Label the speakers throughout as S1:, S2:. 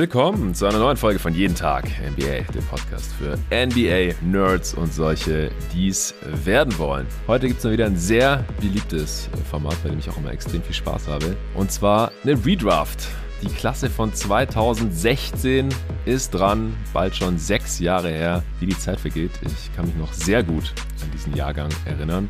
S1: Willkommen zu einer neuen Folge von Jeden Tag NBA, dem Podcast für NBA-Nerds und solche, die es werden wollen. Heute gibt es mal wieder ein sehr beliebtes Format, bei dem ich auch immer extrem viel Spaß habe. Und zwar eine Redraft. Die Klasse von 2016 ist dran, bald schon sechs Jahre her, wie die Zeit vergeht. Ich kann mich noch sehr gut an diesen Jahrgang erinnern.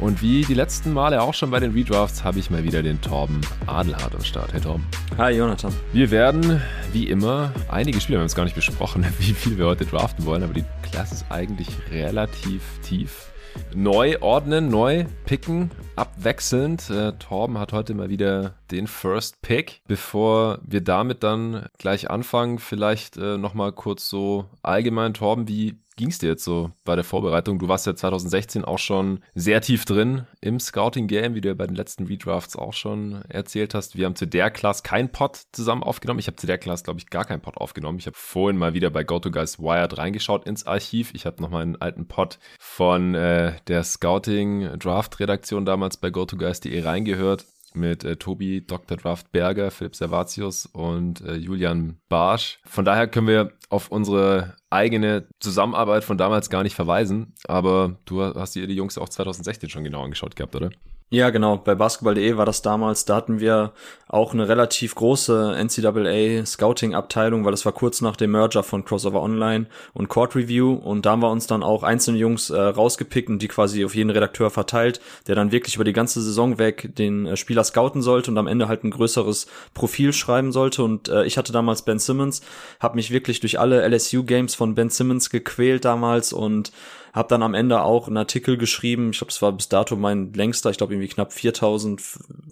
S1: Und wie die letzten Male auch schon bei den Redrafts, habe ich mal wieder den Torben Adelhardt am Start. Hey Torben.
S2: Hi Jonathan.
S1: Wir werden, wie immer, einige Spiele, wir haben es gar nicht besprochen, wie viel wir heute draften wollen, aber die Klasse ist eigentlich relativ tief neu ordnen, neu picken, abwechselnd. Äh, Torben hat heute mal wieder den First Pick. Bevor wir damit dann gleich anfangen, vielleicht äh, nochmal kurz so allgemein, Torben, wie ging es dir jetzt so bei der Vorbereitung? Du warst ja 2016 auch schon sehr tief drin im Scouting-Game, wie du ja bei den letzten Redrafts auch schon erzählt hast. Wir haben zu der Class kein Pod zusammen aufgenommen. Ich habe zu der Class, glaube ich, gar keinen Pod aufgenommen. Ich habe vorhin mal wieder bei GoToGuys Wired reingeschaut ins Archiv. Ich habe noch mal einen alten Pod von äh, der Scouting-Draft-Redaktion damals bei GoToGuys.de reingehört mit äh, Tobi, Dr. Draft Berger, Philipp Servatius und äh, Julian Barsch. Von daher können wir auf unsere eigene Zusammenarbeit von damals gar nicht verweisen, aber du hast dir die Jungs auch 2016 schon genau angeschaut gehabt, oder?
S2: Ja, genau. Bei basketball.de war das damals. Da hatten wir auch eine relativ große NCAA Scouting Abteilung, weil das war kurz nach dem Merger von Crossover Online und Court Review. Und da haben wir uns dann auch einzelne Jungs äh, rausgepickt und die quasi auf jeden Redakteur verteilt, der dann wirklich über die ganze Saison weg den äh, Spieler scouten sollte und am Ende halt ein größeres Profil schreiben sollte. Und äh, ich hatte damals Ben Simmons, habe mich wirklich durch alle LSU Games von Ben Simmons gequält damals und habe dann am Ende auch einen Artikel geschrieben. Ich glaube, es war bis dato mein längster, ich glaube irgendwie knapp 4000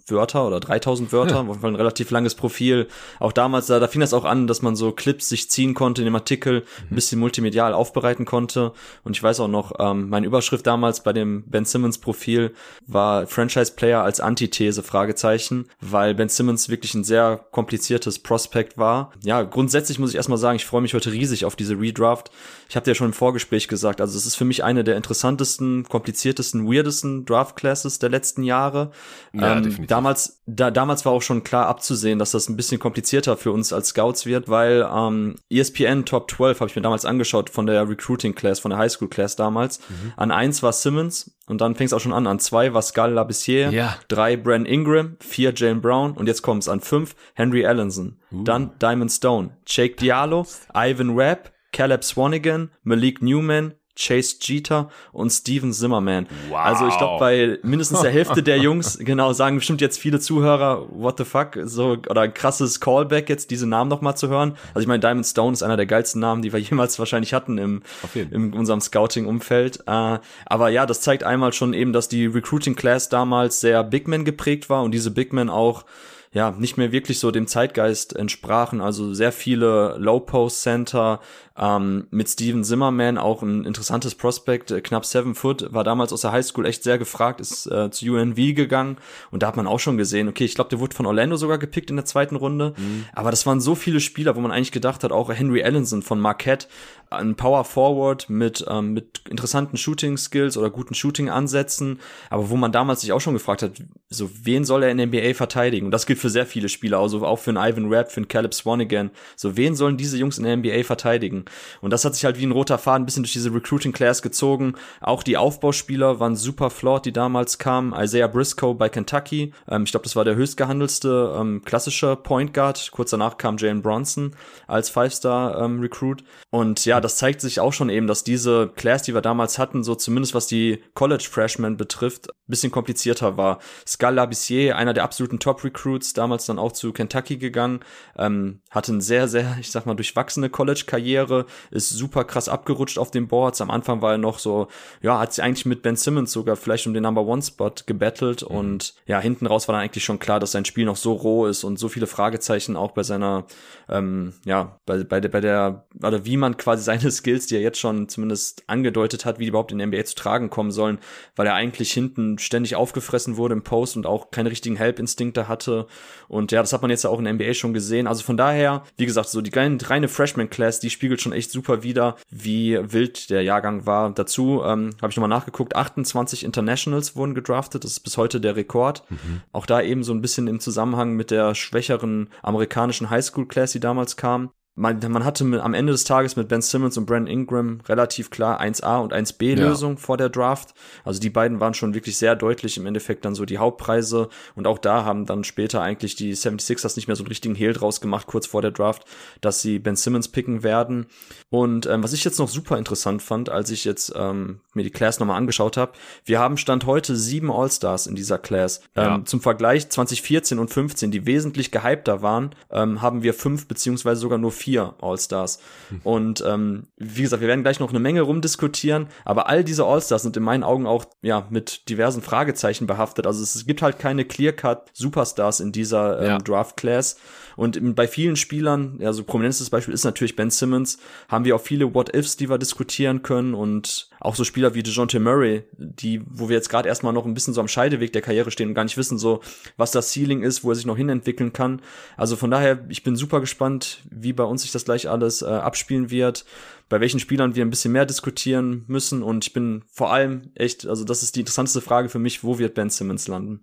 S2: Wörter oder 3000 Wörter. Ja. Auf jeden Fall ein relativ langes Profil. Auch damals, da, da fing das auch an, dass man so Clips sich ziehen konnte in dem Artikel, ein bisschen multimedial aufbereiten konnte. Und ich weiß auch noch, ähm, meine Überschrift damals bei dem Ben Simmons Profil war Franchise Player als Antithese, Fragezeichen, weil Ben Simmons wirklich ein sehr kompliziertes Prospect war. Ja, grundsätzlich muss ich erstmal sagen, ich freue mich heute riesig auf diese Redraft. Ich habe dir ja schon im Vorgespräch gesagt, also es ist für mich eine der interessantesten, kompliziertesten, weirdesten Draft Classes der letzten Jahre. Ja, ähm, definitiv. Damals, da, damals war auch schon klar abzusehen, dass das ein bisschen komplizierter für uns als Scouts wird, weil ähm, ESPN Top 12 habe ich mir damals angeschaut von der Recruiting Class, von der High School Class damals. Mhm. An eins war Simmons und dann fing es auch schon an. An zwei war Scal Labissiere, ja. drei Brand Ingram, vier Jalen Brown und jetzt kommt es an fünf Henry Allenson, uh. dann Diamond Stone, Jake Diallo, Ivan Rapp, Caleb Swanigan, Malik Newman, Chase Jeter und Steven Zimmerman. Wow. Also ich glaube, bei mindestens der Hälfte der Jungs, genau, sagen bestimmt jetzt viele Zuhörer, what the fuck, so, oder ein krasses Callback jetzt, diese Namen nochmal zu hören. Also ich meine, Diamond Stone ist einer der geilsten Namen, die wir jemals wahrscheinlich hatten im, in unserem Scouting-Umfeld. Äh, aber ja, das zeigt einmal schon eben, dass die Recruiting-Class damals sehr Big Man geprägt war und diese Big Men auch ja nicht mehr wirklich so dem Zeitgeist entsprachen. Also sehr viele Low Post Center, ähm, mit Steven Zimmerman, auch ein interessantes Prospect, äh, knapp seven foot, war damals aus der Highschool echt sehr gefragt, ist äh, zu UNV gegangen und da hat man auch schon gesehen, okay, ich glaube, der wurde von Orlando sogar gepickt in der zweiten Runde, mhm. aber das waren so viele Spieler, wo man eigentlich gedacht hat, auch Henry Allenson von Marquette, ein Power Forward mit, ähm, mit interessanten Shooting Skills oder guten Shooting Ansätzen, aber wo man damals sich auch schon gefragt hat, so wen soll er in der NBA verteidigen? Und das gilt für sehr viele Spieler, also auch für einen Ivan Rapp, für einen Caleb Swanigan. So wen sollen diese Jungs in der NBA verteidigen? Und das hat sich halt wie ein roter Faden ein bisschen durch diese Recruiting Class gezogen. Auch die Aufbauspieler waren super flawed, die damals kamen. Isaiah Briscoe bei Kentucky. Ähm, ich glaube, das war der höchstgehandelste ähm, klassische Point Guard. Kurz danach kam Jalen Bronson als Five-Star ähm, Recruit. Und ja, das zeigt sich auch schon eben, dass diese Class, die wir damals hatten, so zumindest was die College Freshmen betrifft, bisschen komplizierter war. Scal Labissier, einer der absoluten Top Recruits, damals dann auch zu Kentucky gegangen, ähm, hatte eine sehr, sehr, ich sag mal, durchwachsene College-Karriere, ist super krass abgerutscht auf den Boards. Am Anfang war er noch so, ja, hat sie eigentlich mit Ben Simmons sogar vielleicht um den Number One Spot gebettelt mhm. und ja, hinten raus war dann eigentlich schon klar, dass sein Spiel noch so roh ist und so viele Fragezeichen auch bei seiner, ähm, ja, bei, bei der, bei der, oder wie man quasi seine Skills, die er jetzt schon zumindest angedeutet hat, wie die überhaupt in der NBA zu tragen kommen sollen, weil er eigentlich hinten ständig aufgefressen wurde im Post und auch keine richtigen Help-Instinkte hatte. Und ja, das hat man jetzt ja auch in der NBA schon gesehen. Also von daher, wie gesagt, so die reine Freshman-Class, die spiegelt schon echt super wieder, wie wild der Jahrgang war. Dazu ähm, habe ich nochmal nachgeguckt, 28 Internationals wurden gedraftet. Das ist bis heute der Rekord. Mhm. Auch da eben so ein bisschen im Zusammenhang mit der schwächeren amerikanischen Highschool-Class, die damals kam. Man, man hatte mit, am Ende des Tages mit Ben Simmons und Brandon Ingram relativ klar 1A und 1B Lösung ja. vor der Draft. Also die beiden waren schon wirklich sehr deutlich im Endeffekt dann so die Hauptpreise und auch da haben dann später eigentlich die 76ers nicht mehr so einen richtigen Hehl draus gemacht, kurz vor der Draft, dass sie Ben Simmons picken werden. Und ähm, was ich jetzt noch super interessant fand, als ich jetzt ähm, mir die Class nochmal angeschaut habe, wir haben Stand heute sieben All-Stars in dieser Class. Ähm, ja. Zum Vergleich 2014 und 15, die wesentlich gehypter waren, ähm, haben wir fünf beziehungsweise sogar nur vier All-Stars. Hm. Und ähm, wie gesagt, wir werden gleich noch eine Menge rumdiskutieren, aber all diese All-Stars sind in meinen Augen auch ja mit diversen Fragezeichen behaftet. Also es, gibt halt keine Clear-Cut Superstars in dieser ähm, ja. Draft-Class. Und bei vielen Spielern, ja, so prominentes Beispiel ist natürlich Ben Simmons, haben wir auch viele What-Ifs, die wir diskutieren können und auch so Spieler wie DeJounte Murray, die, wo wir jetzt gerade erstmal noch ein bisschen so am Scheideweg der Karriere stehen und gar nicht wissen, so, was das Ceiling ist, wo er sich noch hinentwickeln kann. Also von daher, ich bin super gespannt, wie bei uns sich das gleich alles äh, abspielen wird bei welchen Spielern wir ein bisschen mehr diskutieren müssen. Und ich bin vor allem echt, also das ist die interessanteste Frage für mich, wo wird Ben Simmons landen?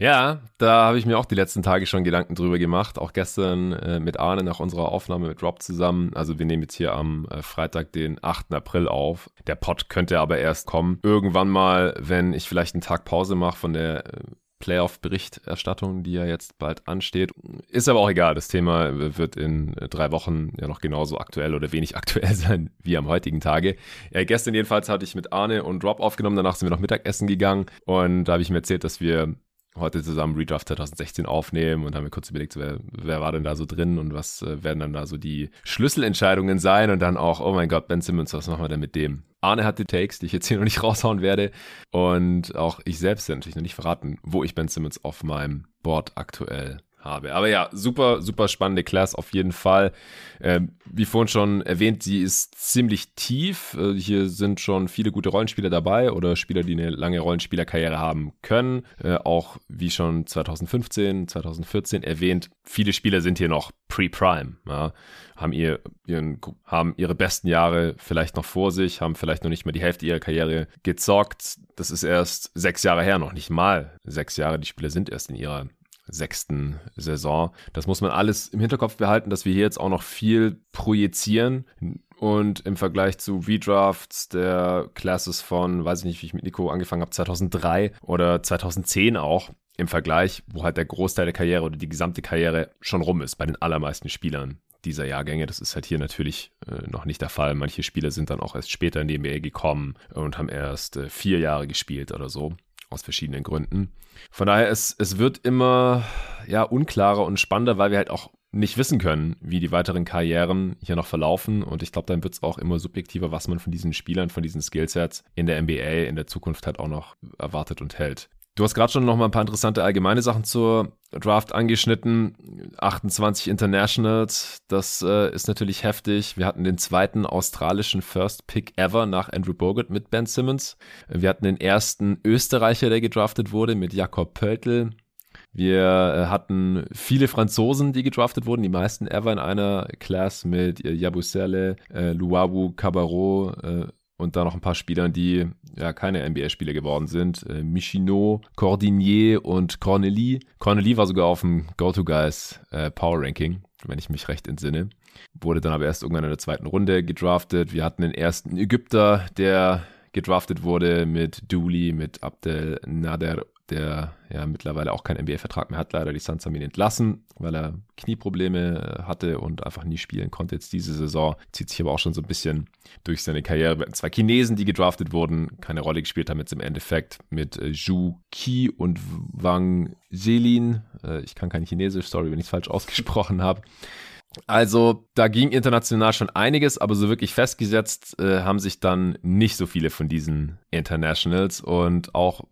S1: Ja, da habe ich mir auch die letzten Tage schon Gedanken drüber gemacht. Auch gestern äh, mit Arne nach unserer Aufnahme mit Rob zusammen. Also wir nehmen jetzt hier am äh, Freitag, den 8. April auf. Der Pod könnte aber erst kommen. Irgendwann mal, wenn ich vielleicht einen Tag Pause mache von der äh, Playoff-Berichterstattung, die ja jetzt bald ansteht. Ist aber auch egal. Das Thema wird in drei Wochen ja noch genauso aktuell oder wenig aktuell sein wie am heutigen Tage. Ja, gestern jedenfalls hatte ich mit Arne und Rob aufgenommen. Danach sind wir noch Mittagessen gegangen und da habe ich mir erzählt, dass wir heute zusammen Redraft 2016 aufnehmen und haben mir kurz überlegt, wer, wer war denn da so drin und was äh, werden dann da so die Schlüsselentscheidungen sein und dann auch, oh mein Gott, Ben Simmons, was machen wir denn mit dem? Arne hat die Takes, die ich jetzt hier noch nicht raushauen werde und auch ich selbst natürlich noch nicht verraten, wo ich Ben Simmons auf meinem Board aktuell habe. Aber ja, super, super spannende Class auf jeden Fall. Ähm, wie vorhin schon erwähnt, sie ist ziemlich tief. Äh, hier sind schon viele gute Rollenspieler dabei oder Spieler, die eine lange Rollenspielerkarriere haben können. Äh, auch wie schon 2015, 2014 erwähnt, viele Spieler sind hier noch pre-prime, ja, haben ihr, ihren, haben ihre besten Jahre vielleicht noch vor sich, haben vielleicht noch nicht mal die Hälfte ihrer Karriere gezockt. Das ist erst sechs Jahre her, noch nicht mal sechs Jahre. Die Spieler sind erst in ihrer sechsten Saison. Das muss man alles im Hinterkopf behalten, dass wir hier jetzt auch noch viel projizieren. Und im Vergleich zu Redrafts der Classes von, weiß ich nicht, wie ich mit Nico angefangen habe, 2003 oder 2010 auch, im Vergleich, wo halt der Großteil der Karriere oder die gesamte Karriere schon rum ist bei den allermeisten Spielern dieser Jahrgänge. Das ist halt hier natürlich äh, noch nicht der Fall. Manche Spieler sind dann auch erst später in die NBA gekommen und haben erst äh, vier Jahre gespielt oder so aus verschiedenen Gründen. Von daher, es, es wird immer ja, unklarer und spannender, weil wir halt auch nicht wissen können, wie die weiteren Karrieren hier noch verlaufen. Und ich glaube, dann wird es auch immer subjektiver, was man von diesen Spielern, von diesen Skillsets in der NBA in der Zukunft halt auch noch erwartet und hält. Du hast gerade schon noch mal ein paar interessante allgemeine Sachen zur Draft angeschnitten. 28 Internationals, das äh, ist natürlich heftig. Wir hatten den zweiten australischen First Pick ever nach Andrew Bogut mit Ben Simmons. Wir hatten den ersten Österreicher, der gedraftet wurde mit Jakob Pöltl. Wir äh, hatten viele Franzosen, die gedraftet wurden, die meisten ever in einer Class mit Yabusele, äh, Luabu, Cabarro, äh, und da noch ein paar Spielern, die ja keine NBA-Spieler geworden sind. Äh, Michino, Cordinier und Corneli. Corneli war sogar auf dem Go-To-Guys äh, Power Ranking, wenn ich mich recht entsinne. Wurde dann aber erst irgendwann in der zweiten Runde gedraftet. Wir hatten den ersten Ägypter, der gedraftet wurde mit Dooley, mit Abdel Nader der ja mittlerweile auch keinen NBA-Vertrag mehr hat. Leider die Suns haben ihn entlassen, weil er Knieprobleme äh, hatte und einfach nie spielen konnte jetzt diese Saison. Zieht sich aber auch schon so ein bisschen durch seine Karriere. Zwei Chinesen, die gedraftet wurden, keine Rolle gespielt haben jetzt im Endeffekt mit äh, Zhu Qi und Wang Zelin. Äh, ich kann kein Chinesisch, sorry, wenn ich es falsch ausgesprochen habe. Also da ging international schon einiges, aber so wirklich festgesetzt äh, haben sich dann nicht so viele von diesen Internationals und auch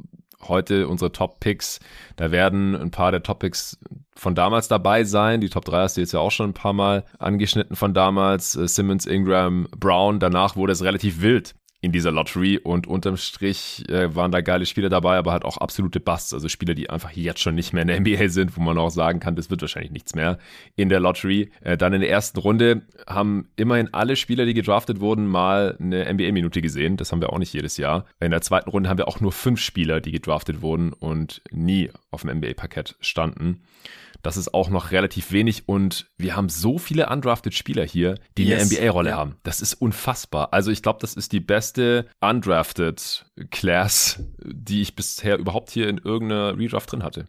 S1: heute unsere Top-Picks. Da werden ein paar der Top-Picks von damals dabei sein. Die Top 3 hast du jetzt ja auch schon ein paar Mal angeschnitten von damals. Äh, Simmons, Ingram, Brown. Danach wurde es relativ wild in dieser Lottery und unterm Strich äh, waren da geile Spieler dabei, aber halt auch absolute Busts, also Spieler, die einfach jetzt schon nicht mehr in der NBA sind, wo man auch sagen kann, das wird wahrscheinlich nichts mehr in der Lottery. Äh, dann in der ersten Runde haben immerhin alle Spieler, die gedraftet wurden, mal eine NBA-Minute gesehen. Das haben wir auch nicht jedes Jahr. In der zweiten Runde haben wir auch nur fünf Spieler, die gedraftet wurden und nie auf dem NBA-Parkett standen. Das ist auch noch relativ wenig und wir haben so viele undrafted Spieler hier, die yes. eine NBA-Rolle ja. haben. Das ist unfassbar. Also ich glaube, das ist die beste undrafted Class, die ich bisher überhaupt hier in irgendeiner Redraft drin hatte.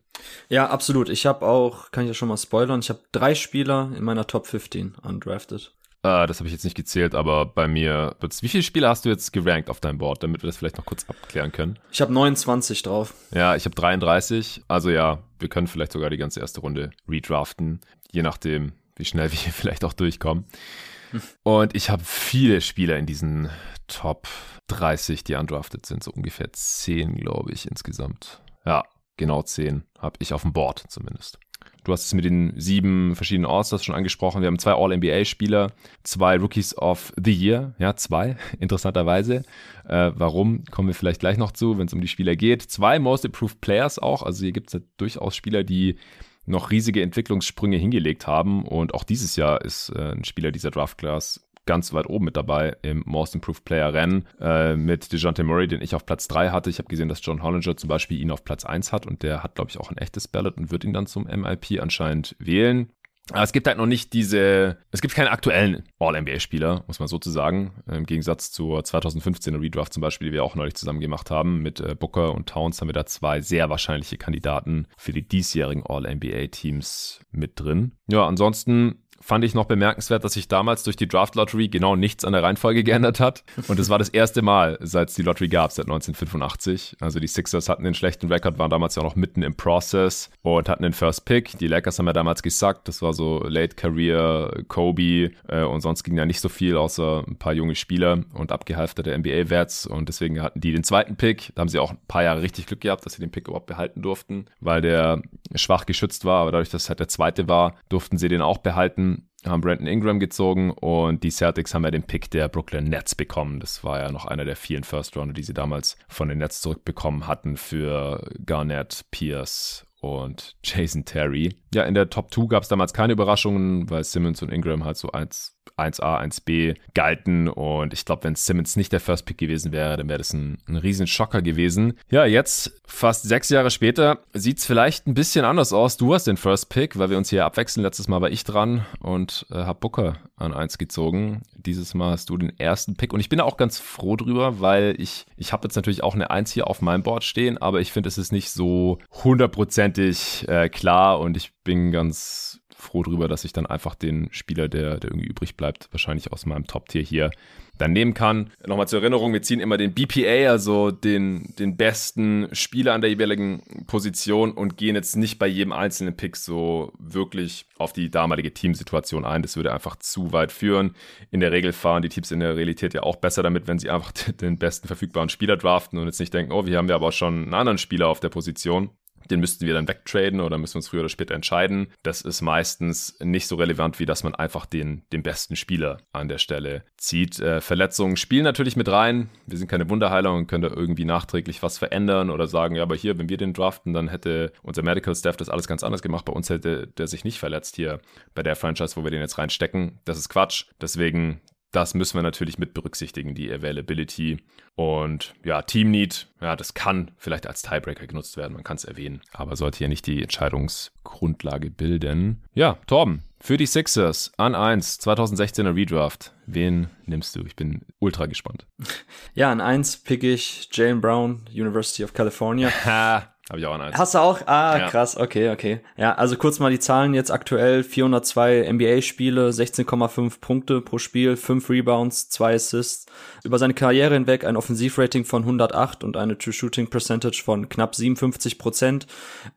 S2: Ja, absolut. Ich habe auch, kann ich ja schon mal spoilern, ich habe drei Spieler in meiner Top 15 undrafted.
S1: Äh, das habe ich jetzt nicht gezählt, aber bei mir wird's. Wie viele Spieler hast du jetzt gerankt auf deinem Board, damit wir das vielleicht noch kurz abklären können?
S2: Ich habe 29 drauf.
S1: Ja, ich habe 33. Also ja, wir können vielleicht sogar die ganze erste Runde redraften, je nachdem, wie schnell wir hier vielleicht auch durchkommen. Und ich habe viele Spieler in diesen Top 30, die undrafted sind, so ungefähr 10, glaube ich, insgesamt. Ja, genau 10 habe ich auf dem Board zumindest. Du hast es mit den sieben verschiedenen All-Stars schon angesprochen. Wir haben zwei All-NBA-Spieler, zwei Rookies of the Year, ja, zwei, interessanterweise. Äh, warum, kommen wir vielleicht gleich noch zu, wenn es um die Spieler geht. Zwei Most Improved Players auch, also hier gibt es ja durchaus Spieler, die noch riesige Entwicklungssprünge hingelegt haben und auch dieses Jahr ist äh, ein Spieler dieser Draft Class ganz weit oben mit dabei im Most Improved Player Rennen äh, mit DeJounte Murray, den ich auf Platz 3 hatte. Ich habe gesehen, dass John Hollinger zum Beispiel ihn auf Platz 1 hat und der hat, glaube ich, auch ein echtes Ballot und wird ihn dann zum MIP anscheinend wählen. Aber es gibt halt noch nicht diese, es gibt keine aktuellen All-NBA-Spieler, muss man sozusagen. Im Gegensatz zur 2015er Redraft zum Beispiel, die wir auch neulich zusammen gemacht haben. Mit äh, Booker und Towns haben wir da zwei sehr wahrscheinliche Kandidaten für die diesjährigen All-NBA-Teams mit drin. Ja, ansonsten fand ich noch bemerkenswert, dass sich damals durch die Draft Lottery genau nichts an der Reihenfolge geändert hat. Und es war das erste Mal, seit es die Lottery gab, seit 1985. Also die Sixers hatten den schlechten Rekord, waren damals ja noch mitten im Process und hatten den First Pick. Die Lakers haben ja damals gesagt, das war so Late Career, Kobe äh, und sonst ging ja nicht so viel, außer ein paar junge Spieler und abgehalfterte NBA-Werts. Und deswegen hatten die den zweiten Pick. Da haben sie auch ein paar Jahre richtig Glück gehabt, dass sie den Pick überhaupt behalten durften, weil der schwach geschützt war. Aber dadurch, dass es halt der zweite war, durften sie den auch behalten haben Brandon Ingram gezogen und die Celtics haben ja den Pick der Brooklyn Nets bekommen. Das war ja noch einer der vielen First Rounder, die sie damals von den Nets zurückbekommen hatten für Garnett, Pierce und Jason Terry. Ja, in der Top 2 gab es damals keine Überraschungen, weil Simmons und Ingram halt so eins 1A, 1B galten. Und ich glaube, wenn Simmons nicht der First Pick gewesen wäre, dann wäre das ein, ein riesen Schocker gewesen. Ja, jetzt, fast sechs Jahre später, sieht es vielleicht ein bisschen anders aus. Du hast den First Pick, weil wir uns hier abwechseln. Letztes Mal war ich dran und äh, habe Booker an 1 gezogen. Dieses Mal hast du den ersten Pick. Und ich bin auch ganz froh drüber, weil ich, ich habe jetzt natürlich auch eine 1 hier auf meinem Board stehen, aber ich finde, es ist nicht so hundertprozentig äh, klar und ich bin ganz froh drüber, dass ich dann einfach den Spieler, der, der irgendwie übrig bleibt, wahrscheinlich aus meinem Top-Tier hier dann nehmen kann. Nochmal zur Erinnerung, wir ziehen immer den BPA, also den, den besten Spieler an der jeweiligen Position und gehen jetzt nicht bei jedem einzelnen Pick so wirklich auf die damalige Teamsituation ein. Das würde einfach zu weit führen. In der Regel fahren die Teams in der Realität ja auch besser damit, wenn sie einfach den besten verfügbaren Spieler draften und jetzt nicht denken, oh, wir haben ja aber schon einen anderen Spieler auf der Position den müssten wir dann wegtraden oder müssen wir uns früher oder später entscheiden. Das ist meistens nicht so relevant, wie dass man einfach den, den besten Spieler an der Stelle zieht. Äh, Verletzungen spielen natürlich mit rein. Wir sind keine Wunderheiler und können da irgendwie nachträglich was verändern oder sagen, ja, aber hier, wenn wir den draften, dann hätte unser Medical Staff das alles ganz anders gemacht. Bei uns hätte der sich nicht verletzt hier bei der Franchise, wo wir den jetzt reinstecken. Das ist Quatsch. Deswegen das müssen wir natürlich mit berücksichtigen, die Availability. Und ja, Team Need, ja, das kann vielleicht als Tiebreaker genutzt werden, man kann es erwähnen, aber sollte ja nicht die Entscheidungsgrundlage bilden. Ja, Torben, für die Sixers an 1, 2016er Redraft. Wen nimmst du? Ich bin ultra gespannt.
S2: Ja, an 1 pick ich Jalen Brown, University of California.
S1: Habe ich auch eins.
S2: Hast du auch? Ah, ja. krass, okay, okay. Ja, also kurz mal die Zahlen jetzt aktuell. 402 NBA-Spiele, 16,5 Punkte pro Spiel, 5 Rebounds, 2 Assists. Über seine Karriere hinweg ein Offensivrating von 108 und eine True Shooting Percentage von knapp 57 Prozent.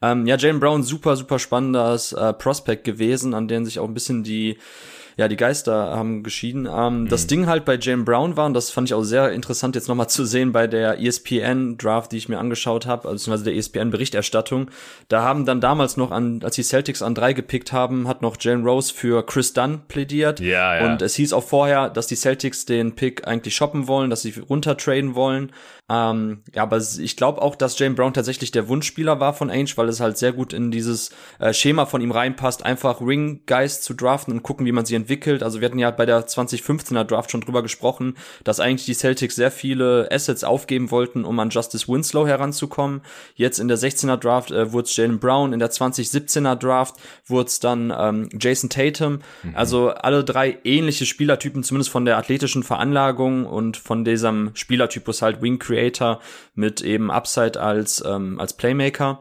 S2: Ähm, ja, Jalen Brown, super, super spannendes äh, Prospect gewesen, an den sich auch ein bisschen die ja, die Geister haben geschieden. Ähm, mhm. Das Ding halt bei Jane Brown war, und das fand ich auch sehr interessant jetzt nochmal zu sehen bei der ESPN-Draft, die ich mir angeschaut habe, also beziehungsweise der ESPN-Berichterstattung. Da haben dann damals noch an, als die Celtics an drei gepickt haben, hat noch Jane Rose für Chris Dunn plädiert.
S1: Ja, ja.
S2: Und es hieß auch vorher, dass die Celtics den Pick eigentlich shoppen wollen, dass sie runtertraden wollen. Ähm, ja, aber ich glaube auch, dass Jane Brown tatsächlich der Wunschspieler war von Ainge, weil es halt sehr gut in dieses äh, Schema von ihm reinpasst, einfach Ring-Guys zu draften und gucken, wie man sie entwickelt entwickelt. Also wir hatten ja bei der 2015er Draft schon drüber gesprochen, dass eigentlich die Celtics sehr viele Assets aufgeben wollten, um an Justice Winslow heranzukommen. Jetzt in der 16er Draft äh, wurde es Jalen Brown, in der 2017er Draft wurde es dann ähm, Jason Tatum. Mhm. Also alle drei ähnliche Spielertypen, zumindest von der athletischen Veranlagung und von diesem Spielertypus halt Wing Creator mit eben Upside als, ähm, als Playmaker.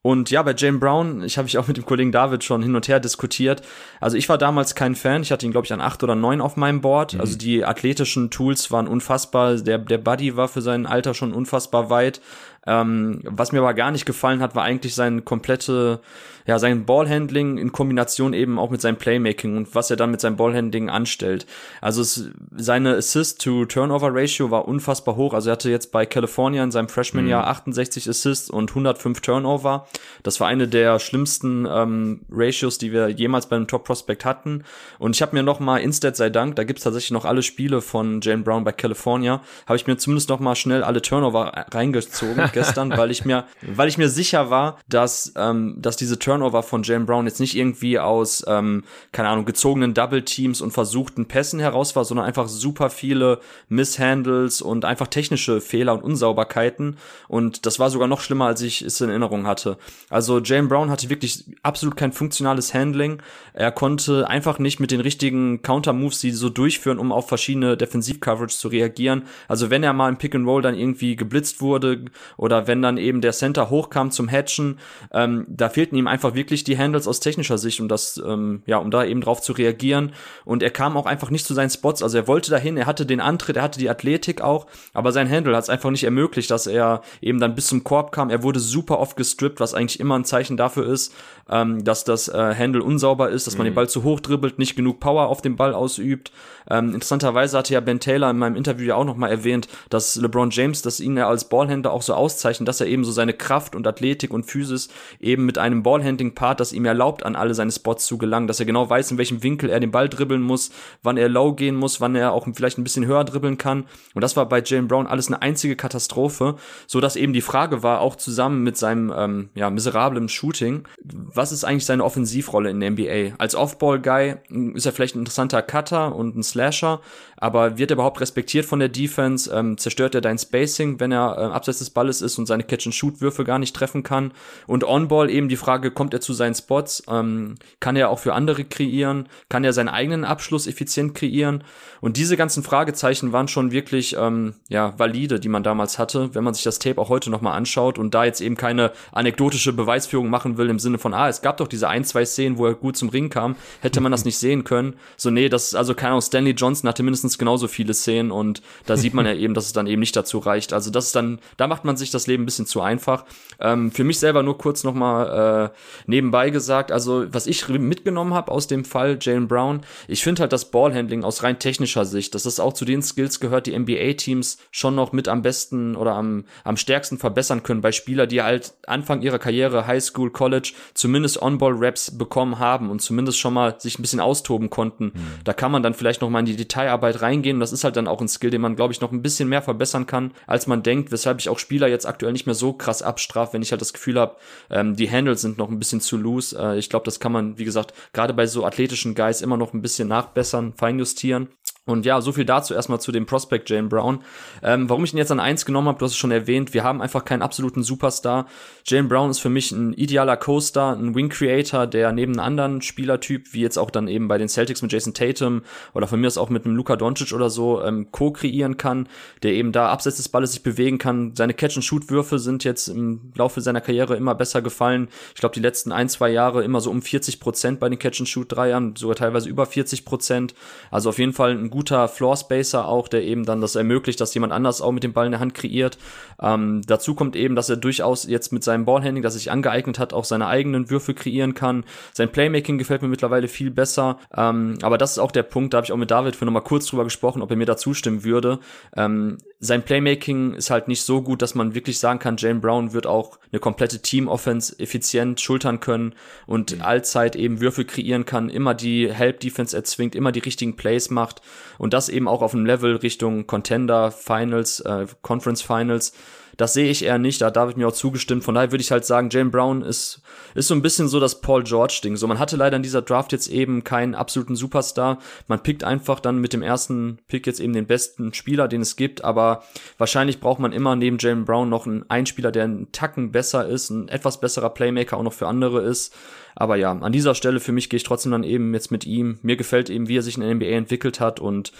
S2: Und ja, bei Jane Brown, ich habe ich auch mit dem Kollegen David schon hin und her diskutiert. Also ich war damals kein Fan. Ich hatte ihn, glaube ich, an acht oder neun auf meinem Board. Mhm. Also die athletischen Tools waren unfassbar. Der, der Buddy war für sein Alter schon unfassbar weit. Ähm, was mir aber gar nicht gefallen hat, war eigentlich sein komplette, ja, sein Ballhandling in Kombination eben auch mit seinem Playmaking und was er dann mit seinem Ballhandling anstellt. Also es, seine Assist-to-Turnover-Ratio war unfassbar hoch. Also er hatte jetzt bei California in seinem Freshman-Jahr mhm. 68 Assists und 105 Turnover. Das war eine der schlimmsten ähm, Ratios, die wir jemals beim Top-Prospect hatten. Und ich habe mir noch mal, Instead sei Dank, da gibt's tatsächlich noch alle Spiele von Jane Brown bei California, habe ich mir zumindest noch mal schnell alle Turnover reingezogen gestern, weil ich mir, weil ich mir sicher war, dass, ähm, dass diese Turnover von Jalen Brown jetzt nicht irgendwie aus, ähm, keine Ahnung, gezogenen Double Teams und versuchten Pässen heraus war, sondern einfach super viele Misshandles und einfach technische Fehler und Unsauberkeiten. Und das war sogar noch schlimmer, als ich es in Erinnerung hatte. Also Jalen Brown hatte wirklich absolut kein funktionales Handling. Er konnte einfach nicht mit den richtigen Counter-Moves die so durchführen, um auf verschiedene Defensiv-Coverage zu reagieren. Also wenn er mal im Pick and Roll dann irgendwie geblitzt wurde oder wenn dann eben der Center hochkam zum Hatchen, ähm, da fehlten ihm einfach wirklich die Handles aus technischer Sicht, um das, ähm, ja, um da eben drauf zu reagieren. Und er kam auch einfach nicht zu seinen Spots. Also er wollte dahin, er hatte den Antritt, er hatte die Athletik auch, aber sein Handle hat es einfach nicht ermöglicht, dass er eben dann bis zum Korb kam. Er wurde super oft gestrippt, was eigentlich immer ein Zeichen dafür ist, ähm, dass das äh, Handle unsauber ist, dass man mhm. den Ball zu hoch dribbelt, nicht genug Power auf dem Ball ausübt. Ähm, interessanterweise hatte ja Ben Taylor in meinem Interview ja auch nochmal erwähnt, dass LeBron James, dass ihn ja als Ballhändler auch so auszeichnet, dass er eben so seine Kraft und Athletik und Physis eben mit einem Ballhandling-Part, das ihm erlaubt, an alle seine Spots zu gelangen, dass er genau weiß, in welchem Winkel er den Ball dribbeln muss, wann er low gehen muss, wann er auch vielleicht ein bisschen höher dribbeln kann. Und das war bei Jalen Brown alles eine einzige Katastrophe, so dass eben die Frage war, auch zusammen mit seinem ähm, ja, miserablen Shooting, was ist eigentlich seine Offensivrolle in der NBA? Als Off-Ball-Guy ist er vielleicht ein interessanter Cutter und ein Slasher, aber wird er überhaupt respektiert von der Defense? Ähm, zerstört er dein Spacing, wenn er äh, abseits des Balles ist und seine Catch-and-Shoot-Würfe gar nicht treffen kann? Und On-Ball eben die Frage, kommt er zu seinen Spots? Ähm, kann er auch für andere kreieren? Kann er seinen eigenen Abschluss effizient kreieren? Und diese ganzen Fragezeichen waren schon wirklich ähm, ja valide, die man damals hatte, wenn man sich das Tape auch heute nochmal anschaut und da jetzt eben keine anekdotische Beweisführung machen will im Sinne von, ah, es gab doch diese ein, zwei Szenen, wo er gut zum Ring kam, hätte man das nicht sehen können. So, nee, das, also keine Ahnung, Stanley Johnson hatte mindestens genauso viele Szenen und da sieht man ja eben, dass es dann eben nicht dazu reicht. Also das ist dann, da macht man sich das Leben ein bisschen zu einfach. Ähm, für mich selber nur kurz nochmal äh, nebenbei gesagt, also was ich mitgenommen habe aus dem Fall Jalen Brown, ich finde halt das Ballhandling aus rein technischer Sicht, dass das auch zu den Skills gehört, die NBA-Teams schon noch mit am besten oder am, am stärksten verbessern können bei Spieler, die halt Anfang ihrer Karriere, High School, College, zumindest On-Ball-Raps bekommen haben und zumindest schon mal sich ein bisschen austoben konnten. Mhm. Da kann man dann vielleicht noch mal in die Detailarbeit reingehen und das ist halt dann auch ein Skill, den man, glaube ich, noch ein bisschen mehr verbessern kann, als man denkt, weshalb ich auch Spieler jetzt aktuell nicht mehr so krass abstrafe, wenn ich halt das Gefühl habe, ähm, die Handles sind noch ein bisschen zu loose. Äh, ich glaube, das kann man, wie gesagt, gerade bei so athletischen Guys immer noch ein bisschen nachbessern, feinjustieren. Und ja, so viel dazu erstmal zu dem Prospect Jane Brown. Ähm, warum ich ihn jetzt an eins genommen habe, du hast es schon erwähnt, wir haben einfach keinen absoluten Superstar. Jane Brown ist für mich ein idealer Co-Star, ein Wing Creator, der neben einem anderen Spielertyp, wie jetzt auch dann eben bei den Celtics mit Jason Tatum oder von mir aus auch mit einem Luka Doncic oder so, ähm, co-kreieren kann, der eben da abseits des Balles sich bewegen kann. Seine Catch-and-Shoot-Würfe sind jetzt im Laufe seiner Karriere immer besser gefallen. Ich glaube, die letzten ein, zwei Jahre immer so um 40 Prozent bei den Catch-and-Shoot-Dreiern, sogar teilweise über 40 Prozent. Also auf jeden Fall ein guter Floor Spacer auch, der eben dann das ermöglicht, dass jemand anders auch mit dem Ball in der Hand kreiert. Ähm, dazu kommt eben, dass er durchaus jetzt mit seinem Ballhandling, das sich angeeignet hat, auch seine eigenen Würfe kreieren kann. Sein Playmaking gefällt mir mittlerweile viel besser. Ähm, aber das ist auch der Punkt, da habe ich auch mit David für nochmal kurz drüber gesprochen, ob er mir da zustimmen würde. Ähm, sein Playmaking ist halt nicht so gut, dass man wirklich sagen kann, Jane Brown wird auch eine komplette Team-Offense effizient schultern können und mhm. allzeit eben Würfe kreieren kann, immer die Help-Defense erzwingt, immer die richtigen Plays macht. Und das eben auch auf einem Level Richtung Contender Finals, äh, Conference Finals. Das sehe ich eher nicht, da hat David mir auch zugestimmt. Von daher würde ich halt sagen, Jalen Brown ist, ist so ein bisschen so das Paul George-Ding. So, man hatte leider in dieser Draft jetzt eben keinen absoluten Superstar. Man pickt einfach dann mit dem ersten Pick jetzt eben den besten Spieler, den es gibt, aber wahrscheinlich braucht man immer neben Jalen Brown noch einen Einspieler, der einen Tacken besser ist, ein etwas besserer Playmaker auch noch für andere ist. Aber ja, an dieser Stelle für mich gehe ich trotzdem dann eben jetzt mit ihm. Mir gefällt eben, wie er sich in der NBA entwickelt hat und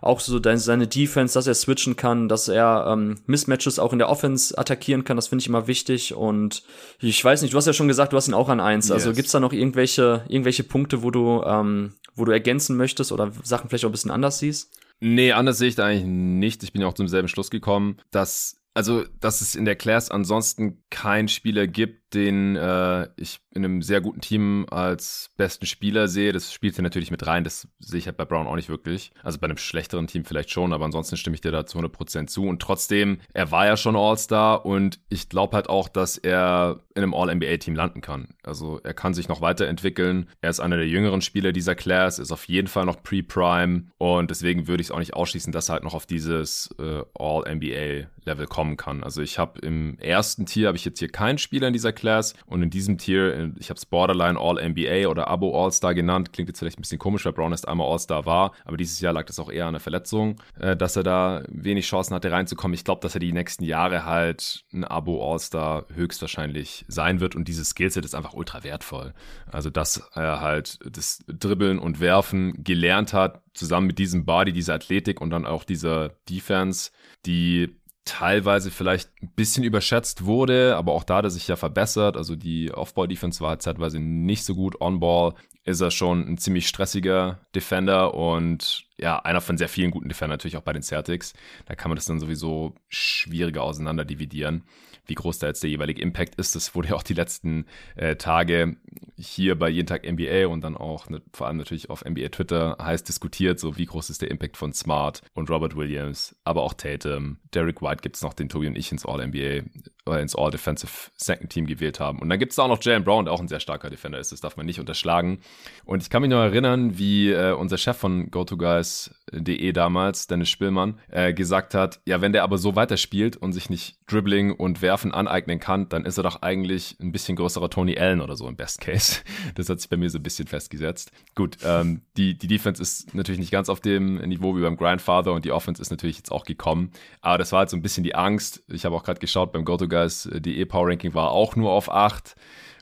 S2: auch so seine Defense, dass er switchen kann, dass er ähm, Mismatches auch in der Offense attackieren kann. Das finde ich immer wichtig. Und ich weiß nicht, du hast ja schon gesagt, du hast ihn auch an eins. Also yes. Also gibt's da noch irgendwelche, irgendwelche Punkte, wo du, ähm, wo du ergänzen möchtest oder Sachen vielleicht auch ein bisschen anders siehst?
S1: Nee, anders sehe ich da eigentlich nicht. Ich bin ja auch zum selben Schluss gekommen, dass also, dass es in der Class ansonsten keinen Spieler gibt, den äh, ich in einem sehr guten Team als besten Spieler sehe. Das spielt hier natürlich mit rein. Das sehe ich halt bei Brown auch nicht wirklich. Also bei einem schlechteren Team vielleicht schon, aber ansonsten stimme ich dir da zu 100% zu. Und trotzdem, er war ja schon All-Star und ich glaube halt auch, dass er in einem All-NBA-Team landen kann. Also er kann sich noch weiterentwickeln. Er ist einer der jüngeren Spieler dieser Class, ist auf jeden Fall noch Pre-Prime und deswegen würde ich es auch nicht ausschließen, dass er halt noch auf dieses äh, All-NBA-Level kommen kann. Also ich habe im ersten Tier, habe ich jetzt hier keinen Spieler in dieser Class und in diesem Tier, ich habe es Borderline All-NBA oder Abo All-Star genannt, klingt jetzt vielleicht ein bisschen komisch, weil Brown erst einmal All-Star war, aber dieses Jahr lag das auch eher an der Verletzung, äh, dass er da wenig Chancen hatte reinzukommen. Ich glaube, dass er die nächsten Jahre halt ein Abo All-Star höchstwahrscheinlich sein wird und dieses Skillset ist einfach ultra wertvoll. Also, dass er halt das Dribbeln und Werfen gelernt hat, zusammen mit diesem Body, dieser Athletik und dann auch dieser Defense, die teilweise vielleicht ein bisschen überschätzt wurde, aber auch da hat er sich ja verbessert. Also die Off-Ball-Defense war zeitweise nicht so gut. On-Ball ist er schon ein ziemlich stressiger Defender und ja, einer von sehr vielen guten Defendern natürlich auch bei den Celtics. Da kann man das dann sowieso schwieriger auseinander dividieren wie groß da jetzt der jeweilige Impact ist. Das wurde ja auch die letzten äh, Tage hier bei Jeden Tag NBA und dann auch ne, vor allem natürlich auf NBA Twitter heiß diskutiert, so wie groß ist der Impact von Smart und Robert Williams, aber auch Tatum. Derek White gibt es noch, den Tobi und ich ins All-NBA oder ins All-Defensive Second Team gewählt haben. Und dann gibt es auch noch Jalen Brown, der auch ein sehr starker Defender ist. Das darf man nicht unterschlagen. Und ich kann mich noch erinnern, wie äh, unser Chef von GoToGuys.de damals, Dennis Spielmann, äh, gesagt hat, ja, wenn der aber so weiterspielt und sich nicht Dribbling und Werfen aneignen kann, dann ist er doch eigentlich ein bisschen größerer Tony Allen oder so im Best Case. Das hat sich bei mir so ein bisschen festgesetzt. Gut, ähm, die, die Defense ist natürlich nicht ganz auf dem Niveau wie beim Grandfather und die Offense ist natürlich jetzt auch gekommen. Aber das war halt so ein bisschen die Angst. Ich habe auch gerade geschaut beim GoToGuys, die E-Power Ranking war auch nur auf 8.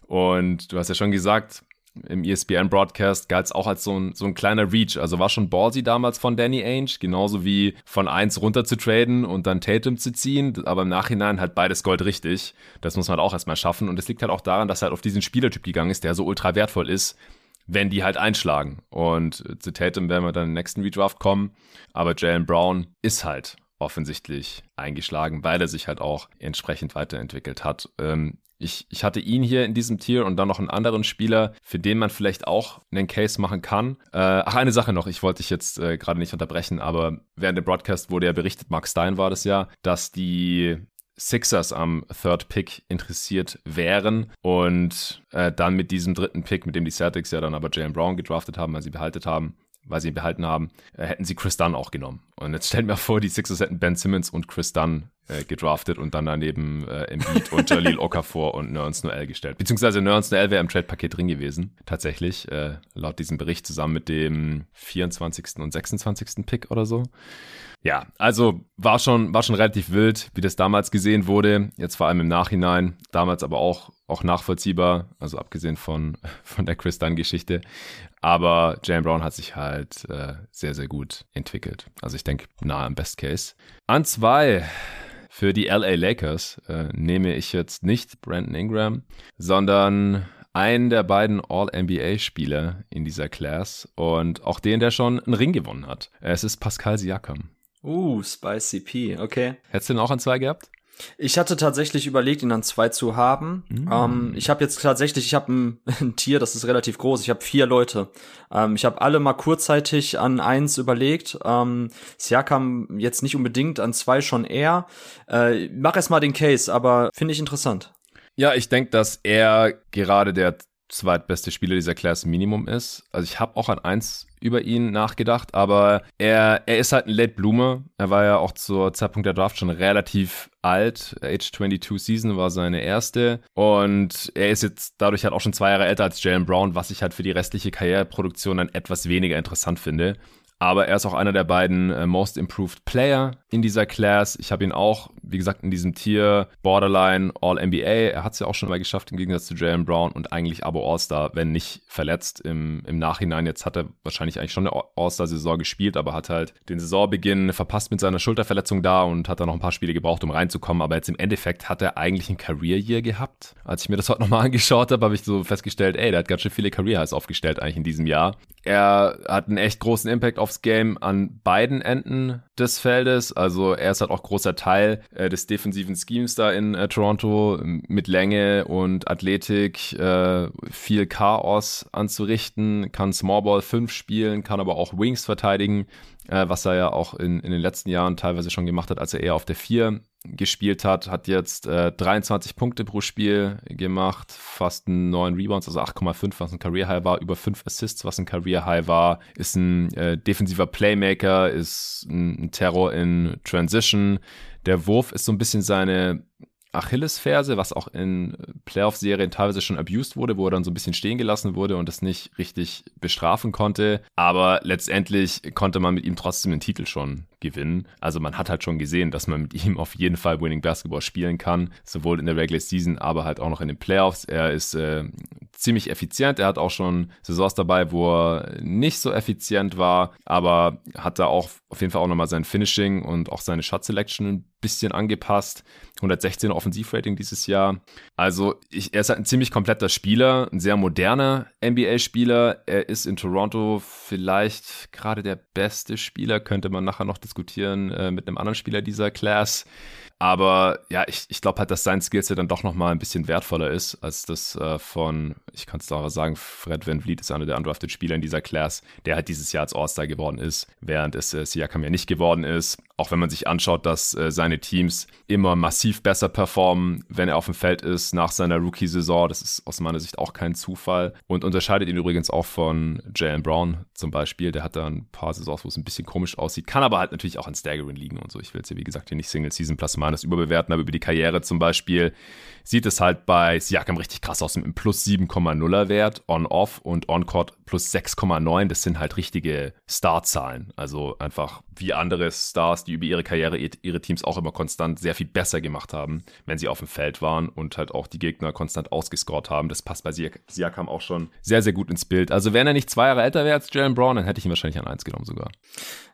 S1: Und du hast ja schon gesagt, im ESPN-Broadcast galt es auch als so ein, so ein kleiner Reach. Also war schon ballsy damals von Danny Ainge, genauso wie von 1 runter zu traden und dann Tatum zu ziehen. Aber im Nachhinein halt beides Gold richtig. Das muss man halt auch erstmal schaffen. Und es liegt halt auch daran, dass er halt auf diesen Spielertyp gegangen ist, der so ultra wertvoll ist, wenn die halt einschlagen. Und zu Tatum werden wir dann im nächsten Redraft kommen. Aber Jalen Brown ist halt offensichtlich eingeschlagen, weil er sich halt auch entsprechend weiterentwickelt hat. Ähm, ich, ich hatte ihn hier in diesem Tier und dann noch einen anderen Spieler, für den man vielleicht auch einen Case machen kann. Äh, ach, eine Sache noch, ich wollte dich jetzt äh, gerade nicht unterbrechen, aber während dem Broadcast wurde ja berichtet, Mark Stein war das ja, dass die Sixers am Third Pick interessiert wären und äh, dann mit diesem dritten Pick, mit dem die Celtics ja dann aber Jalen Brown gedraftet haben, weil sie behalten haben, weil sie ihn behalten haben, äh, hätten sie Chris Dunn auch genommen. Und jetzt stellen wir vor, die Sixers hätten Ben Simmons und Chris Dunn äh, gedraftet und dann daneben äh, Embiid und Jalil Okafor und Nerns Noel gestellt. Beziehungsweise Nerns Noel wäre im Trade-Paket drin gewesen, tatsächlich, äh, laut diesem Bericht zusammen mit dem 24. und 26. Pick oder so. Ja, also war schon, war schon relativ wild, wie das damals gesehen wurde. Jetzt vor allem im Nachhinein. Damals aber auch, auch nachvollziehbar. Also abgesehen von, von der Chris Dunn-Geschichte. Aber Jalen Brown hat sich halt äh, sehr, sehr gut entwickelt. Also ich denke, nahe am Best Case. An zwei für die LA Lakers äh, nehme ich jetzt nicht Brandon Ingram, sondern einen der beiden All-NBA-Spieler in dieser Class und auch den, der schon einen Ring gewonnen hat. Es ist Pascal Siakam.
S2: Uh, Spicy P, okay.
S1: Hättest du den auch an zwei gehabt?
S2: Ich hatte tatsächlich überlegt, ihn an zwei zu haben. Mm. Ähm, ich habe jetzt tatsächlich, ich habe ein, ein, Tier, das ist relativ groß. Ich habe vier Leute. Ähm, ich habe alle mal kurzzeitig an eins überlegt. Ähm, Siakam jetzt nicht unbedingt, an zwei schon eher. Äh, mach erst mal den Case, aber finde ich interessant.
S1: Ja, ich denke, dass er gerade der zweitbeste Spieler dieser Class Minimum ist. Also ich habe auch an eins über ihn nachgedacht, aber er, er ist halt ein Late Bloomer. Er war ja auch zur Zeitpunkt der Draft schon relativ alt. Age 22 Season war seine erste. Und er ist jetzt dadurch halt auch schon zwei Jahre älter als Jalen Brown, was ich halt für die restliche Karriereproduktion dann etwas weniger interessant finde aber er ist auch einer der beiden äh, Most Improved Player in dieser Class. Ich habe ihn auch, wie gesagt, in diesem Tier Borderline All-NBA. Er hat es ja auch schon mal geschafft, im Gegensatz zu Jalen Brown und eigentlich Abo All-Star, wenn nicht verletzt im, im Nachhinein. Jetzt hat er wahrscheinlich eigentlich schon eine All-Star-Saison gespielt, aber hat halt den Saisonbeginn verpasst mit seiner Schulterverletzung da und hat dann noch ein paar Spiele gebraucht, um reinzukommen. Aber jetzt im Endeffekt hat er eigentlich ein Career-Year gehabt. Als ich mir das heute nochmal angeschaut habe, habe ich so festgestellt, ey, der hat ganz schön viele Career-Highs aufgestellt eigentlich in diesem Jahr. Er hat einen echt großen Impact aufs Game an beiden Enden des Feldes. Also er ist halt auch großer Teil äh, des defensiven Schemes da in äh, Toronto mit Länge und Athletik, äh, viel Chaos anzurichten, kann Smallball 5 spielen, kann aber auch Wings verteidigen, äh, was er ja auch in, in den letzten Jahren teilweise schon gemacht hat, als er eher auf der 4 gespielt hat, hat jetzt äh, 23 Punkte pro Spiel gemacht, fast 9 Rebounds, also 8,5, was ein Career High war, über 5 Assists, was ein Career High war, ist ein äh, defensiver Playmaker, ist ein, ein Terror in Transition. Der Wurf ist so ein bisschen seine Achillesferse, was auch in Playoff-Serien teilweise schon abused wurde, wo er dann so ein bisschen stehen gelassen wurde und es nicht richtig bestrafen konnte. Aber letztendlich konnte man mit ihm trotzdem den Titel schon gewinnen. Also man hat halt schon gesehen, dass man mit ihm auf jeden Fall Winning Basketball spielen kann, sowohl in der Regular Season, aber halt auch noch in den Playoffs. Er ist äh, ziemlich effizient. Er hat auch schon Saisons dabei, wo er nicht so effizient war, aber hat da auch auf jeden Fall auch nochmal sein Finishing und auch seine Shot Selection ein bisschen angepasst. 116 Offensivrating dieses Jahr. Also ich, er ist halt ein ziemlich kompletter Spieler, ein sehr moderner NBA-Spieler. Er ist in Toronto vielleicht gerade der beste Spieler, könnte man nachher noch diskutieren äh, mit einem anderen Spieler dieser Class. Aber ja, ich, ich glaube halt, dass sein Skillset dann doch nochmal ein bisschen wertvoller ist als das äh, von, ich kann es doch sagen, Fred Van Vliet ist einer der undrafted Spieler in dieser Class, der halt dieses Jahr als All-Star geworden ist, während es äh, Siakam ja nicht geworden ist. Auch wenn man sich anschaut, dass äh, seine Teams immer massiv besser performen, wenn er auf dem Feld ist nach seiner Rookie-Saison. Das ist aus meiner Sicht auch kein Zufall und unterscheidet ihn übrigens auch von Jalen Brown zum Beispiel. Der hat da ein paar Saisons, wo es ein bisschen komisch aussieht, kann aber halt natürlich auch an Staggering liegen und so. Ich will jetzt hier, wie gesagt, hier nicht Single-Season plus minus überbewerten, aber über die Karriere zum Beispiel sieht es halt bei Siakam richtig krass aus mit einem plus 7,0er Wert on-off und on-court plus 6,9. Das sind halt richtige Starzahlen. Also einfach wie andere Stars, die über ihre Karriere ihre Teams auch immer konstant sehr viel besser gemacht haben, wenn sie auf dem Feld waren und halt auch die Gegner konstant ausgescored haben. Das passt bei Siakam auch schon sehr, sehr gut ins Bild. Also wenn er nicht zwei Jahre älter wäre als Jalen Brown, dann hätte ich ihn wahrscheinlich an eins genommen sogar.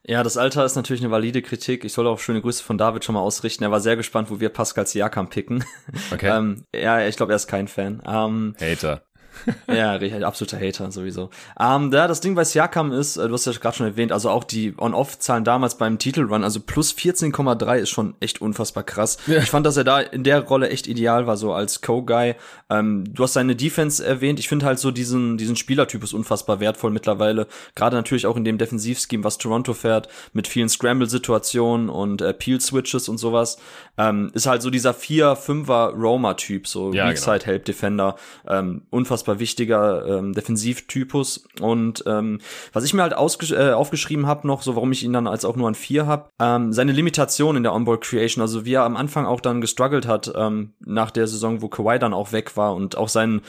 S2: Ja, das Alter ist natürlich eine valide Kritik. Ich soll auch schöne Grüße von David schon mal ausrichten. Er war sehr gespannt, wo wir Pascal Siakam picken. Okay. ähm, ja, ich glaube, er ist kein Fan. Ähm,
S1: Hater.
S2: ja, absoluter Hater sowieso. Ähm, da das Ding bei Siakam ist, äh, du hast ja gerade schon erwähnt, also auch die On-Off-Zahlen damals beim Titelrun, also plus 14,3 ist schon echt unfassbar krass. Ja. Ich fand, dass er da in der Rolle echt ideal war, so als Co-Guy. Ähm, du hast seine Defense erwähnt. Ich finde halt so diesen, diesen Spielertypus unfassbar wertvoll mittlerweile. Gerade natürlich auch in dem Defensivscheme, was Toronto fährt, mit vielen Scramble-Situationen und äh, Peel-Switches und sowas. Ähm, ist halt so dieser 4-5er Roma-Typ, so ja, Weakside-Help-Defender. Genau. Ähm, unfassbar unfassbar wichtiger ähm, Defensivtypus. Und ähm, was ich mir halt äh, aufgeschrieben habe noch, so warum ich ihn dann als auch nur an vier habe, ähm, seine Limitation in der Onboard Creation, also wie er am Anfang auch dann gestruggelt hat ähm, nach der Saison, wo Kawhi dann auch weg war und auch sein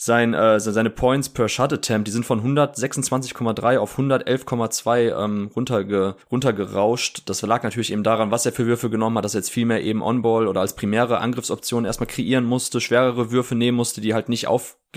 S2: sein, äh, seine Points per Shot Attempt, die sind von 126,3 auf 111,2 ähm, runterge runtergerauscht. Das lag natürlich eben daran, was er für Würfe genommen hat, dass er jetzt viel mehr eben On-Ball oder als primäre Angriffsoption erstmal kreieren musste, schwerere Würfe nehmen musste, die halt nicht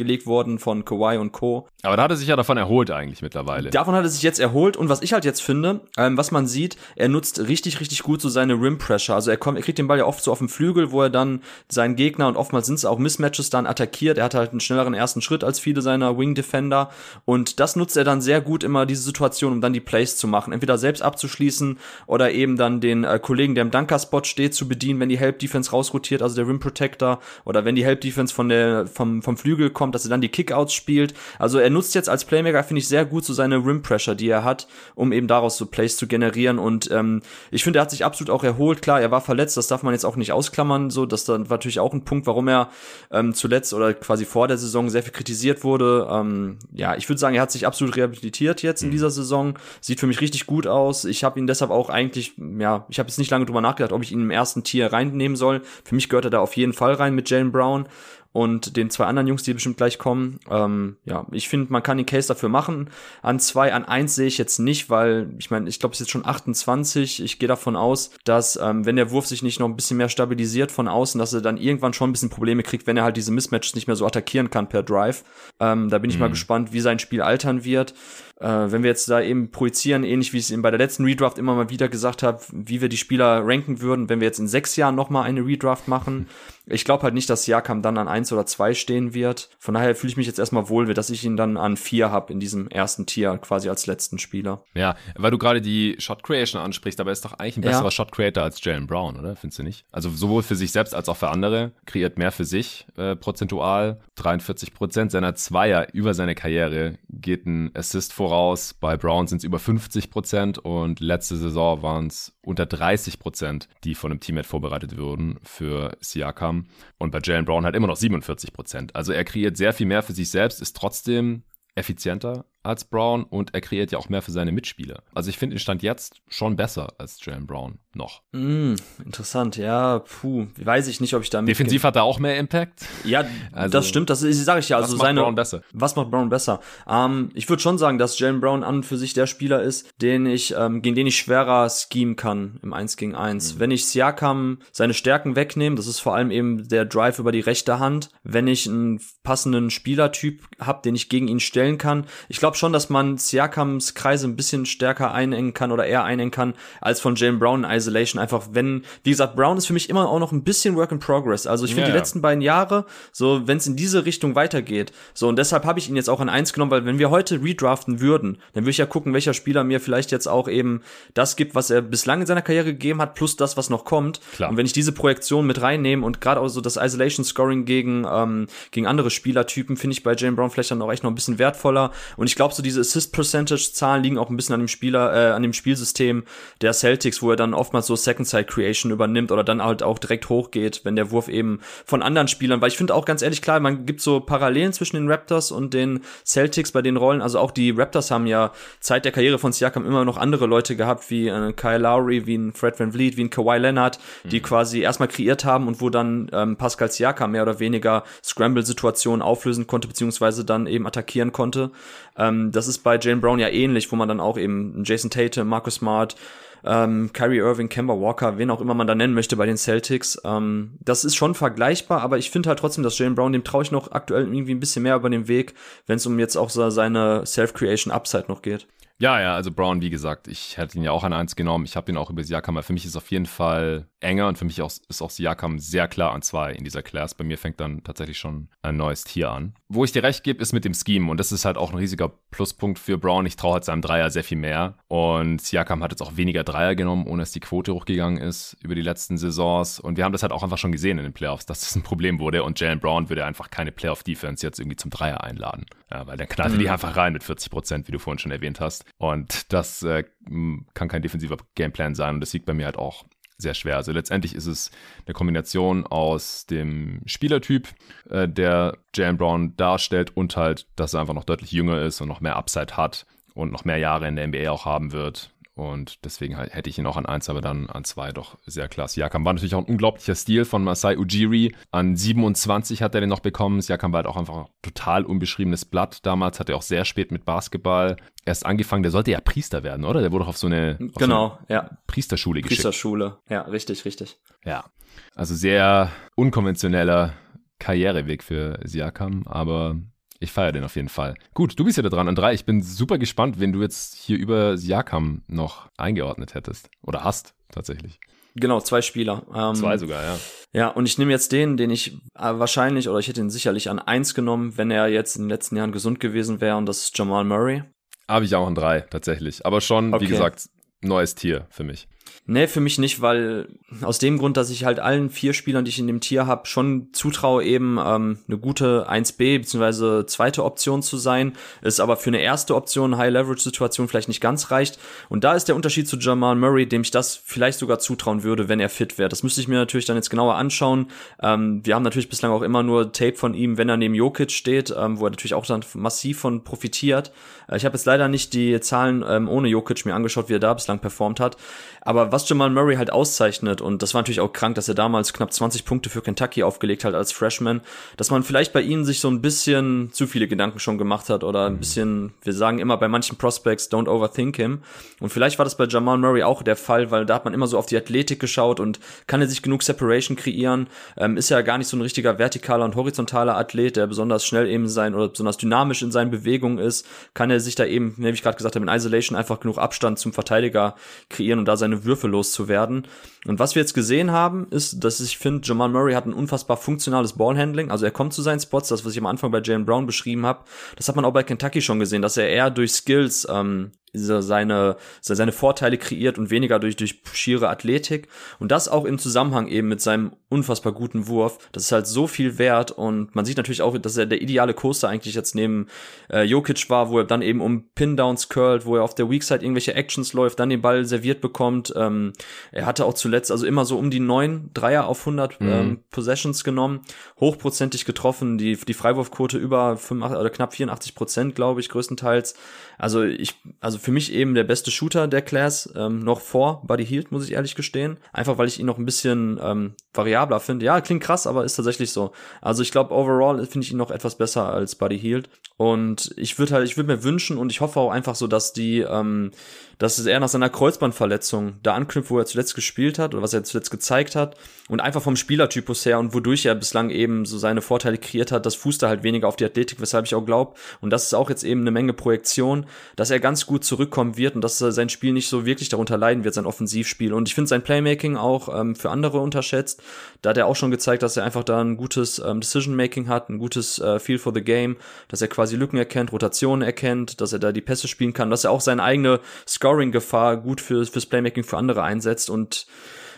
S2: aufgelegt wurden von Kawhi und Co.
S1: Aber da hat er sich ja davon erholt eigentlich mittlerweile.
S2: Davon hat er sich jetzt erholt und was ich halt jetzt finde, ähm, was man sieht, er nutzt richtig, richtig gut so seine Rim Pressure. Also er kommt, er kriegt den Ball ja oft so auf dem Flügel, wo er dann seinen Gegner und oftmals sind es auch Mismatches dann attackiert. Er hat halt einen schnelleren ersten Schritt als viele seiner Wing Defender. Und das nutzt er dann sehr gut immer diese Situation, um dann die Plays zu machen. Entweder selbst abzuschließen oder eben dann den äh, Kollegen, der im Dunker-Spot steht, zu bedienen, wenn die Help Defense rausrotiert, also der Rim Protector, oder wenn die Help Defense von der, vom, vom Flügel kommt, kommt, dass er dann die Kickouts spielt. Also er nutzt jetzt als Playmaker, finde ich, sehr gut so seine Rim Pressure, die er hat, um eben daraus so Plays zu generieren. Und ähm, ich finde, er hat sich absolut auch erholt. Klar, er war verletzt, das darf man jetzt auch nicht ausklammern. So, das dann war natürlich auch ein Punkt, warum er ähm, zuletzt oder quasi vor der Saison sehr viel kritisiert wurde. Ähm, ja, ich würde sagen, er hat sich absolut rehabilitiert jetzt in mhm. dieser Saison. Sieht für mich richtig gut aus. Ich habe ihn deshalb auch eigentlich, ja, ich habe jetzt nicht lange drüber nachgedacht, ob ich ihn im ersten Tier reinnehmen soll. Für mich gehört er da auf jeden Fall rein mit Jalen Brown und den zwei anderen Jungs, die bestimmt gleich kommen. Ähm, ja, ich finde, man kann den Case dafür machen. An zwei, an eins sehe ich jetzt nicht, weil ich meine, ich glaube, es ist jetzt schon 28. Ich gehe davon aus, dass ähm, wenn der Wurf sich nicht noch ein bisschen mehr stabilisiert von außen, dass er dann irgendwann schon ein bisschen Probleme kriegt, wenn er halt diese Mismatches nicht mehr so attackieren kann per Drive. Ähm, da bin ich mhm. mal gespannt, wie sein Spiel altern wird. Äh, wenn wir jetzt da eben projizieren, ähnlich wie ich es eben bei der letzten Redraft immer mal wieder gesagt habe, wie wir die Spieler ranken würden, wenn wir jetzt in sechs Jahren nochmal eine Redraft machen. Ich glaube halt nicht, dass Siakam dann an eins oder zwei stehen wird. Von daher fühle ich mich jetzt erstmal wohl, dass ich ihn dann an vier habe in diesem ersten Tier, quasi als letzten Spieler.
S1: Ja, weil du gerade die Shot Creation ansprichst, aber er ist doch eigentlich ein besserer ja. Shot Creator als Jalen Brown, oder? Findest du nicht? Also sowohl für sich selbst als auch für andere, kreiert mehr für sich, äh, prozentual. 43 Prozent seiner Zweier über seine Karriere geht ein Assist voraus. Bei Brown sind es über 50 Prozent und letzte Saison waren es unter 30 Prozent, die von einem Teammate vorbereitet wurden für Siakam. Und bei Jalen Brown halt immer noch 47 Prozent. Also er kreiert sehr viel mehr für sich selbst, ist trotzdem effizienter als Brown und er kreiert ja auch mehr für seine Mitspieler. Also ich finde ihn Stand jetzt schon besser als Jalen Brown noch.
S2: Mm, interessant, ja, puh, weiß ich nicht, ob ich da
S1: Defensiv hat er auch mehr Impact.
S2: Ja, also, das stimmt, das sage ich ja. Also
S1: was macht
S2: seine,
S1: Brown besser?
S2: Was macht Brown besser? Ähm, ich würde schon sagen, dass Jalen Brown an und für sich der Spieler ist, den ich, ähm, gegen den ich schwerer schemen kann im 1 gegen 1. Mhm. Wenn ich Siakam seine Stärken wegnehme, das ist vor allem eben der Drive über die rechte Hand, wenn ich einen passenden Spielertyp habe, den ich gegen ihn stellen kann. Ich glaube schon, dass man Siakams Kreise ein bisschen stärker einengen kann oder eher einengen kann, als von Jalen Brown in Isolation. Einfach wenn, wie gesagt, Brown ist für mich immer auch noch ein bisschen Work in Progress. Also ich finde ja, die letzten beiden Jahre, so wenn es in diese Richtung weitergeht, so und deshalb habe ich ihn jetzt auch in eins genommen, weil wenn wir heute redraften würden, dann würde ich ja gucken, welcher Spieler mir vielleicht jetzt auch eben das gibt, was er bislang in seiner Karriere gegeben hat, plus das, was noch kommt. Klar. Und wenn ich diese Projektion mit reinnehme und gerade auch so das Isolation Scoring gegen ähm, gegen andere Spielertypen, finde ich bei Jalen Brown vielleicht dann auch echt noch ein bisschen wertvoller. Und ich glaube, so diese Assist Percentage Zahlen liegen auch ein bisschen an dem Spieler, äh, an dem Spielsystem der Celtics, wo er dann oftmals so Second Side Creation übernimmt oder dann halt auch direkt hochgeht, wenn der Wurf eben von anderen Spielern, weil ich finde auch ganz ehrlich klar, man gibt so Parallelen zwischen den Raptors und den Celtics bei den Rollen, also auch die Raptors haben ja Zeit der Karriere von Siakam immer noch andere Leute gehabt, wie äh, Kyle Lowry, wie ein Fred Van Vliet, wie ein Kawhi Leonard, die mhm. quasi erstmal kreiert haben und wo dann ähm, Pascal Siakam mehr oder weniger Scramble-Situationen auflösen konnte, beziehungsweise dann eben attackieren konnte. Ähm, das ist bei Jalen Brown ja ähnlich, wo man dann auch eben Jason Tate, Marcus Smart, ähm, Kyrie Irving, Kemba Walker, wen auch immer man da nennen möchte bei den Celtics. Ähm, das ist schon vergleichbar, aber ich finde halt trotzdem, dass Jalen Brown, dem traue ich noch aktuell irgendwie ein bisschen mehr über den Weg, wenn es um jetzt auch so seine Self-Creation Upside noch geht.
S1: Ja, ja, also Brown, wie gesagt, ich hätte ihn ja auch an eins genommen. Ich habe ihn auch über Siakam, aber für mich ist auf jeden Fall enger und für mich auch, ist auch Siakam sehr klar an zwei in dieser Class. Bei mir fängt dann tatsächlich schon ein neues Tier an. Wo ich dir recht gebe, ist mit dem Scheme und das ist halt auch ein riesiger Pluspunkt für Brown. Ich traue halt seinem Dreier sehr viel mehr und Siakam hat jetzt auch weniger Dreier genommen, ohne dass die Quote hochgegangen ist über die letzten Saisons und wir haben das halt auch einfach schon gesehen in den Playoffs, dass das ein Problem wurde und Jalen Brown würde einfach keine Playoff-Defense jetzt irgendwie zum Dreier einladen. Ja, weil dann knallte mhm. die einfach rein mit 40 Prozent, wie du vorhin schon erwähnt hast. Und das äh, kann kein defensiver Gameplan sein. Und das liegt bei mir halt auch sehr schwer. Also letztendlich ist es eine Kombination aus dem Spielertyp, äh, der Jalen Brown darstellt und halt, dass er einfach noch deutlich jünger ist und noch mehr Upside hat und noch mehr Jahre in der NBA auch haben wird. Und deswegen hätte ich ihn auch an 1, aber dann an 2 doch sehr klasse. Siakam war natürlich auch ein unglaublicher Stil von Masai Ujiri. An 27 hat er den noch bekommen. Siakam war halt auch einfach ein total unbeschriebenes Blatt. Damals hat er auch sehr spät mit Basketball erst angefangen. Der sollte ja Priester werden, oder? Der wurde doch auf so eine, auf
S2: genau, so eine ja.
S1: Priesterschule
S2: geschickt. Priesterschule, ja, richtig, richtig.
S1: Ja, also sehr unkonventioneller Karriereweg für Siakam, aber ich feiere den auf jeden Fall. Gut, du bist ja da dran an drei. Ich bin super gespannt, wenn du jetzt hier über Siakam noch eingeordnet hättest. Oder hast, tatsächlich.
S2: Genau, zwei Spieler.
S1: Ähm, zwei sogar, ja.
S2: Ja, und ich nehme jetzt den, den ich äh, wahrscheinlich, oder ich hätte ihn sicherlich an eins genommen, wenn er jetzt in den letzten Jahren gesund gewesen wäre, und das ist Jamal Murray.
S1: Habe ich auch an drei, tatsächlich. Aber schon, okay. wie gesagt, neues Tier für mich.
S2: Nee, für mich nicht, weil aus dem Grund, dass ich halt allen vier Spielern, die ich in dem Tier habe, schon zutraue, eben ähm, eine gute 1B bzw. zweite Option zu sein, ist aber für eine erste Option High-Leverage-Situation vielleicht nicht ganz reicht. Und da ist der Unterschied zu Jamal Murray, dem ich das vielleicht sogar zutrauen würde, wenn er fit wäre. Das müsste ich mir natürlich dann jetzt genauer anschauen. Ähm, wir haben natürlich bislang auch immer nur Tape von ihm, wenn er neben Jokic steht, ähm, wo er natürlich auch dann massiv von profitiert. Äh, ich habe jetzt leider nicht die Zahlen ähm, ohne Jokic mir angeschaut, wie er da bislang performt hat. Aber was Jamal Murray halt auszeichnet, und das war natürlich auch krank, dass er damals knapp 20 Punkte für Kentucky aufgelegt hat als Freshman, dass man vielleicht bei ihnen sich so ein bisschen zu viele Gedanken schon gemacht hat oder ein bisschen, wir sagen immer bei manchen Prospects, don't overthink him. Und vielleicht war das bei Jamal Murray auch der Fall, weil da hat man immer so auf die Athletik geschaut und kann er sich genug Separation kreieren, ähm, ist ja gar nicht so ein richtiger vertikaler und horizontaler Athlet, der besonders schnell eben sein oder besonders dynamisch in seinen Bewegungen ist, kann er sich da eben, wie ich gerade gesagt habe, in Isolation einfach genug Abstand zum Verteidiger kreieren und da seine seine Würfe loszuwerden. Und was wir jetzt gesehen haben, ist, dass ich finde, Jamal Murray hat ein unfassbar funktionales Ballhandling. Also er kommt zu seinen Spots, das, was ich am Anfang bei Jalen Brown beschrieben habe. Das hat man auch bei Kentucky schon gesehen, dass er eher durch Skills ähm, seine, seine Vorteile kreiert und weniger durch, durch schiere Athletik. Und das auch im Zusammenhang eben mit seinem unfassbar guten Wurf. Das ist halt so viel wert und man sieht natürlich auch, dass er der ideale Coaster eigentlich jetzt neben äh, Jokic war, wo er dann eben um Pin-Downs curlt, wo er auf der Weak Side irgendwelche Actions läuft, dann den Ball serviert bekommt. Ähm, er hatte auch zuletzt also immer so um die neun Dreier auf 100 mhm. ähm, Possessions genommen, hochprozentig getroffen, die, die Freiwurfquote über 85, oder knapp 84 Prozent, glaube ich, größtenteils. Also ich, also für mich eben der beste Shooter der Class, ähm, noch vor Buddy Hield, muss ich ehrlich gestehen. Einfach weil ich ihn noch ein bisschen ähm, variabler finde. Ja, klingt krass, aber ist tatsächlich so. Also ich glaube, overall finde ich ihn noch etwas besser als Buddy Hield. Und ich würde halt, ich würde mir wünschen und ich hoffe auch einfach so, dass die, ähm, dass eher nach seiner Kreuzbandverletzung da anknüpft, wo er zuletzt gespielt hat oder was er zuletzt gezeigt hat und einfach vom Spielertypus her und wodurch er bislang eben so seine Vorteile kreiert hat, das fußt er halt weniger auf die Athletik, weshalb ich auch glaube, und das ist auch jetzt eben eine Menge Projektion, dass er ganz gut zurückkommen wird und dass sein Spiel nicht so wirklich darunter leiden wird, sein Offensivspiel. Und ich finde sein Playmaking auch ähm, für andere unterschätzt. Da hat er auch schon gezeigt, dass er einfach da ein gutes ähm, Decision-Making hat, ein gutes äh, Feel for the Game, dass er quasi Lücken erkennt, Rotationen erkennt, dass er da die Pässe spielen kann, dass er auch seine eigene Scoring-Gefahr gut für, fürs Playmaking für andere einsetzt. Und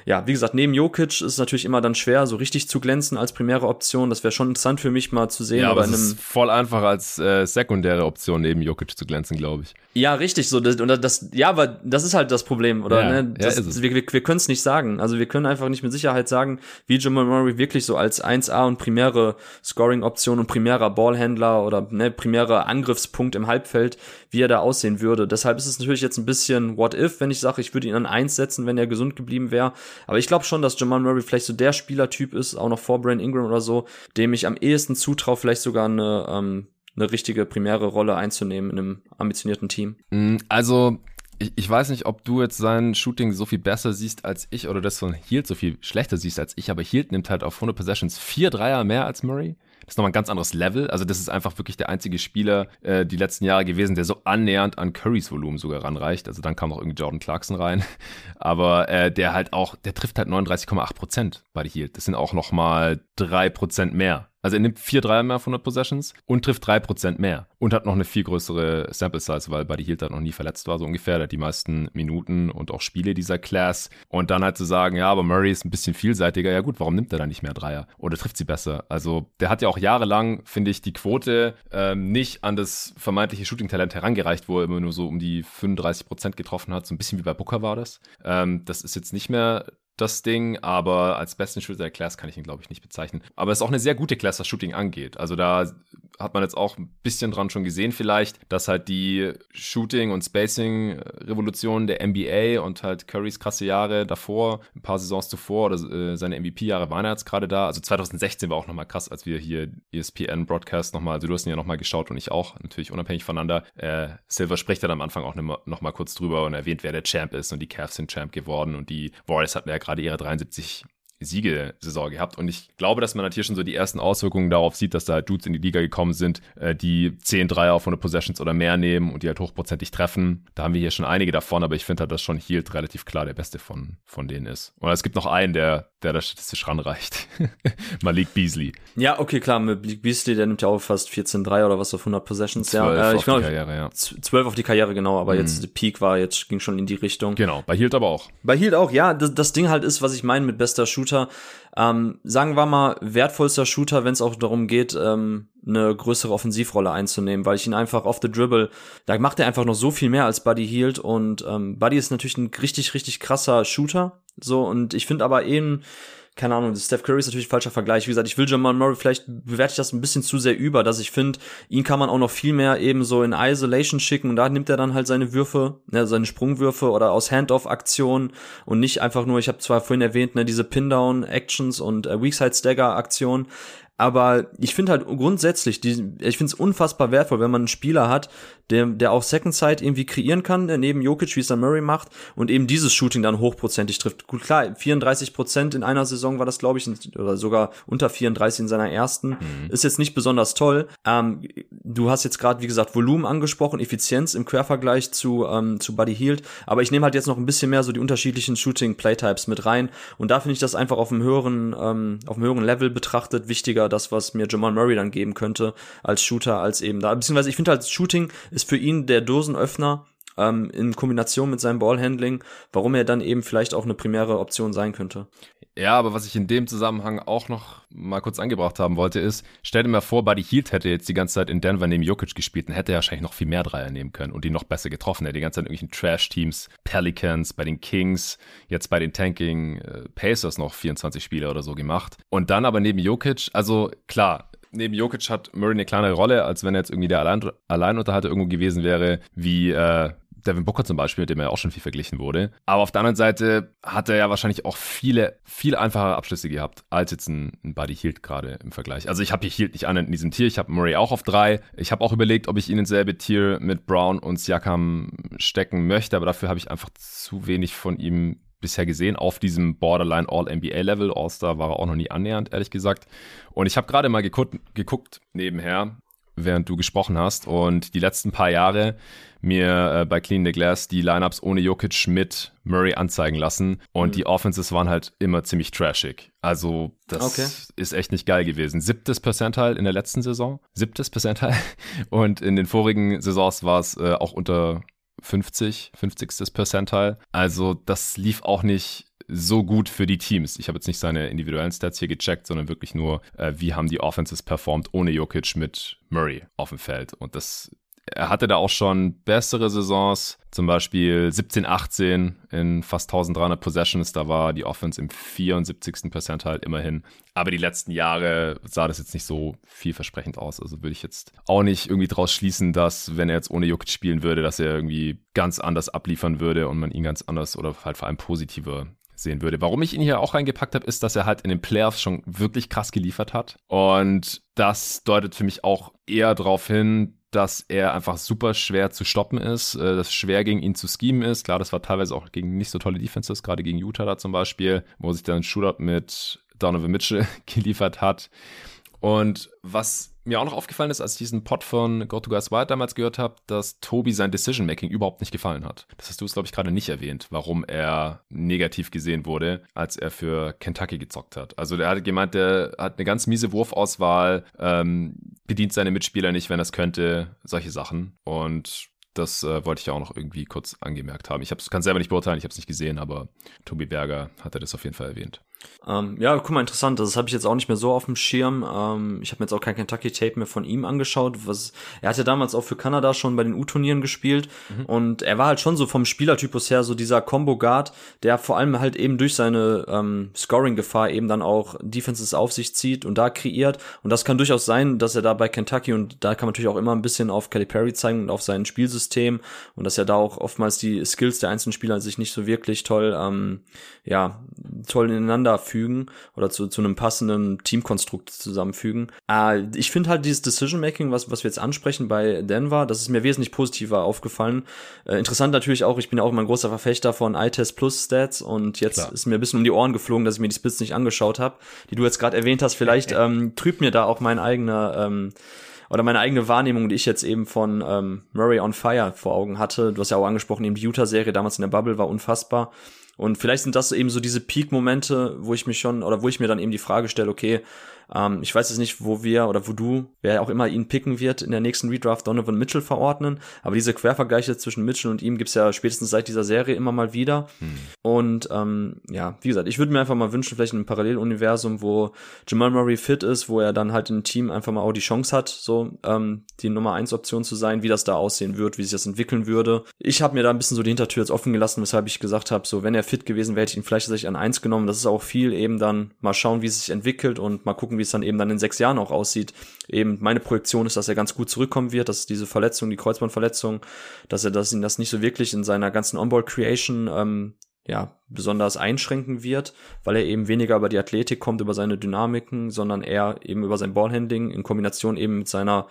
S2: ja, wie gesagt, neben Jokic ist es natürlich immer dann schwer, so richtig zu glänzen als primäre Option. Das wäre schon interessant für mich mal zu sehen.
S1: Ja, aber, es ist voll einfach als äh, sekundäre Option neben Jokic zu glänzen, glaube ich.
S2: Ja, richtig, so, das, und das, ja, aber das ist halt das Problem, oder, ja, ne, das, ja, wir, wir, wir können es nicht sagen, also wir können einfach nicht mit Sicherheit sagen, wie Jamal Murray wirklich so als 1A und primäre Scoring-Option und primärer Ballhändler oder, ne, primärer Angriffspunkt im Halbfeld, wie er da aussehen würde. Deshalb ist es natürlich jetzt ein bisschen what if, wenn ich sage, ich würde ihn an 1 setzen, wenn er gesund geblieben wäre, aber ich glaube schon, dass Jamal Murray vielleicht so der Spielertyp ist, auch noch vor Brand Ingram oder so, dem ich am ehesten zutraue, vielleicht sogar eine, ähm, eine richtige primäre Rolle einzunehmen in einem ambitionierten Team.
S1: Mm, also ich, ich weiß nicht, ob du jetzt sein Shooting so viel besser siehst als ich oder das von Hield so viel schlechter siehst als ich, aber Hield nimmt halt auf 100 Possessions vier Dreier mehr als Murray. Das ist nochmal ein ganz anderes Level. Also das ist einfach wirklich der einzige Spieler äh, die letzten Jahre gewesen, der so annähernd an Currys Volumen sogar ranreicht. Also dann kam noch irgendwie Jordan Clarkson rein. Aber äh, der halt auch, der trifft halt 39,8 Prozent bei Hield. Das sind auch nochmal drei Prozent mehr also er nimmt vier Dreier mehr auf 100 Possessions und trifft drei Prozent mehr. Und hat noch eine viel größere Sample Size, weil Buddy Hield halt noch nie verletzt war, so ungefähr. Der hat die meisten Minuten und auch Spiele dieser Class. Und dann halt zu sagen, ja, aber Murray ist ein bisschen vielseitiger. Ja gut, warum nimmt er dann nicht mehr Dreier? Oder trifft sie besser? Also der hat ja auch jahrelang, finde ich, die Quote ähm, nicht an das vermeintliche Shooting-Talent herangereicht, wo er immer nur so um die 35 Prozent getroffen hat. So ein bisschen wie bei Booker war das. Ähm, das ist jetzt nicht mehr das Ding, aber als besten Shooter der Class kann ich ihn, glaube ich, nicht bezeichnen. Aber es ist auch eine sehr gute Class, was Shooting angeht. Also da hat man jetzt auch ein bisschen dran schon gesehen vielleicht, dass halt die Shooting- und Spacing-Revolution der NBA und halt Currys krasse Jahre davor, ein paar Saisons zuvor oder äh, seine MVP-Jahre waren jetzt gerade da. Also 2016 war auch nochmal krass, als wir hier ESPN-Broadcast nochmal, also du hast ihn ja nochmal geschaut und ich auch, natürlich unabhängig voneinander. Äh, Silver spricht dann am Anfang auch nochmal kurz drüber und erwähnt, wer der Champ ist und die Cavs sind Champ geworden und die Warriors hatten ja gerade ihre 73 Siegesaison gehabt. Und ich glaube, dass man halt hier schon so die ersten Auswirkungen darauf sieht, dass da halt Dudes in die Liga gekommen sind, äh, die 10 Dreier auf 100 Possessions oder mehr nehmen und die halt hochprozentig treffen. Da haben wir hier schon einige davon, aber ich finde halt, dass schon Hield relativ klar der beste von, von denen ist. Und es gibt noch einen, der, der da statistisch ranreicht. Malik Beasley.
S2: Ja, okay, klar. Malik Beasley, der nimmt ja auch fast 14 Dreier oder was auf 100 Possessions.
S1: 12
S2: ja,
S1: äh, ich auf die Karriere, ja.
S2: 12 auf die Karriere, genau. Aber mhm. jetzt der Peak war, jetzt ging schon in die Richtung.
S1: Genau, bei Hield aber auch.
S2: Bei Hield auch, ja. Das, das Ding halt ist, was ich meine mit bester Shooter. Ähm, sagen wir mal, wertvollster Shooter, wenn es auch darum geht, ähm, eine größere Offensivrolle einzunehmen, weil ich ihn einfach off the dribble, da macht er einfach noch so viel mehr als Buddy Hield und ähm, Buddy ist natürlich ein richtig, richtig krasser Shooter, so und ich finde aber eben, keine Ahnung, Steph Curry ist natürlich ein falscher Vergleich. Wie gesagt, ich will Jamal Murray, vielleicht bewerte ich das ein bisschen zu sehr über, dass ich finde, ihn kann man auch noch viel mehr eben so in Isolation schicken und da nimmt er dann halt seine Würfe, ne, seine Sprungwürfe oder aus Handoff-Aktionen und nicht einfach nur, ich habe zwar vorhin erwähnt, ne, diese Pin-Down-Actions und äh, Weakside-Stagger-Aktionen, aber ich finde halt grundsätzlich, die, ich finde es unfassbar wertvoll, wenn man einen Spieler hat, der, der auch Second Sight irgendwie kreieren kann, der neben Jokic, wie es dann Murray macht, und eben dieses Shooting dann hochprozentig trifft. Gut, klar, 34 Prozent in einer Saison war das, glaube ich, oder sogar unter 34 in seiner ersten. Mhm. Ist jetzt nicht besonders toll. Ähm, du hast jetzt gerade, wie gesagt, Volumen angesprochen, Effizienz im Quervergleich zu, ähm, zu Buddy Hield. Aber ich nehme halt jetzt noch ein bisschen mehr so die unterschiedlichen Shooting-Playtypes mit rein. Und da finde ich das einfach auf einem höheren, ähm, auf einem höheren Level betrachtet wichtiger, das, was mir Jamal Murray dann geben könnte als Shooter, als eben da. Beziehungsweise ich finde halt Shooting ist für ihn der Dosenöffner ähm, in Kombination mit seinem Ballhandling, warum er dann eben vielleicht auch eine primäre Option sein könnte.
S1: Ja, aber was ich in dem Zusammenhang auch noch mal kurz angebracht haben wollte, ist, stell dir mal vor, Buddy Hield hätte jetzt die ganze Zeit in Denver neben Jokic gespielt und hätte er wahrscheinlich noch viel mehr Dreier nehmen können und die noch besser getroffen. Er hätte die ganze Zeit in irgendwelchen Trash-Teams, Pelicans, bei den Kings, jetzt bei den Tanking äh, Pacers noch 24 Spiele oder so gemacht. Und dann aber neben Jokic, also klar, neben Jokic hat Murray eine kleine Rolle, als wenn er jetzt irgendwie der Allein Alleinunterhalter irgendwo gewesen wäre, wie äh, Devin Booker zum Beispiel, mit dem er auch schon viel verglichen wurde. Aber auf der anderen Seite hat er ja wahrscheinlich auch viele, viel einfachere Abschlüsse gehabt, als jetzt ein, ein Buddy Hield gerade im Vergleich. Also ich habe hier Hield nicht an in diesem Tier, ich habe Murray auch auf drei. Ich habe auch überlegt, ob ich ihn ins selbe Tier mit Brown und Siakam stecken möchte, aber dafür habe ich einfach zu wenig von ihm bisher gesehen auf diesem Borderline All-NBA-Level. All-Star war er auch noch nie annähernd, ehrlich gesagt. Und ich habe gerade mal geguckt, geguckt nebenher, während du gesprochen hast. Und die letzten paar Jahre mir äh, bei Clean the Glass die Lineups ohne Jokic mit Murray anzeigen lassen. Und mhm. die Offenses waren halt immer ziemlich trashig. Also, das okay. ist echt nicht geil gewesen. Siebtes Percentile in der letzten Saison. Siebtes Percentile. Und in den vorigen Saisons war es äh, auch unter 50, 50. Percentile. Also, das lief auch nicht so gut für die Teams. Ich habe jetzt nicht seine individuellen Stats hier gecheckt, sondern wirklich nur, äh, wie haben die Offenses performt ohne Jokic mit Murray auf dem Feld. Und das er hatte da auch schon bessere Saisons, zum Beispiel 17, 18 in fast 1300 Possessions, da war die Offense im 74. Percentile immerhin. Aber die letzten Jahre sah das jetzt nicht so vielversprechend aus. Also würde ich jetzt auch nicht irgendwie draus schließen, dass, wenn er jetzt ohne Jokic spielen würde, dass er irgendwie ganz anders abliefern würde und man ihn ganz anders oder halt vor allem positiver sehen würde. Warum ich ihn hier auch reingepackt habe, ist, dass er halt in den Playoffs schon wirklich krass geliefert hat. Und das deutet für mich auch eher darauf hin, dass er einfach super schwer zu stoppen ist, äh, dass schwer gegen ihn zu schemen ist. Klar, das war teilweise auch gegen nicht so tolle Defenses, gerade gegen Utah da zum Beispiel, wo sich dann ein Shootout mit Donovan Mitchell geliefert hat. Und was mir auch noch aufgefallen ist, als ich diesen Pod von Go to Guys Wild damals gehört habe, dass Tobi sein Decision-Making überhaupt nicht gefallen hat. Das hast du es, glaube ich, gerade nicht erwähnt, warum er negativ gesehen wurde, als er für Kentucky gezockt hat. Also der hat gemeint, der hat eine ganz miese Wurfauswahl, ähm, bedient seine Mitspieler nicht, wenn er es könnte, solche Sachen. Und das äh, wollte ich ja auch noch irgendwie kurz angemerkt haben. Ich kann es selber nicht beurteilen, ich habe es nicht gesehen, aber Tobi Berger hat er das auf jeden Fall erwähnt.
S2: Ähm, ja, guck mal, interessant. Das habe ich jetzt auch nicht mehr so auf dem Schirm. Ähm, ich habe mir jetzt auch kein Kentucky-Tape mehr von ihm angeschaut. Was, er hat ja damals auch für Kanada schon bei den U-Turnieren gespielt. Mhm. Und er war halt schon so vom Spielertypus her so dieser Combo-Guard, der vor allem halt eben durch seine ähm, Scoring-Gefahr eben dann auch Defenses auf sich zieht und da kreiert. Und das kann durchaus sein, dass er da bei Kentucky und da kann man natürlich auch immer ein bisschen auf Kelly Perry zeigen und auf sein Spielsystem und dass er da auch oftmals die Skills der einzelnen Spieler sich nicht so wirklich toll, ähm, ja, toll ineinander fügen oder zu, zu einem passenden Teamkonstrukt zusammenfügen. Äh, ich finde halt dieses Decision-Making, was, was wir jetzt ansprechen bei Denver, das ist mir wesentlich positiver aufgefallen. Äh, interessant natürlich auch, ich bin ja auch immer ein großer Verfechter von iTest Plus Stats und jetzt Klar. ist mir ein bisschen um die Ohren geflogen, dass ich mir die Splits nicht angeschaut habe, die du jetzt gerade erwähnt hast. Vielleicht ähm, trübt mir da auch mein eigener ähm, oder meine eigene Wahrnehmung, die ich jetzt eben von ähm, Murray on Fire vor Augen hatte. Du hast ja auch angesprochen, eben die Utah-Serie damals in der Bubble war unfassbar. Und vielleicht sind das eben so diese Peak-Momente, wo ich mich schon, oder wo ich mir dann eben die Frage stelle, okay, ähm, ich weiß jetzt nicht, wo wir oder wo du, wer auch immer ihn picken wird, in der nächsten Redraft Donovan Mitchell verordnen. Aber diese Quervergleiche zwischen Mitchell und ihm gibt's ja spätestens seit dieser Serie immer mal wieder. Hm. Und ähm, ja, wie gesagt, ich würde mir einfach mal wünschen, vielleicht in einem Paralleluniversum, wo Jamal Murray fit ist, wo er dann halt im Team einfach mal auch die Chance hat, so ähm, die Nummer eins Option zu sein, wie das da aussehen wird, wie sich das entwickeln würde. Ich habe mir da ein bisschen so die Hintertür jetzt offen gelassen, weshalb ich gesagt habe, so wenn er fit gewesen wäre, hätte ich ihn vielleicht tatsächlich an eins genommen. Das ist auch viel eben dann mal schauen, wie es sich entwickelt und mal gucken, wie es dann eben dann in sechs Jahren auch aussieht. Eben meine Projektion ist, dass er ganz gut zurückkommen wird, dass diese Verletzung, die Kreuzbandverletzung, dass er das ihn das nicht so wirklich in seiner ganzen Onboard Creation ähm, ja, besonders einschränken wird, weil er eben weniger über die Athletik kommt, über seine Dynamiken, sondern eher eben über sein Ballhandling in Kombination eben mit seiner,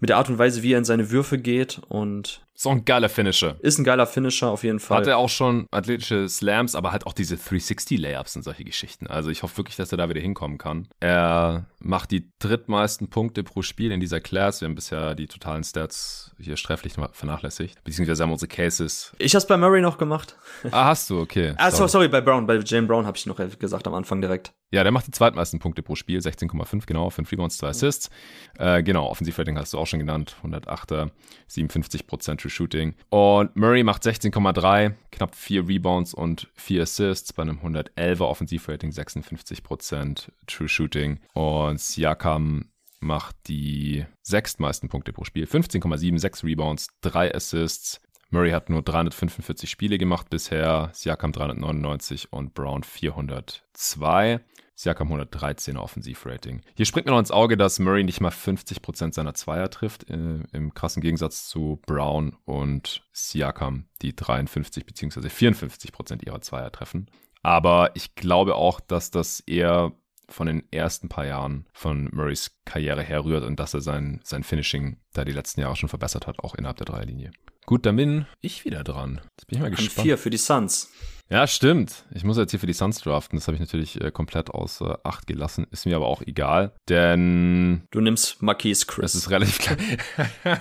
S2: mit der Art und Weise, wie er in seine Würfe geht und
S1: ist auch ein geiler Finisher.
S2: Ist ein geiler Finisher auf jeden Fall.
S1: Hat er auch schon athletische Slams, aber halt auch diese 360-Layups und solche Geschichten. Also ich hoffe wirklich, dass er da wieder hinkommen kann. Er macht die drittmeisten Punkte pro Spiel in dieser Class. Wir haben bisher die totalen Stats hier strefflich vernachlässigt. Beziehungsweise haben unsere Cases.
S2: Ich hab's bei Murray noch gemacht.
S1: Ah, hast du, okay.
S2: Ah, sorry, sorry bei Brown. Bei Jane Brown habe ich noch gesagt am Anfang direkt.
S1: Ja, der macht die zweitmeisten Punkte pro Spiel, 16,5, genau, 5 Rebounds, 2 Assists. Äh, genau, Offensivrating hast du auch schon genannt, 108er, 57% True Shooting. Und Murray macht 16,3, knapp 4 Rebounds und 4 Assists bei einem 111er Offensivrating, 56% True Shooting. Und Siakam macht die sechstmeisten Punkte pro Spiel, 15,7, 6 Rebounds, 3 Assists, Murray hat nur 345 Spiele gemacht bisher, Siakam 399 und Brown 402. Siakam 113 Offensivrating. Hier springt mir noch ins Auge, dass Murray nicht mal 50% seiner Zweier trifft, äh, im krassen Gegensatz zu Brown und Siakam, die 53 bzw. 54% ihrer Zweier treffen. Aber ich glaube auch, dass das eher von den ersten paar Jahren von Murrays Karriere herrührt und dass er sein, sein Finishing da die letzten Jahre schon verbessert hat, auch innerhalb der Dreierlinie. Gut, dann bin ich wieder dran. Jetzt bin ich mal gespannt. An
S2: vier für die Suns.
S1: Ja, stimmt. Ich muss jetzt hier für die Suns draften. Das habe ich natürlich äh, komplett außer Acht gelassen. Ist mir aber auch egal, denn.
S2: Du nimmst Marquise Chris.
S1: Das ist relativ klar.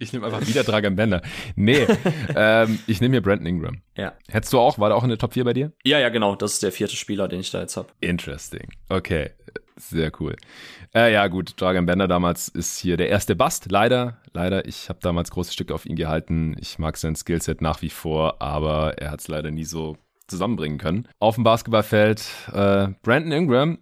S1: ich nehme einfach wieder Dragan Bender. Nee, ähm, ich nehme hier Brandon Ingram.
S2: Ja.
S1: Hättest du auch, war der auch in der Top 4 bei dir?
S2: Ja, ja, genau. Das ist der vierte Spieler, den ich da jetzt habe.
S1: Interesting. Okay. Sehr cool. Äh, ja, gut, Dragan Bender damals ist hier der erste Bast. Leider, leider. Ich habe damals große Stücke auf ihn gehalten. Ich mag sein Skillset nach wie vor, aber er hat es leider nie so zusammenbringen können. Auf dem Basketballfeld äh, Brandon Ingram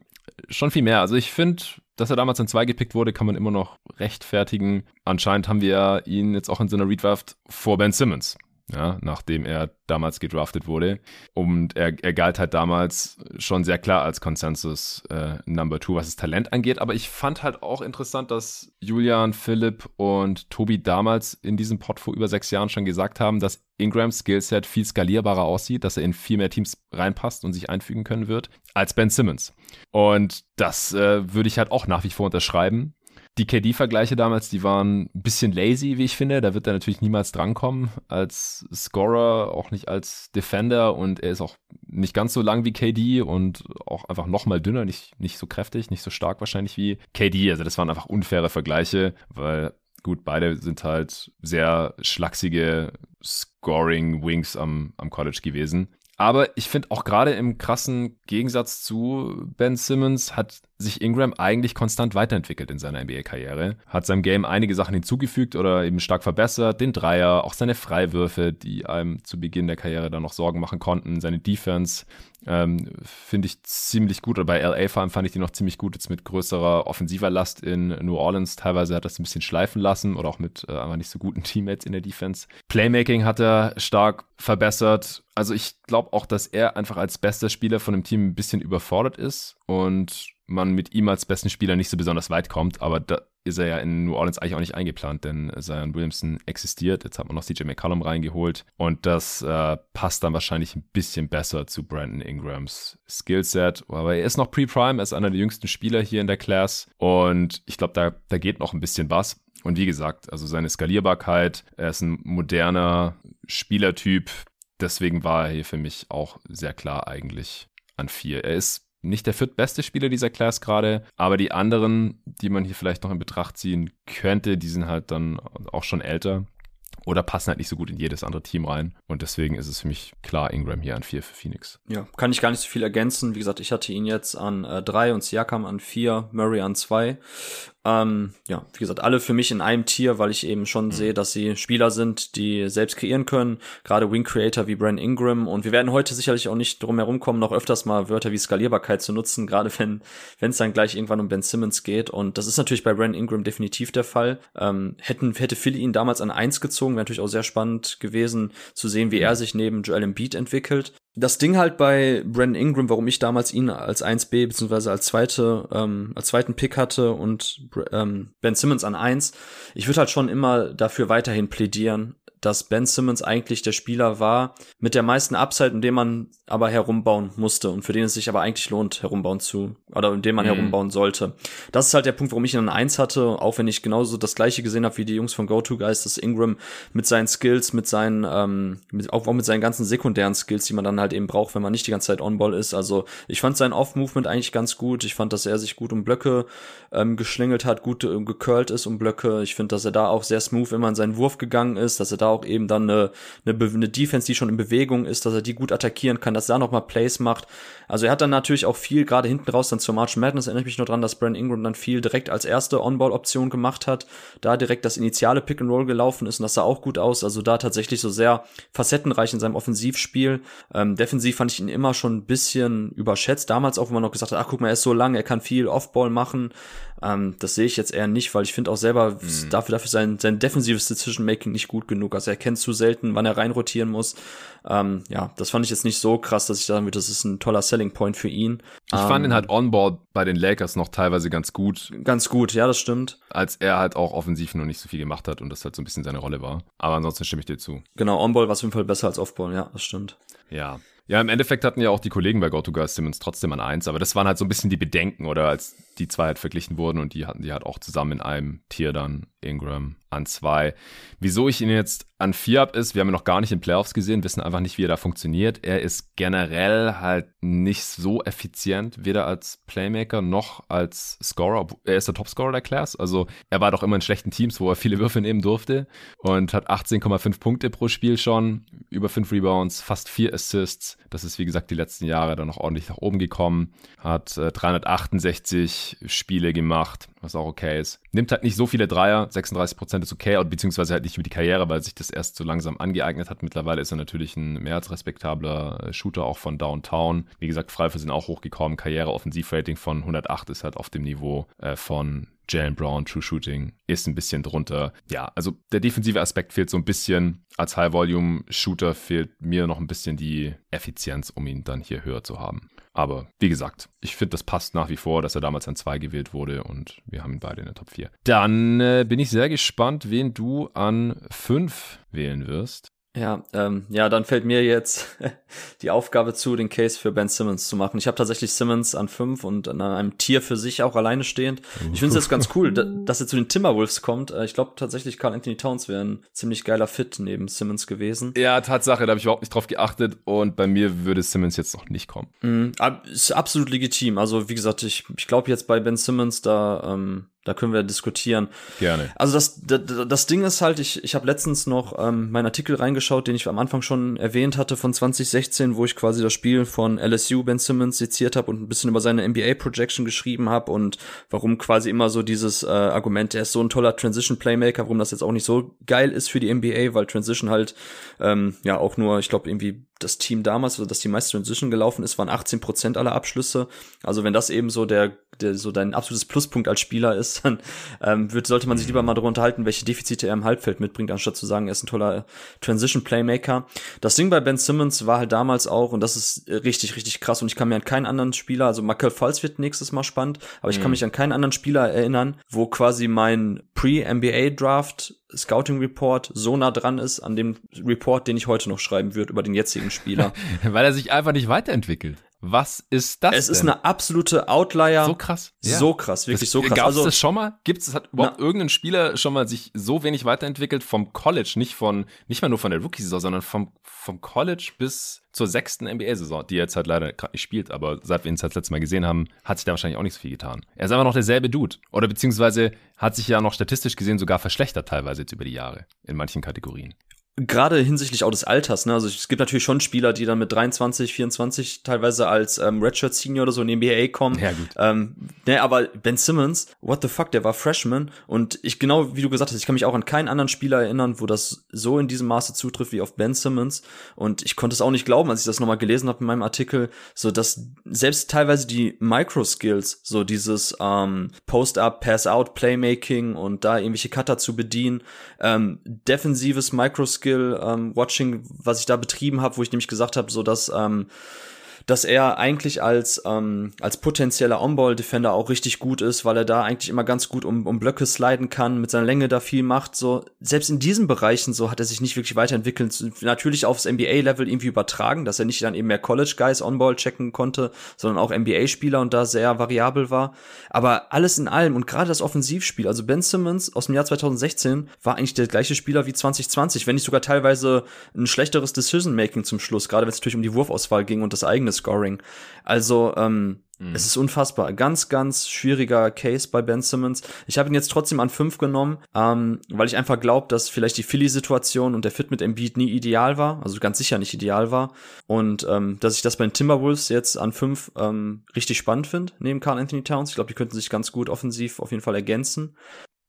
S1: schon viel mehr. Also ich finde, dass er damals in zwei gepickt wurde, kann man immer noch rechtfertigen. Anscheinend haben wir ihn jetzt auch in so einer Redraft vor Ben Simmons ja, nachdem er damals gedraftet wurde. Und er, er galt halt damals schon sehr klar als Consensus äh, Number Two, was das Talent angeht. Aber ich fand halt auch interessant, dass Julian, Philipp und Tobi damals in diesem Pod vor über sechs Jahren schon gesagt haben, dass Ingrams Skillset viel skalierbarer aussieht, dass er in viel mehr Teams reinpasst und sich einfügen können wird, als Ben Simmons. Und das äh, würde ich halt auch nach wie vor unterschreiben. Die KD-Vergleiche damals, die waren ein bisschen lazy, wie ich finde. Da wird er natürlich niemals drankommen als Scorer, auch nicht als Defender und er ist auch nicht ganz so lang wie KD und auch einfach noch mal dünner, nicht, nicht so kräftig, nicht so stark wahrscheinlich wie KD. Also das waren einfach unfaire Vergleiche, weil gut, beide sind halt sehr schlachsige Scoring-Wings am, am College gewesen. Aber ich finde auch gerade im krassen Gegensatz zu Ben Simmons hat sich Ingram eigentlich konstant weiterentwickelt in seiner NBA-Karriere. Hat seinem Game einige Sachen hinzugefügt oder eben stark verbessert. Den Dreier, auch seine Freiwürfe, die einem zu Beginn der Karriere dann noch Sorgen machen konnten. Seine Defense ähm, finde ich ziemlich gut. Oder bei LA vor allem fand ich die noch ziemlich gut. Jetzt mit größerer offensiver Last in New Orleans. Teilweise hat das ein bisschen schleifen lassen oder auch mit äh, einfach nicht so guten Teammates in der Defense. Playmaking hat er stark verbessert. Also ich glaube auch, dass er einfach als bester Spieler von dem Team ein bisschen überfordert ist und man mit ihm als besten Spieler nicht so besonders weit kommt. Aber da, ist er ja in New Orleans eigentlich auch nicht eingeplant, denn Zion Williamson existiert. Jetzt hat man noch CJ McCollum reingeholt und das äh, passt dann wahrscheinlich ein bisschen besser zu Brandon Ingrams Skillset. Aber er ist noch Pre-Prime, er ist einer der jüngsten Spieler hier in der Class und ich glaube, da, da geht noch ein bisschen was. Und wie gesagt, also seine Skalierbarkeit, er ist ein moderner Spielertyp. Deswegen war er hier für mich auch sehr klar eigentlich an vier. Er ist nicht der viertbeste Spieler dieser Class gerade, aber die anderen, die man hier vielleicht noch in Betracht ziehen könnte, die sind halt dann auch schon älter oder passen halt nicht so gut in jedes andere Team rein. Und deswegen ist es für mich klar Ingram hier an vier für Phoenix.
S2: Ja, kann ich gar nicht so viel ergänzen. Wie gesagt, ich hatte ihn jetzt an äh, drei und Siakam an vier, Murray an zwei. Ähm, ja, wie gesagt, alle für mich in einem Tier, weil ich eben schon mhm. sehe, dass sie Spieler sind, die selbst kreieren können. Gerade Wing Creator wie Brand Ingram. Und wir werden heute sicherlich auch nicht drum herum kommen, noch öfters mal Wörter wie Skalierbarkeit zu nutzen, gerade wenn wenn es dann gleich irgendwann um Ben Simmons geht. Und das ist natürlich bei Brand Ingram definitiv der Fall. Ähm, hätten, hätte Philly ihn damals an eins gezogen, wäre natürlich auch sehr spannend gewesen zu sehen, wie er sich neben Joel Embiid entwickelt. Das Ding halt bei Brandon Ingram, warum ich damals ihn als 1B beziehungsweise als zweite, ähm, als zweiten Pick hatte und ähm, Ben Simmons an 1, ich würde halt schon immer dafür weiterhin plädieren, dass Ben Simmons eigentlich der Spieler war mit der meisten Upside, in dem man aber herumbauen musste und für den es sich aber eigentlich lohnt, herumbauen zu, oder in dem man mhm. herumbauen sollte. Das ist halt der Punkt, warum ich ihn an eins hatte, auch wenn ich genauso das gleiche gesehen habe wie die Jungs von GoToGuys, dass Ingram mit seinen Skills, mit seinen, ähm, mit, auch, auch mit seinen ganzen sekundären Skills, die man dann halt eben braucht, wenn man nicht die ganze Zeit On-Ball ist. Also ich fand sein Off-Movement eigentlich ganz gut. Ich fand, dass er sich gut um Blöcke ähm, geschlingelt hat, gut äh, gecurlt ist um Blöcke. Ich finde, dass er da auch sehr smooth immer in seinen Wurf gegangen ist, dass er da auch eben dann eine, eine, eine Defense, die schon in Bewegung ist, dass er die gut attackieren kann, dass er da nochmal Plays macht. Also er hat dann natürlich auch viel, gerade hinten raus dann zur March Madness, erinnere ich mich nur dran, dass Brandon Ingram dann viel direkt als erste On-Ball-Option gemacht hat, da direkt das initiale Pick-and-Roll gelaufen ist und das sah auch gut aus. Also da tatsächlich so sehr facettenreich in seinem Offensivspiel. Ähm, defensiv fand ich ihn immer schon ein bisschen überschätzt. Damals auch, wo man noch gesagt hat, ach guck mal, er ist so lang, er kann viel Off-Ball machen. Ähm, das sehe ich jetzt eher nicht, weil ich finde auch selber mhm. dafür, dafür sein, sein defensives Decision-Making nicht gut genug. Also er kennt zu selten, wann er reinrotieren muss. Ähm, ja, das fand ich jetzt nicht so krass, dass ich sagen würde, das ist ein toller Selling Point für ihn.
S1: Ich ähm, fand ihn halt onboard bei den Lakers noch teilweise ganz gut.
S2: Ganz gut, ja, das stimmt.
S1: Als er halt auch offensiv noch nicht so viel gemacht hat und das halt so ein bisschen seine Rolle war. Aber ansonsten stimme ich dir zu.
S2: Genau, Onball war auf jeden Fall besser als Offball, ja, das stimmt.
S1: Ja, ja, im Endeffekt hatten ja auch die Kollegen bei GoToGuys Simmons trotzdem an eins, aber das waren halt so ein bisschen die Bedenken, oder als die zwei halt verglichen wurden und die hatten die halt auch zusammen in einem Tier dann Ingram an zwei. Wieso ich ihn jetzt an vier habe, ist, wir haben ihn noch gar nicht in Playoffs gesehen, wissen einfach nicht, wie er da funktioniert. Er ist generell halt nicht so effizient, weder als Playmaker noch als Scorer. Er ist der Topscorer der Class, also er war doch immer in schlechten Teams, wo er viele Würfe nehmen durfte und hat 18,5 Punkte pro Spiel schon, über fünf Rebounds, fast vier Assists. Das ist, wie gesagt, die letzten Jahre dann noch ordentlich nach oben gekommen. Hat äh, 368 Spiele gemacht, was auch okay ist. Nimmt halt nicht so viele Dreier, 36% ist okay, beziehungsweise halt nicht über die Karriere, weil sich das erst so langsam angeeignet hat. Mittlerweile ist er natürlich ein mehr als respektabler äh, Shooter auch von Downtown. Wie gesagt, Freiwürfe sind auch hochgekommen. Karriere-Offensivrating von 108 ist halt auf dem Niveau äh, von Jalen Brown, True Shooting, ist ein bisschen drunter. Ja, also der defensive Aspekt fehlt so ein bisschen. Als High-Volume-Shooter fehlt mir noch ein bisschen die Effizienz, um ihn dann hier höher zu haben. Aber wie gesagt, ich finde, das passt nach wie vor, dass er damals an 2 gewählt wurde und wir haben ihn beide in der Top 4. Dann äh, bin ich sehr gespannt, wen du an 5 wählen wirst.
S2: Ja, ähm, ja, dann fällt mir jetzt die Aufgabe zu, den Case für Ben Simmons zu machen. Ich habe tatsächlich Simmons an fünf und an einem Tier für sich auch alleine stehend. Ich finde es jetzt ganz cool, dass er zu den Timberwolves kommt. Äh, ich glaube tatsächlich, Carl Anthony Towns wäre ein ziemlich geiler Fit neben Simmons gewesen.
S1: Ja, Tatsache, da habe ich überhaupt nicht drauf geachtet und bei mir würde Simmons jetzt noch nicht kommen.
S2: Mhm, ist absolut legitim. Also wie gesagt, ich, ich glaube jetzt bei Ben Simmons da ähm, da können wir diskutieren.
S1: Gerne.
S2: Also das, das, das Ding ist halt, ich, ich habe letztens noch ähm, meinen Artikel reingeschaut, den ich am Anfang schon erwähnt hatte von 2016, wo ich quasi das Spiel von LSU Ben Simmons seziert habe und ein bisschen über seine NBA-Projection geschrieben habe und warum quasi immer so dieses äh, Argument, er ist so ein toller Transition-Playmaker, warum das jetzt auch nicht so geil ist für die NBA, weil Transition halt ähm, ja auch nur, ich glaube, irgendwie das Team damals, also dass die meiste Transition gelaufen ist, waren 18 Prozent aller Abschlüsse. Also wenn das eben so der, der so dein absolutes Pluspunkt als Spieler ist, dann ähm, wird, sollte man sich lieber mal darüber unterhalten, welche Defizite er im Halbfeld mitbringt, anstatt zu sagen, er ist ein toller Transition Playmaker. Das Ding bei Ben Simmons war halt damals auch, und das ist richtig, richtig krass, und ich kann mir an keinen anderen Spieler, also Michael Falls wird nächstes Mal spannend, aber ich mhm. kann mich an keinen anderen Spieler erinnern, wo quasi mein Pre-NBA-Draft Scouting Report so nah dran ist an dem Report, den ich heute noch schreiben würde über den jetzigen Spieler.
S1: Weil er sich einfach nicht weiterentwickelt. Was ist das?
S2: Es denn? ist eine absolute Outlier.
S1: So krass.
S2: Ja. So krass, wirklich das, so krass.
S1: Gab es also, das schon mal? Gibt es, hat überhaupt na, irgendein Spieler schon mal sich so wenig weiterentwickelt vom College, nicht von, nicht mal nur von der Rookie-Saison, sondern vom, vom College bis zur sechsten NBA-Saison, die er jetzt halt leider gerade nicht spielt, aber seit wir ihn das letzte Mal gesehen haben, hat sich da wahrscheinlich auch nicht so viel getan. Er ist einfach noch derselbe Dude. Oder beziehungsweise hat sich ja noch statistisch gesehen sogar verschlechtert teilweise jetzt über die Jahre in manchen Kategorien
S2: gerade hinsichtlich auch des Alters, ne? Also es gibt natürlich schon Spieler, die dann mit 23, 24 teilweise als ähm, Redshirt Senior oder so in die NBA kommen. Ja, gut. Ähm, ne, aber Ben Simmons, what the fuck, der war Freshman und ich genau wie du gesagt hast, ich kann mich auch an keinen anderen Spieler erinnern, wo das so in diesem Maße zutrifft wie auf Ben Simmons und ich konnte es auch nicht glauben, als ich das nochmal gelesen habe in meinem Artikel, so dass selbst teilweise die Micro Skills, so dieses ähm, Post-up, Pass-out, Playmaking und da irgendwelche Cutter zu bedienen, ähm, defensives Micro Skills Skill-Watching, ähm, was ich da betrieben habe, wo ich nämlich gesagt habe, so dass ähm, dass er eigentlich als, ähm, als potenzieller On-Ball-Defender auch richtig gut ist, weil er da eigentlich immer ganz gut um, um Blöcke sliden kann, mit seiner Länge da viel macht. So, selbst in diesen Bereichen so hat er sich nicht wirklich weiterentwickelt. Natürlich aufs NBA-Level irgendwie übertragen, dass er nicht dann eben mehr College-Guys On-Ball checken konnte, sondern auch NBA-Spieler und da sehr variabel war. Aber alles in allem und gerade das Offensivspiel, also Ben Simmons aus dem Jahr 2016 war eigentlich der gleiche Spieler wie 2020, wenn nicht sogar teilweise ein schlechteres Decision-Making zum Schluss, gerade wenn es natürlich um die Wurfauswahl ging und das eigene Scoring. Also, ähm, mhm. es ist unfassbar. Ganz, ganz schwieriger Case bei Ben Simmons. Ich habe ihn jetzt trotzdem an fünf genommen, ähm, weil ich einfach glaube, dass vielleicht die Philly-Situation und der Fit mit Embiid nie ideal war, also ganz sicher nicht ideal war. Und ähm, dass ich das bei den Timberwolves jetzt an fünf ähm, richtig spannend finde, neben Carl Anthony Towns. Ich glaube, die könnten sich ganz gut offensiv auf jeden Fall ergänzen.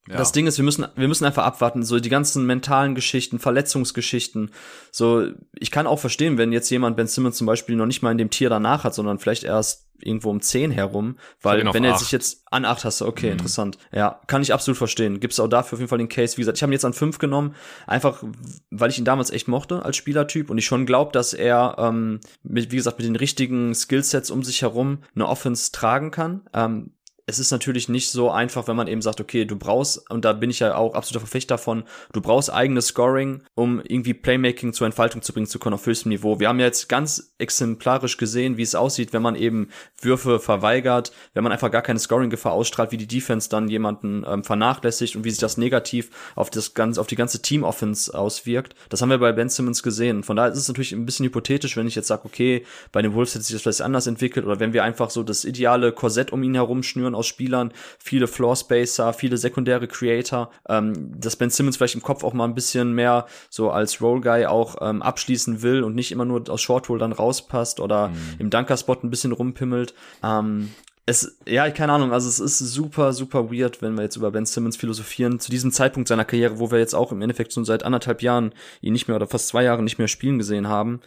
S2: Ja. Das Ding ist, wir müssen, wir müssen einfach abwarten, so die ganzen mentalen Geschichten, Verletzungsgeschichten. So, ich kann auch verstehen, wenn jetzt jemand Ben Simmons zum Beispiel noch nicht mal in dem Tier danach hat, sondern vielleicht erst irgendwo um 10 herum, weil wenn er sich jetzt an 8 hast, okay, mhm. interessant. Ja, kann ich absolut verstehen. Gibt's auch dafür auf jeden Fall den Case. Wie gesagt, ich habe ihn jetzt an 5 genommen, einfach weil ich ihn damals echt mochte als Spielertyp und ich schon glaube, dass er, ähm, mit, wie gesagt, mit den richtigen Skillsets um sich herum eine Offense tragen kann. Ähm, es ist natürlich nicht so einfach, wenn man eben sagt, okay, du brauchst, und da bin ich ja auch absoluter Verfechter davon, du brauchst eigenes Scoring, um irgendwie Playmaking zur Entfaltung zu bringen zu können auf höchstem Niveau. Wir haben ja jetzt ganz exemplarisch gesehen, wie es aussieht, wenn man eben Würfe verweigert, wenn man einfach gar keine Scoring-Gefahr ausstrahlt, wie die Defense dann jemanden ähm, vernachlässigt und wie sich das negativ auf das ganze, auf die ganze Team-Offense auswirkt. Das haben wir bei Ben Simmons gesehen. Von daher ist es natürlich ein bisschen hypothetisch, wenn ich jetzt sage, okay, bei den Wolves hätte sich das vielleicht anders entwickelt oder wenn wir einfach so das ideale Korsett um ihn herum schnüren aus Spielern, viele Floor Spacer, viele sekundäre Creator, ähm, dass Ben Simmons vielleicht im Kopf auch mal ein bisschen mehr so als Roll Guy auch ähm, abschließen will und nicht immer nur aus Short Roll dann rauspasst oder mhm. im Dunker Spot ein bisschen rumpimmelt. Ähm, es, ja, keine Ahnung, also es ist super, super weird, wenn wir jetzt über Ben Simmons philosophieren, zu diesem Zeitpunkt seiner Karriere, wo wir jetzt auch im Endeffekt schon seit anderthalb Jahren ihn nicht mehr oder fast zwei Jahren nicht mehr spielen gesehen haben.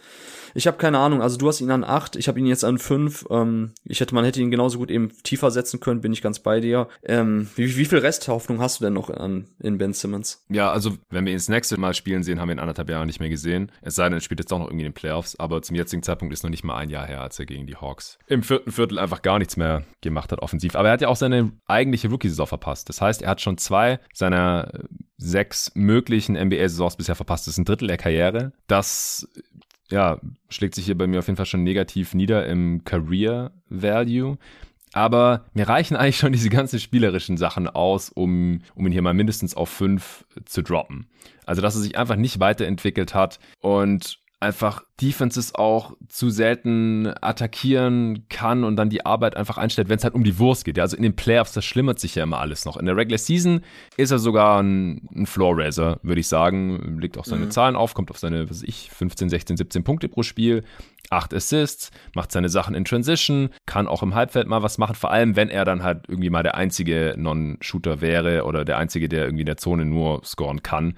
S2: Ich habe keine Ahnung, also du hast ihn an acht, ich habe ihn jetzt an fünf. Ähm, ich hätte, man hätte ihn genauso gut eben tiefer setzen können, bin ich ganz bei dir. Ähm, wie, wie viel Resthoffnung hast du denn noch an, in Ben Simmons?
S1: Ja, also wenn wir ihn das nächste Mal spielen sehen, haben wir ihn anderthalb Jahre nicht mehr gesehen. Es sei denn, er spielt jetzt auch noch irgendwie in den Playoffs, aber zum jetzigen Zeitpunkt ist noch nicht mal ein Jahr her, als er gegen die Hawks im vierten Viertel einfach gar nichts mehr gemacht hat offensiv. Aber er hat ja auch seine eigentliche Rookie-Saison verpasst. Das heißt, er hat schon zwei seiner sechs möglichen NBA-Saisons bisher verpasst. Das ist ein Drittel der Karriere. Das ja, schlägt sich hier bei mir auf jeden Fall schon negativ nieder im Career Value. Aber mir reichen eigentlich schon diese ganzen spielerischen Sachen aus, um, um ihn hier mal mindestens auf fünf zu droppen. Also, dass er sich einfach nicht weiterentwickelt hat und einfach Defenses auch zu selten attackieren kann und dann die Arbeit einfach einstellt, wenn es halt um die Wurst geht. Ja, also in den Playoffs, das schlimmert sich ja immer alles noch. In der Regular Season ist er sogar ein, ein Floor Raiser, würde ich sagen. Legt auch seine mhm. Zahlen auf, kommt auf seine, was weiß ich, 15, 16, 17 Punkte pro Spiel. 8 Assists, macht seine Sachen in Transition, kann auch im Halbfeld mal was machen, vor allem wenn er dann halt irgendwie mal der einzige Non-Shooter wäre oder der einzige, der irgendwie in der Zone nur scoren kann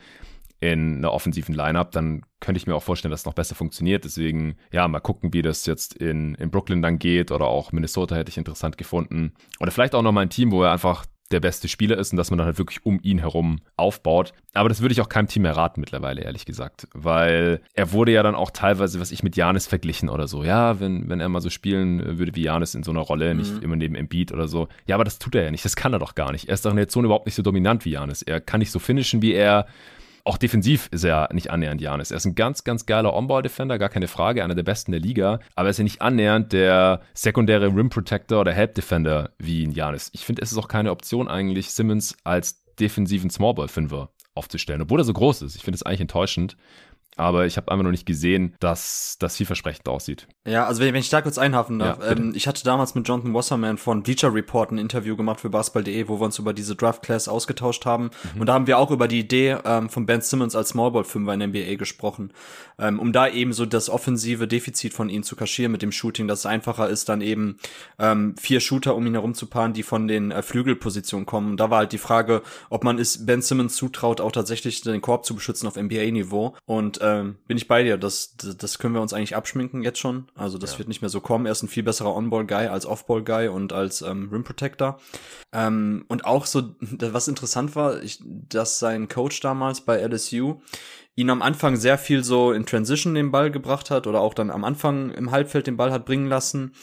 S1: in einer offensiven Lineup, dann könnte ich mir auch vorstellen, dass es noch besser funktioniert. Deswegen, ja, mal gucken, wie das jetzt in, in Brooklyn dann geht oder auch Minnesota hätte ich interessant gefunden. Oder vielleicht auch noch mal ein Team, wo er einfach der beste Spieler ist und dass man dann halt wirklich um ihn herum aufbaut. Aber das würde ich auch keinem Team mehr raten mittlerweile, ehrlich gesagt. Weil er wurde ja dann auch teilweise, was ich mit Janis verglichen oder so. Ja, wenn, wenn er mal so spielen würde wie Janis in so einer Rolle, nicht mhm. immer neben Embiid oder so. Ja, aber das tut er ja nicht. Das kann er doch gar nicht. Er ist doch in der Zone überhaupt nicht so dominant wie Janis. Er kann nicht so finishen wie er. Auch defensiv ist er nicht annähernd Janis. Er ist ein ganz, ganz geiler On-Ball-Defender, gar keine Frage, einer der besten der Liga. Aber er ist ja nicht annähernd der sekundäre Rim-Protector oder Help-Defender wie ein Janis. Ich finde, es ist auch keine Option eigentlich, Simmons als defensiven Smallball-Fünfer aufzustellen, obwohl er so groß ist. Ich finde es eigentlich enttäuschend, aber ich habe einfach noch nicht gesehen, dass das vielversprechend aussieht.
S2: Ja, also wenn ich da kurz einhafen darf, ja, ähm, ich hatte damals mit Jonathan Wasserman von Bleacher Report ein Interview gemacht für Basketball.de, wo wir uns über diese Draft Class ausgetauscht haben mhm. und da haben wir auch über die Idee ähm, von Ben Simmons als Smallball Fünfer in der NBA gesprochen, ähm, um da eben so das offensive Defizit von ihm zu kaschieren mit dem Shooting, dass es einfacher ist, dann eben ähm, vier Shooter um ihn herum zu paaren, die von den äh, Flügelpositionen kommen. Und da war halt die Frage, ob man es Ben Simmons zutraut, auch tatsächlich den Korb zu beschützen auf NBA-Niveau und ähm, bin ich bei dir. Das, das können wir uns eigentlich abschminken jetzt schon. Also das ja. wird nicht mehr so kommen. Er ist ein viel besserer On-Ball-Guy als Off-Ball-Guy und als ähm, Rim-Protector. Ähm, und auch so, was interessant war, ich, dass sein Coach damals bei LSU ihn am Anfang sehr viel so in Transition den Ball gebracht hat oder auch dann am Anfang im Halbfeld den Ball hat bringen lassen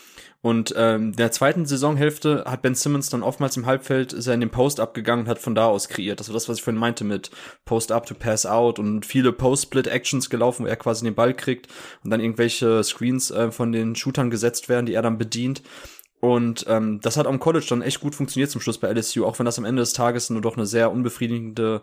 S2: und ähm, der zweiten Saisonhälfte hat Ben Simmons dann oftmals im Halbfeld er in den Post abgegangen und hat von da aus kreiert. Das war das, was ich vorhin meinte mit Post up to Pass out und viele Post-Split-Actions gelaufen, wo er quasi den Ball kriegt und dann irgendwelche Screens äh, von den Shootern gesetzt werden, die er dann bedient. Und ähm, das hat am College dann echt gut funktioniert zum Schluss bei LSU, auch wenn das am Ende des Tages nur doch eine sehr unbefriedigende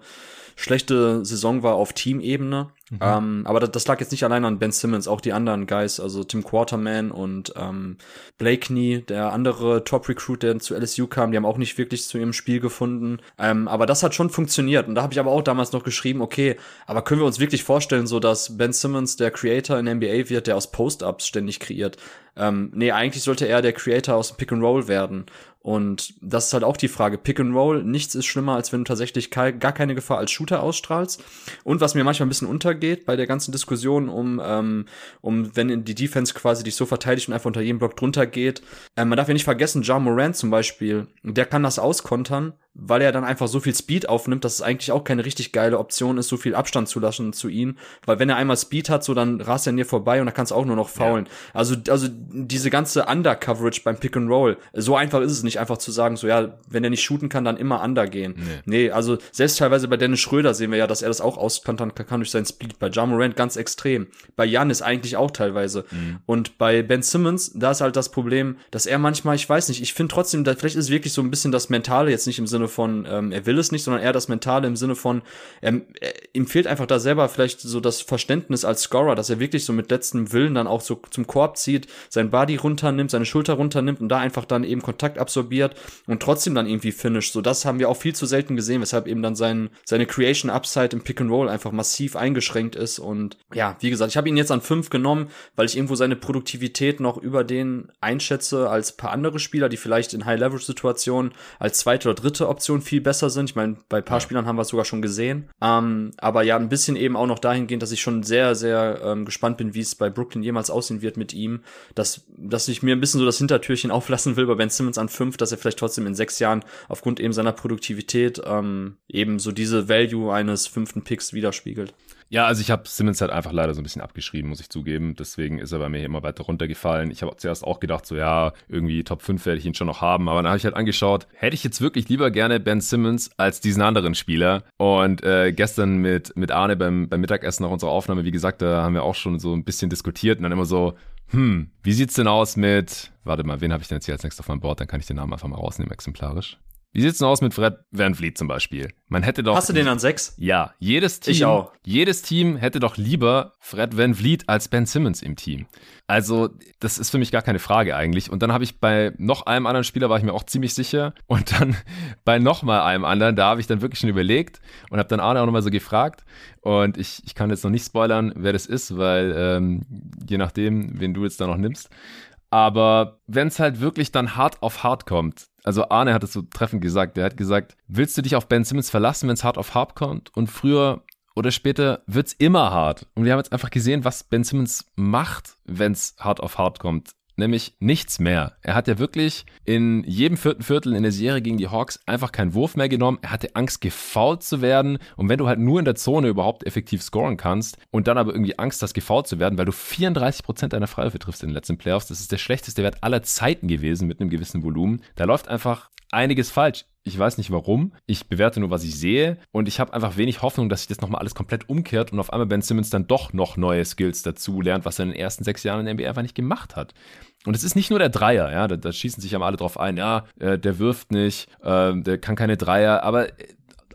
S2: schlechte Saison war auf Teamebene. Mhm. Ähm, aber das, das, lag jetzt nicht allein an Ben Simmons, auch die anderen Guys, also Tim Quarterman und ähm, Blakeney, der andere Top-Recruit, der zu LSU kam, die haben auch nicht wirklich zu ihrem Spiel gefunden. Ähm, aber das hat schon funktioniert. Und da habe ich aber auch damals noch geschrieben, okay, aber können wir uns wirklich vorstellen, so dass Ben Simmons der Creator in NBA wird, der aus Post-Ups ständig kreiert? Ähm, nee, eigentlich sollte er der Creator aus Pick and Roll werden. Und das ist halt auch die Frage. Pick and Roll, nichts ist schlimmer, als wenn du tatsächlich gar keine Gefahr als Shooter ausstrahlst. Und was mir manchmal ein bisschen untergeht bei der ganzen Diskussion um, ähm, um wenn die Defense quasi dich so verteidigt und einfach unter jedem Block drunter geht. Äh, man darf ja nicht vergessen, Ja Morant zum Beispiel, der kann das auskontern, weil er dann einfach so viel Speed aufnimmt, dass es eigentlich auch keine richtig geile Option ist, so viel Abstand zu lassen zu ihm. Weil wenn er einmal Speed hat, so dann rast er an dir vorbei und dann kannst du auch nur noch faulen. Ja. Also, also diese ganze Under-Coverage beim Pick and Roll, so einfach ist es nicht, einfach zu sagen, so ja, wenn er nicht shooten kann, dann immer Under gehen. Nee. nee, also selbst teilweise bei Dennis Schröder sehen wir ja, dass er das auch auskontern kann durch seinen Speed. Bei Ja Morant ganz extrem. Bei Jan ist eigentlich auch teilweise. Mhm. Und bei Ben Simmons, da ist halt das Problem, dass er manchmal, ich weiß nicht, ich finde trotzdem, da, vielleicht ist es wirklich so ein bisschen das Mentale jetzt nicht im Sinne von, ähm, er will es nicht, sondern eher das Mentale im Sinne von, er, er, ihm fehlt einfach da selber vielleicht so das Verständnis als Scorer, dass er wirklich so mit letztem Willen dann auch so zum Korb zieht, sein Body runternimmt, seine Schulter runternimmt und da einfach dann eben Kontakt absorbiert und trotzdem dann irgendwie finisht. So, das haben wir auch viel zu selten gesehen, weshalb eben dann sein, seine Creation Upside im Pick and Roll einfach massiv eingeschränkt ist und ja, wie gesagt, ich habe ihn jetzt an fünf genommen, weil ich irgendwo seine Produktivität noch über den einschätze als paar andere Spieler, die vielleicht in High-Leverage-Situationen als zweite oder dritte Option viel besser sind. Ich meine, bei paar ja. Spielern haben wir es sogar schon gesehen. Ähm, aber ja, ein bisschen eben auch noch dahingehend, dass ich schon sehr, sehr ähm, gespannt bin, wie es bei Brooklyn jemals aussehen wird mit ihm. Dass, dass ich mir ein bisschen so das Hintertürchen auflassen will bei Ben Simmons an fünf, dass er vielleicht trotzdem in sechs Jahren aufgrund eben seiner Produktivität ähm, eben so diese Value eines fünften Picks widerspiegelt.
S1: Ja, also ich habe Simmons halt einfach leider so ein bisschen abgeschrieben, muss ich zugeben. Deswegen ist er bei mir immer weiter runtergefallen. Ich habe zuerst auch gedacht, so ja, irgendwie Top 5 werde ich ihn schon noch haben. Aber dann habe ich halt angeschaut, hätte ich jetzt wirklich lieber gerne Ben Simmons als diesen anderen Spieler. Und äh, gestern mit, mit Arne beim, beim Mittagessen nach unserer Aufnahme, wie gesagt, da haben wir auch schon so ein bisschen diskutiert und dann immer so, hm, wie sieht's denn aus mit, warte mal, wen habe ich denn jetzt hier als nächstes auf meinem Board? Dann kann ich den Namen einfach mal rausnehmen, exemplarisch. Wie sieht's denn aus mit Fred Van Vliet zum Beispiel? Man hätte doch.
S2: Hast du den an sechs?
S1: Ja, jedes Team.
S2: Ich auch.
S1: Jedes Team hätte doch lieber Fred Van Vliet als Ben Simmons im Team. Also, das ist für mich gar keine Frage eigentlich. Und dann habe ich bei noch einem anderen Spieler war ich mir auch ziemlich sicher. Und dann bei noch mal einem anderen, da habe ich dann wirklich schon überlegt und habe dann Arne auch nochmal so gefragt. Und ich, ich kann jetzt noch nicht spoilern, wer das ist, weil ähm, je nachdem, wen du jetzt da noch nimmst. Aber wenn es halt wirklich dann hart auf hart kommt, also Arne hat es so treffend gesagt, der hat gesagt, willst du dich auf Ben Simmons verlassen, wenn es hart auf hart kommt? Und früher oder später wird's immer hart. Und wir haben jetzt einfach gesehen, was Ben Simmons macht, wenn's hart auf hart kommt nämlich nichts mehr. Er hat ja wirklich in jedem vierten Viertel in der Serie gegen die Hawks einfach keinen Wurf mehr genommen. Er hatte Angst, gefoult zu werden. Und wenn du halt nur in der Zone überhaupt effektiv scoren kannst und dann aber irgendwie Angst hast, gefoult zu werden, weil du 34 Prozent deiner Freiwürfe triffst in den letzten Playoffs, das ist der schlechteste Wert aller Zeiten gewesen mit einem gewissen Volumen. Da läuft einfach einiges falsch. Ich weiß nicht warum. Ich bewerte nur, was ich sehe. Und ich habe einfach wenig Hoffnung, dass sich das nochmal alles komplett umkehrt und auf einmal Ben Simmons dann doch noch neue Skills dazu lernt, was er in den ersten sechs Jahren in der NBA einfach nicht gemacht hat. Und es ist nicht nur der Dreier, ja, da, da schießen sich ja alle drauf ein, ja, äh, der wirft nicht, äh, der kann keine Dreier, aber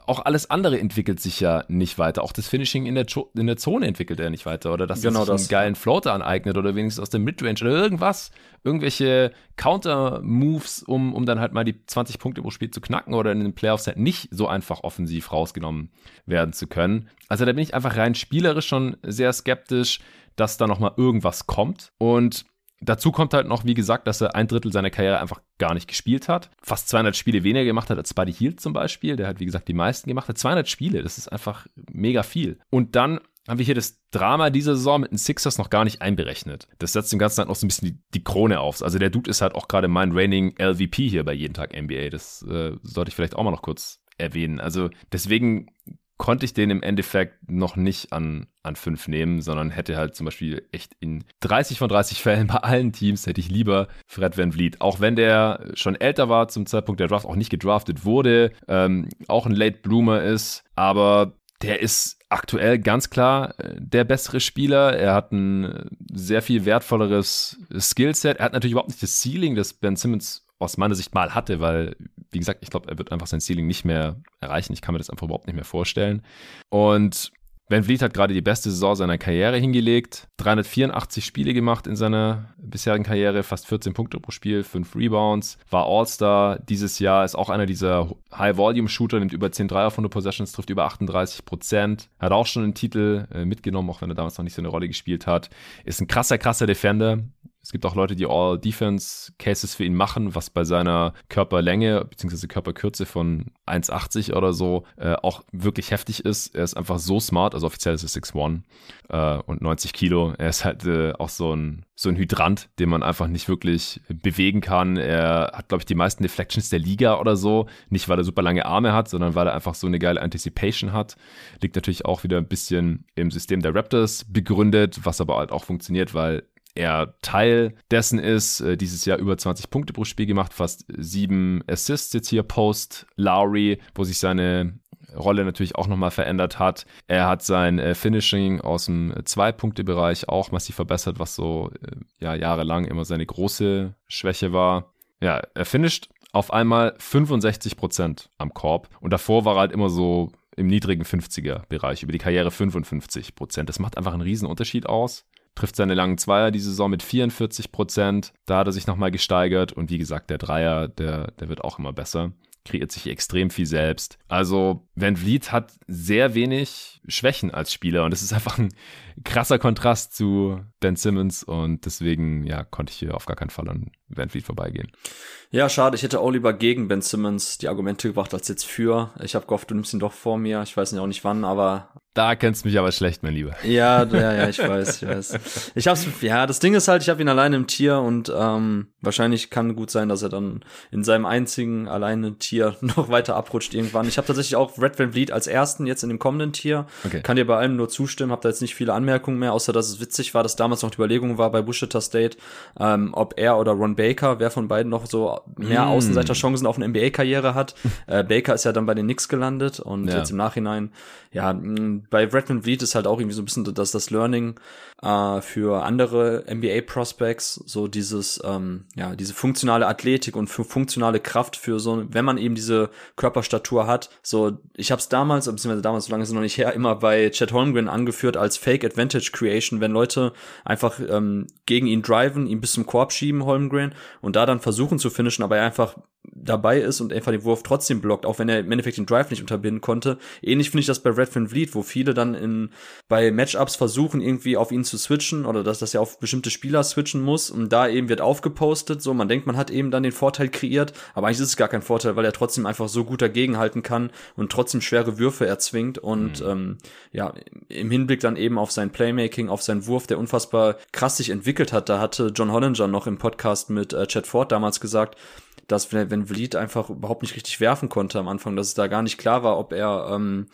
S1: auch alles andere entwickelt sich ja nicht weiter. Auch das Finishing in der, in der Zone entwickelt er nicht weiter. Oder dass genau er sich das. einen geilen Floater aneignet oder wenigstens aus der Midrange oder irgendwas. Irgendwelche Counter-Moves, um, um dann halt mal die 20 Punkte pro Spiel zu knacken oder in den Playoffs halt nicht so einfach offensiv rausgenommen werden zu können. Also da bin ich einfach rein spielerisch schon sehr skeptisch, dass da nochmal irgendwas kommt. Und Dazu kommt halt noch, wie gesagt, dass er ein Drittel seiner Karriere einfach gar nicht gespielt hat. Fast 200 Spiele weniger gemacht hat als Buddy Hield zum Beispiel. Der hat, wie gesagt, die meisten gemacht hat. 200 Spiele, das ist einfach mega viel. Und dann haben wir hier das Drama dieser Saison mit den Sixers noch gar nicht einberechnet. Das setzt dem Ganzen halt noch so ein bisschen die, die Krone auf. Also der Dude ist halt auch gerade mein reigning LVP hier bei jeden Tag NBA. Das äh, sollte ich vielleicht auch mal noch kurz erwähnen. Also deswegen konnte ich den im Endeffekt noch nicht an, an fünf nehmen, sondern hätte halt zum Beispiel echt in 30 von 30 Fällen bei allen Teams hätte ich lieber Fred Van Vliet. Auch wenn der schon älter war zum Zeitpunkt der Draft, auch nicht gedraftet wurde, ähm, auch ein Late Bloomer ist, aber der ist aktuell ganz klar äh, der bessere Spieler. Er hat ein sehr viel wertvolleres Skillset. Er hat natürlich überhaupt nicht das Ceiling, das Ben Simmons aus meiner Sicht mal hatte, weil, wie gesagt, ich glaube, er wird einfach sein Ceiling nicht mehr erreichen. Ich kann mir das einfach überhaupt nicht mehr vorstellen. Und Van Vliet hat gerade die beste Saison seiner Karriere hingelegt. 384 Spiele gemacht in seiner bisherigen Karriere, fast 14 Punkte pro Spiel, 5 Rebounds, war All-Star dieses Jahr, ist auch einer dieser High-Volume-Shooter, nimmt über 10 Dreier von der Possessions, trifft über 38 Prozent, hat auch schon einen Titel äh, mitgenommen, auch wenn er damals noch nicht so eine Rolle gespielt hat. Ist ein krasser, krasser Defender, es gibt auch Leute, die All-Defense-Cases für ihn machen, was bei seiner Körperlänge bzw. Körperkürze von 1,80 oder so äh, auch wirklich heftig ist. Er ist einfach so smart, also offiziell ist er 6'1 äh, und 90 Kilo. Er ist halt äh, auch so ein, so ein Hydrant, den man einfach nicht wirklich bewegen kann. Er hat, glaube ich, die meisten Deflections der Liga oder so. Nicht, weil er super lange Arme hat, sondern weil er einfach so eine geile Anticipation hat. Liegt natürlich auch wieder ein bisschen im System der Raptors begründet, was aber halt auch funktioniert, weil er Teil dessen ist. Äh, dieses Jahr über 20 Punkte pro Spiel gemacht, fast sieben Assists jetzt hier post Lowry, wo sich seine Rolle natürlich auch nochmal verändert hat. Er hat sein äh, Finishing aus dem Zwei-Punkte-Bereich auch massiv verbessert, was so äh, ja, jahrelang immer seine große Schwäche war. Ja, er finisht auf einmal 65 Prozent am Korb und davor war er halt immer so im niedrigen 50er-Bereich, über die Karriere 55 Prozent. Das macht einfach einen riesen Unterschied aus trifft seine langen Zweier die Saison mit 44 Prozent. Da hat er sich nochmal gesteigert. Und wie gesagt, der Dreier, der, der wird auch immer besser. Kreiert sich extrem viel selbst. Also, Van Vliet hat sehr wenig Schwächen als Spieler. Und das ist einfach ein krasser Kontrast zu Ben Simmons. Und deswegen, ja, konnte ich hier auf gar keinen Fall an Van Vliet vorbeigehen.
S2: Ja, schade. Ich hätte auch lieber gegen Ben Simmons die Argumente gebracht als jetzt für. Ich habe gehofft, du nimmst ihn doch vor mir. Ich weiß nicht auch nicht wann, aber
S1: da kennst du mich aber schlecht, mein Lieber.
S2: Ja, ja, ja, ich weiß, ich weiß. Ich hab's, ja, das Ding ist halt, ich habe ihn alleine im Tier und ähm, wahrscheinlich kann gut sein, dass er dann in seinem einzigen alleine Tier noch weiter abrutscht irgendwann. Ich habe tatsächlich auch Red Van Vliet als ersten jetzt in dem kommenden Tier. Okay. Kann dir bei allem nur zustimmen, habe da jetzt nicht viele Anmerkungen mehr, außer dass es witzig war, dass damals noch die Überlegung war bei Wichita State, ähm, ob er oder Ron Baker, wer von beiden noch so mehr mm. Außenseiterchancen auf eine NBA-Karriere hat. äh, Baker ist ja dann bei den Knicks gelandet und ja. jetzt im Nachhinein, ja, bei Redmond Vliet ist halt auch irgendwie so ein bisschen das, das Learning äh, für andere NBA-Prospects, so dieses, ähm, ja, diese funktionale Athletik und für funktionale Kraft für so, wenn man eben diese Körperstatur hat. So, ich habe es damals, beziehungsweise damals, so lange ist es noch nicht her, immer bei Chad Holmgren angeführt als Fake Advantage Creation, wenn Leute einfach ähm, gegen ihn driven, ihn bis zum Korb schieben, Holmgren, und da dann versuchen zu finishen, aber er einfach dabei ist und einfach den Wurf trotzdem blockt, auch wenn er im Endeffekt den Drive nicht unterbinden konnte. Ähnlich finde ich das bei Red Van Vliet, wo viele dann in, bei Matchups versuchen, irgendwie auf ihn zu switchen oder dass das ja auf bestimmte Spieler switchen muss und da eben wird aufgepostet, so man denkt, man hat eben dann den Vorteil kreiert, aber eigentlich ist es gar kein Vorteil, weil er trotzdem einfach so gut dagegenhalten kann und trotzdem schwere Würfe erzwingt und mhm. ähm, ja, im Hinblick dann eben auf sein Playmaking, auf seinen Wurf, der unfassbar krass sich entwickelt hat, da hatte John Hollinger noch im Podcast mit äh, Chad Ford damals gesagt, dass wenn, Vliet einfach überhaupt nicht richtig werfen konnte am Anfang, dass es da gar nicht klar war, ob er ähm,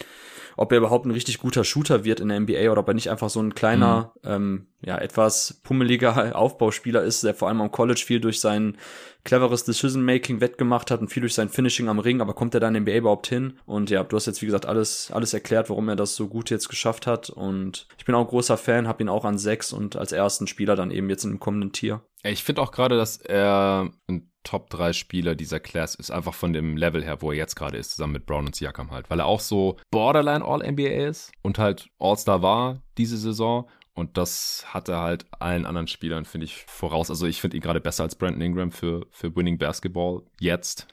S2: ob er überhaupt ein richtig guter Shooter wird in der NBA oder ob er nicht einfach so ein kleiner, mhm. ähm, ja, etwas pummeliger Aufbauspieler ist, der vor allem am College viel durch sein cleveres Decision-Making wettgemacht hat und viel durch sein Finishing am Ring, aber kommt er da in der NBA überhaupt hin? Und ja, du hast jetzt, wie gesagt, alles, alles erklärt, warum er das so gut jetzt geschafft hat und ich bin auch ein großer Fan, habe ihn auch an sechs und als ersten Spieler dann eben jetzt in dem kommenden Tier.
S1: Ich finde auch gerade, dass er ein Top 3 Spieler dieser Class ist, einfach von dem Level her, wo er jetzt gerade ist, zusammen mit Brown und Siakam halt, weil er auch so Borderline All-NBA ist und halt All-Star war diese Saison und das hat er halt allen anderen Spielern, finde ich, voraus. Also ich finde ihn gerade besser als Brandon Ingram für, für Winning Basketball jetzt.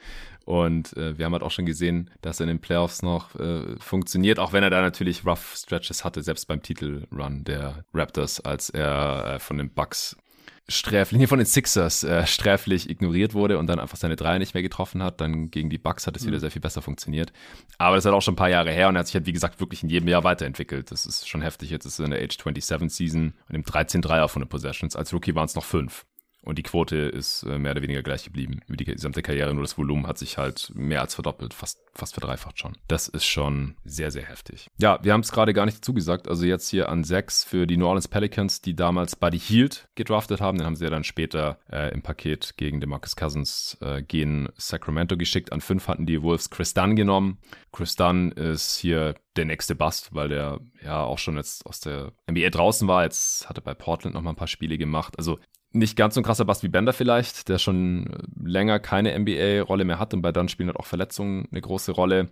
S1: Und äh, wir haben halt auch schon gesehen, dass er in den Playoffs noch äh, funktioniert, auch wenn er da natürlich rough Stretches hatte, selbst beim Titelrun der Raptors, als er äh, von den Bucks sträflich, nee, von den Sixers äh, sträflich ignoriert wurde und dann einfach seine Dreier nicht mehr getroffen hat. Dann gegen die Bucks hat es mhm. wieder sehr viel besser funktioniert. Aber das ist halt auch schon ein paar Jahre her und er hat sich halt, wie gesagt, wirklich in jedem Jahr weiterentwickelt. Das ist schon heftig. Jetzt ist er in der Age 27 Season und im 13 Dreier von den Possessions. Als Rookie waren es noch fünf. Und die Quote ist äh, mehr oder weniger gleich geblieben über die gesamte Karriere. Nur das Volumen hat sich halt mehr als verdoppelt, fast, fast verdreifacht schon. Das ist schon sehr, sehr heftig. Ja, wir haben es gerade gar nicht zugesagt. Also jetzt hier an sechs für die New Orleans Pelicans, die damals Buddy Hield gedraftet haben. Den haben sie ja dann später äh, im Paket gegen DeMarcus Cousins äh, gegen Sacramento geschickt. An fünf hatten die Wolves Chris Dunn genommen. Chris Dunn ist hier der nächste Bust, weil der ja auch schon jetzt aus der NBA draußen war. Jetzt hat er bei Portland noch mal ein paar Spiele gemacht. Also nicht ganz so ein krasser Bast wie Bender vielleicht, der schon länger keine NBA-Rolle mehr hat und bei dann spielen halt auch Verletzungen eine große Rolle.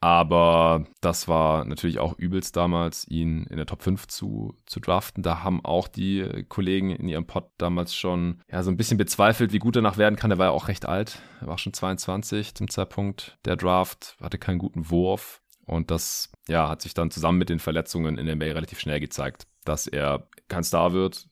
S1: Aber das war natürlich auch übelst damals, ihn in der Top 5 zu, zu draften. Da haben auch die Kollegen in ihrem Pod damals schon ja, so ein bisschen bezweifelt, wie gut er nach werden kann. Der war ja auch recht alt. Er war schon 22 zum Zeitpunkt der Draft, hatte keinen guten Wurf. Und das ja, hat sich dann zusammen mit den Verletzungen in der NBA relativ schnell gezeigt, dass er kein Star wird,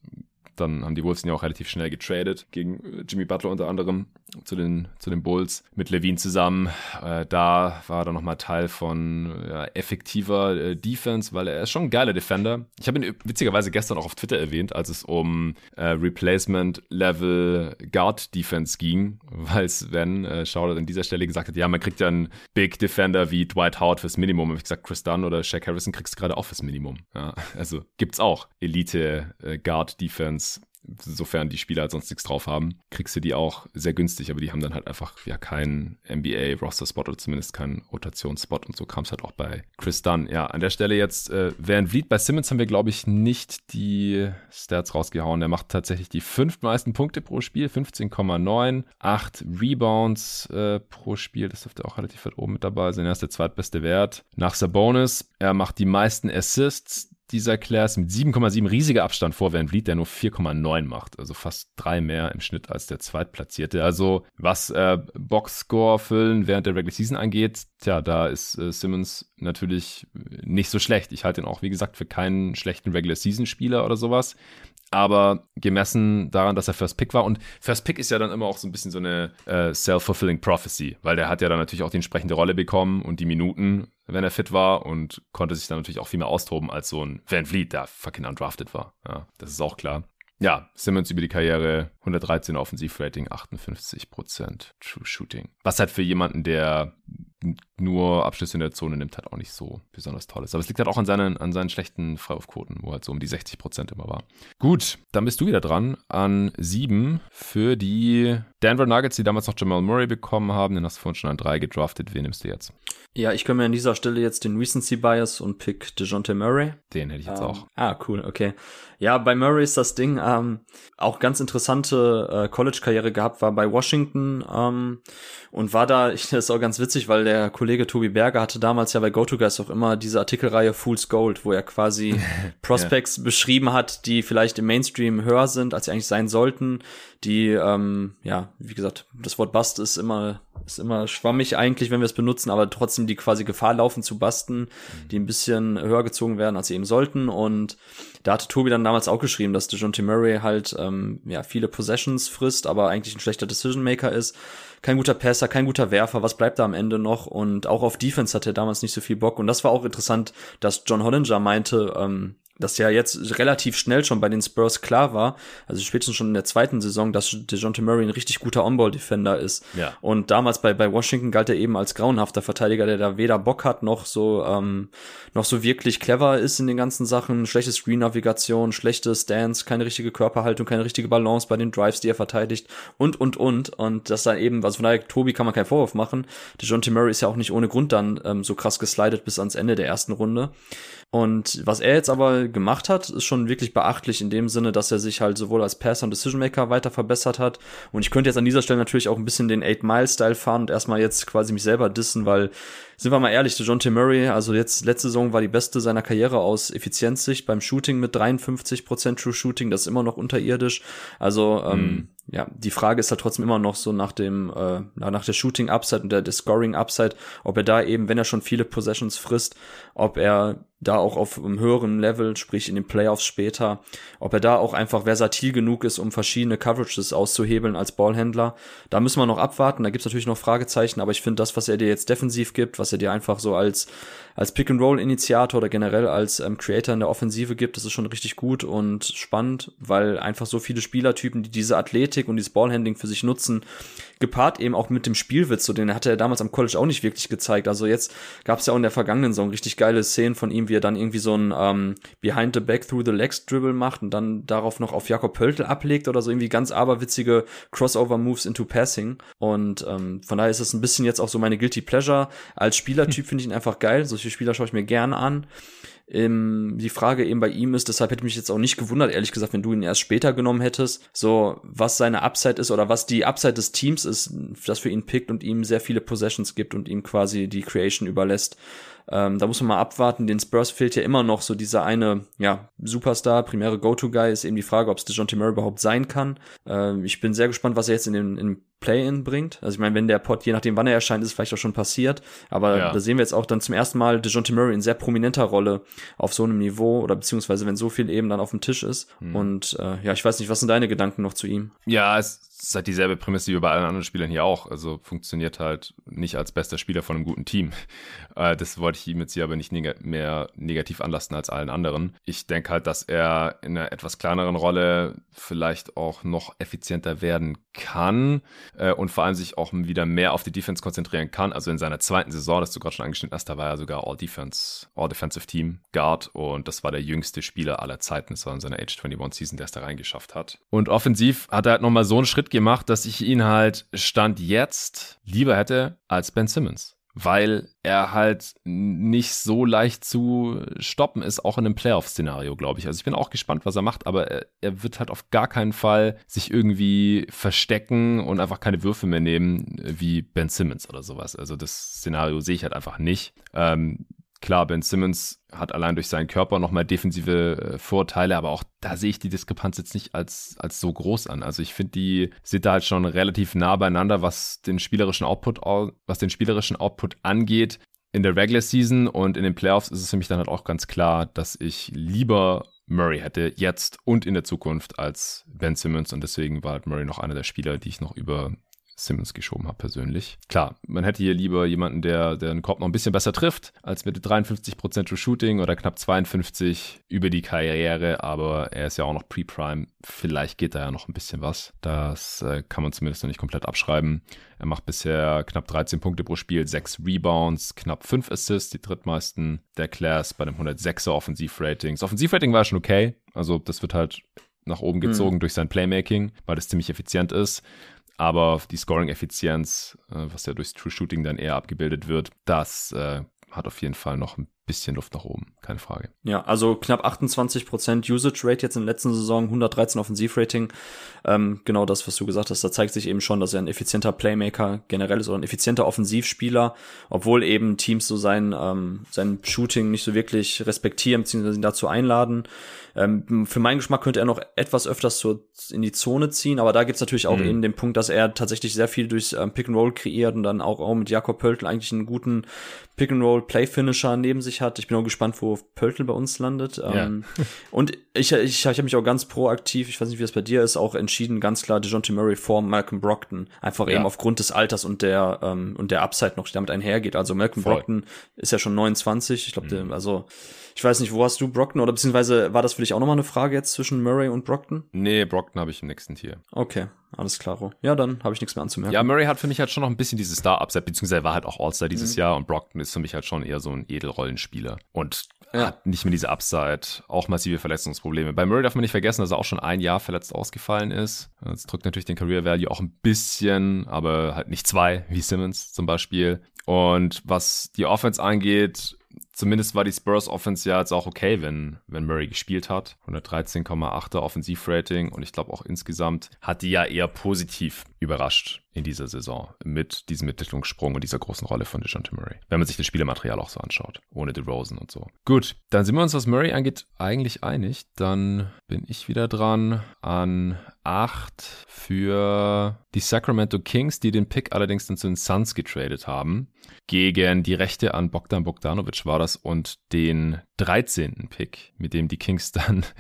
S1: dann haben die Wolves ihn ja auch relativ schnell getradet gegen äh, Jimmy Butler unter anderem zu den, zu den Bulls mit Levine zusammen. Äh, da war er dann nochmal Teil von ja, effektiver äh, Defense, weil er ist schon ein geiler Defender. Ich habe ihn witzigerweise gestern auch auf Twitter erwähnt, als es um äh, Replacement Level Guard Defense ging, weil Sven äh, Schauder an dieser Stelle gesagt hat, ja, man kriegt ja einen Big Defender wie Dwight Howard fürs Minimum. Habe ich gesagt, Chris Dunn oder Shaq Harrison kriegst du gerade auch fürs Minimum. Ja, also gibt's auch Elite äh, Guard Defense sofern die Spieler halt sonst nichts drauf haben, kriegst du die auch sehr günstig, aber die haben dann halt einfach ja keinen NBA-Roster-Spot oder zumindest keinen Rotationsspot und so kam es halt auch bei Chris Dunn. Ja, an der Stelle jetzt äh, Van Vliet. Bei Simmons haben wir, glaube ich, nicht die Stats rausgehauen. Der macht tatsächlich die fünf meisten Punkte pro Spiel, 15,9, acht Rebounds äh, pro Spiel, das dürfte auch relativ weit oben mit dabei sein. Er ist der zweitbeste Wert. Nach Sabonis, er macht die meisten Assists, dieser Class mit 7,7 riesiger Abstand vor Van Vliet, der nur 4,9 macht. Also fast drei mehr im Schnitt als der Zweitplatzierte. Also was äh, Boxscore füllen während der Regular Season angeht, tja, da ist äh, Simmons natürlich nicht so schlecht. Ich halte ihn auch, wie gesagt, für keinen schlechten Regular Season Spieler oder sowas aber gemessen daran, dass er First Pick war. Und First Pick ist ja dann immer auch so ein bisschen so eine äh, self-fulfilling prophecy, weil der hat ja dann natürlich auch die entsprechende Rolle bekommen und die Minuten, wenn er fit war und konnte sich dann natürlich auch viel mehr austoben als so ein Van Vliet, der fucking undrafted war. Ja, das ist auch klar. Ja, Simmons über die Karriere 113 Offensivrating, 58% True Shooting. Was halt für jemanden, der nur Abschlüsse in der Zone nimmt, halt auch nicht so besonders toll ist. Aber es liegt halt auch an seinen, an seinen schlechten Freiwurfquoten, wo halt so um die 60% immer war. Gut, dann bist du wieder dran an sieben für die Denver Nuggets, die damals noch Jamal Murray bekommen haben. Den hast du vorhin schon an drei gedraftet. Wen nimmst du jetzt?
S2: Ja, ich kann mir an dieser Stelle jetzt den Recency Bias und pick DeJounte Murray.
S1: Den hätte ich jetzt
S2: ähm,
S1: auch.
S2: Ah, cool, okay. Ja, bei Murray ist das Ding ähm, auch ganz interessante äh, College-Karriere gehabt, war bei Washington ähm, und war da, ich, das ist auch ganz witzig, weil der Kollege Tobi Berger hatte damals ja bei GoToGuys auch immer diese Artikelreihe Fool's Gold, wo er quasi Prospects ja. beschrieben hat, die vielleicht im Mainstream höher sind, als sie eigentlich sein sollten, die, ähm, ja, wie gesagt, das Wort Bust ist immer ist immer schwammig eigentlich, wenn wir es benutzen, aber trotzdem die quasi Gefahr laufen zu basten, mhm. die ein bisschen höher gezogen werden, als sie eben sollten. Und da hatte Tobi dann damals auch geschrieben, dass DeJounte Murray halt ähm, ja viele Possessions frisst, aber eigentlich ein schlechter Decision Maker ist. Kein guter Passer, kein guter Werfer, was bleibt da am Ende noch? Und auch auf Defense hatte er damals nicht so viel Bock. Und das war auch interessant, dass John Hollinger meinte, ähm, dass ja jetzt relativ schnell schon bei den Spurs klar war, also spätestens schon in der zweiten Saison, dass DeJounte Murray ein richtig guter On-Ball-Defender ist.
S1: Ja.
S2: Und damals bei, bei Washington galt er eben als grauenhafter Verteidiger, der da weder Bock hat, noch so, ähm, noch so wirklich clever ist in den ganzen Sachen. Schlechte Screen-Navigation, schlechte Stance, keine richtige Körperhaltung, keine richtige Balance bei den Drives, die er verteidigt und, und, und. Und das dann eben, also von daher, Tobi kann man keinen Vorwurf machen. DeJounte Murray ist ja auch nicht ohne Grund dann ähm, so krass geslidet bis ans Ende der ersten Runde. Und was er jetzt aber gemacht hat, ist schon wirklich beachtlich in dem Sinne, dass er sich halt sowohl als Passer und Decision Maker weiter verbessert hat. Und ich könnte jetzt an dieser Stelle natürlich auch ein bisschen den 8-Mile-Style fahren und erstmal jetzt quasi mich selber dissen, weil, sind wir mal ehrlich, John T. Murray, also jetzt letzte Saison war die beste seiner Karriere aus Effizienzsicht beim Shooting mit 53% True Shooting, das ist immer noch unterirdisch. Also, ähm, mhm ja, die Frage ist halt trotzdem immer noch so nach dem, äh, nach der Shooting Upside und der, der Scoring Upside, ob er da eben, wenn er schon viele Possessions frisst, ob er da auch auf einem höheren Level, sprich in den Playoffs später, ob er da auch einfach versatil genug ist, um verschiedene Coverages auszuhebeln als Ballhändler. Da müssen wir noch abwarten, da gibt's natürlich noch Fragezeichen, aber ich finde das, was er dir jetzt defensiv gibt, was er dir einfach so als, als Pick-and-Roll-Initiator oder generell als ähm, Creator in der Offensive gibt, das ist schon richtig gut und spannend, weil einfach so viele Spielertypen, die diese Athletik und dieses Ballhandling für sich nutzen, gepaart eben auch mit dem Spielwitz, so den hatte er damals am College auch nicht wirklich gezeigt. Also jetzt gab es ja auch in der vergangenen Saison richtig geile Szenen von ihm, wie er dann irgendwie so ein ähm, Behind the Back Through the Legs Dribble macht und dann darauf noch auf Jakob Pöltl ablegt oder so irgendwie ganz aberwitzige Crossover Moves into Passing. Und ähm, von daher ist es ein bisschen jetzt auch so meine Guilty Pleasure. Als Spielertyp finde ich ihn einfach geil. Solche Spieler schaue ich mir gerne an. Ähm, die Frage eben bei ihm ist, deshalb hätte mich jetzt auch nicht gewundert, ehrlich gesagt, wenn du ihn erst später genommen hättest, so was seine Upside ist oder was die Upside des Teams ist, das für ihn pickt und ihm sehr viele Possessions gibt und ihm quasi die Creation überlässt. Ähm, da muss man mal abwarten. Den Spurs fehlt ja immer noch so dieser eine, ja, Superstar, primäre Go-To-Guy. Ist eben die Frage, ob es DeJounte Murray überhaupt sein kann. Ähm, ich bin sehr gespannt, was er jetzt in den, in Play-In bringt. Also ich meine, wenn der Pod, je nachdem wann er erscheint, ist vielleicht auch schon passiert. Aber ja. da sehen wir jetzt auch dann zum ersten Mal DeJounte Murray in sehr prominenter Rolle auf so einem Niveau oder beziehungsweise wenn so viel eben dann auf dem Tisch ist. Mhm. Und äh, ja, ich weiß nicht, was sind deine Gedanken noch zu ihm?
S1: Ja, es ist halt dieselbe Prämisse wie bei allen anderen Spielern hier auch. Also funktioniert halt nicht als bester Spieler von einem guten Team. Äh, das wollte ich ihm jetzt hier aber nicht neg mehr negativ anlasten als allen anderen. Ich denke halt, dass er in einer etwas kleineren Rolle vielleicht auch noch effizienter werden kann äh, und vor allem sich auch wieder mehr auf die Defense konzentrieren kann. Also in seiner zweiten Saison, das du gerade schon angeschnitten hast, da war er sogar All Defense, All Defensive Team Guard und das war der jüngste Spieler aller Zeiten. Das war in seiner Age 21 Season, der es da reingeschafft hat. Und offensiv hat er halt nochmal so einen Schritt gemacht, dass ich ihn halt Stand jetzt lieber hätte als Ben Simmons weil er halt nicht so leicht zu stoppen ist, auch in einem Playoff-Szenario, glaube ich. Also ich bin auch gespannt, was er macht, aber er, er, wird halt auf gar keinen Fall sich irgendwie verstecken und einfach keine Würfe mehr nehmen, wie Ben Simmons oder sowas. Also das Szenario sehe ich halt einfach nicht. Ähm, Klar, Ben Simmons hat allein durch seinen Körper nochmal defensive äh, Vorteile, aber auch da sehe ich die Diskrepanz jetzt nicht als, als so groß an. Also ich finde, die sind da halt schon relativ nah beieinander, was den spielerischen Output, was den spielerischen Output angeht. In der Regular Season und in den Playoffs ist es für mich dann halt auch ganz klar, dass ich lieber Murray hätte jetzt und in der Zukunft als Ben Simmons und deswegen war halt Murray noch einer der Spieler, die ich noch über Simmons geschoben habe persönlich. Klar, man hätte hier lieber jemanden, der, der den Korb noch ein bisschen besser trifft, als mit 53% True Shooting oder knapp 52 über die Karriere, aber er ist ja auch noch Pre-Prime. Vielleicht geht da ja noch ein bisschen was. Das äh, kann man zumindest noch nicht komplett abschreiben. Er macht bisher knapp 13 Punkte pro Spiel, 6 Rebounds, knapp 5 Assists, die drittmeisten der Class bei einem 106er Offensivrating. Das Offensivrating war schon okay. Also das wird halt nach oben hm. gezogen mhm. durch sein Playmaking, weil das ziemlich effizient ist aber die Scoring-Effizienz, äh, was ja durchs True Shooting dann eher abgebildet wird, das äh, hat auf jeden Fall noch ein bisschen Luft nach oben, keine Frage.
S2: Ja, also knapp 28% Usage Rate jetzt in der letzten Saison, 113 Offensivrating. Ähm, genau das, was du gesagt hast, da zeigt sich eben schon, dass er ein effizienter Playmaker generell ist oder ein effizienter Offensivspieler, obwohl eben Teams so sein, ähm, sein Shooting nicht so wirklich respektieren, beziehungsweise ihn dazu einladen. Ähm, für meinen Geschmack könnte er noch etwas öfters so in die Zone ziehen, aber da gibt's natürlich auch mhm. eben den Punkt, dass er tatsächlich sehr viel durchs ähm, Pick and Roll kreiert und dann auch, auch mit Jakob Pöltl eigentlich einen guten Pick and Roll Play Finisher neben sich hat. Ich bin auch gespannt, wo Pöltl bei uns landet. Ja. Ähm, und ich, ich, ich habe mich auch ganz proaktiv, ich weiß nicht, wie das bei dir ist, auch entschieden, ganz klar DeJounte Murray vor Malcolm Brockton. Einfach ja. eben aufgrund des Alters und der ähm, und der Upside noch, die damit einhergeht. Also Malcolm Voll. Brockton ist ja schon 29. Ich glaube, mhm. also ich weiß nicht, wo hast du Brockton oder beziehungsweise war das für dich auch nochmal eine Frage jetzt zwischen Murray und Brockton?
S1: Nee, Brockton habe ich im nächsten Tier.
S2: Okay, alles klar. Ja, dann habe ich nichts mehr anzumerken.
S1: Ja, Murray hat für mich halt schon noch ein bisschen dieses Star-Upset, beziehungsweise war halt auch All-Star dieses mhm. Jahr und Brockton ist für mich halt schon eher so ein Edelrollenspieler und ja. hat nicht mehr diese Upside, auch massive Verletzungsprobleme. Bei Murray darf man nicht vergessen, dass er auch schon ein Jahr verletzt ausgefallen ist. Das drückt natürlich den Career Value auch ein bisschen, aber halt nicht zwei, wie Simmons zum Beispiel. Und was die Offense angeht, zumindest war die Spurs Offense ja jetzt auch okay, wenn, wenn Murray gespielt hat. 113,8er Offensivrating und ich glaube auch insgesamt hat die ja eher positiv überrascht in dieser Saison mit diesem Entwicklungssprung und dieser großen Rolle von DeJounte Murray. Wenn man sich das Spielematerial auch so anschaut, ohne DeRozan und so. Gut, dann sind wir uns, was Murray angeht, eigentlich einig. Dann bin ich wieder dran an 8 für die Sacramento Kings, die den Pick allerdings dann zu den Suns getradet haben. Gegen die Rechte an Bogdan Bogdanovic war das und den 13. Pick, mit dem die Kings dann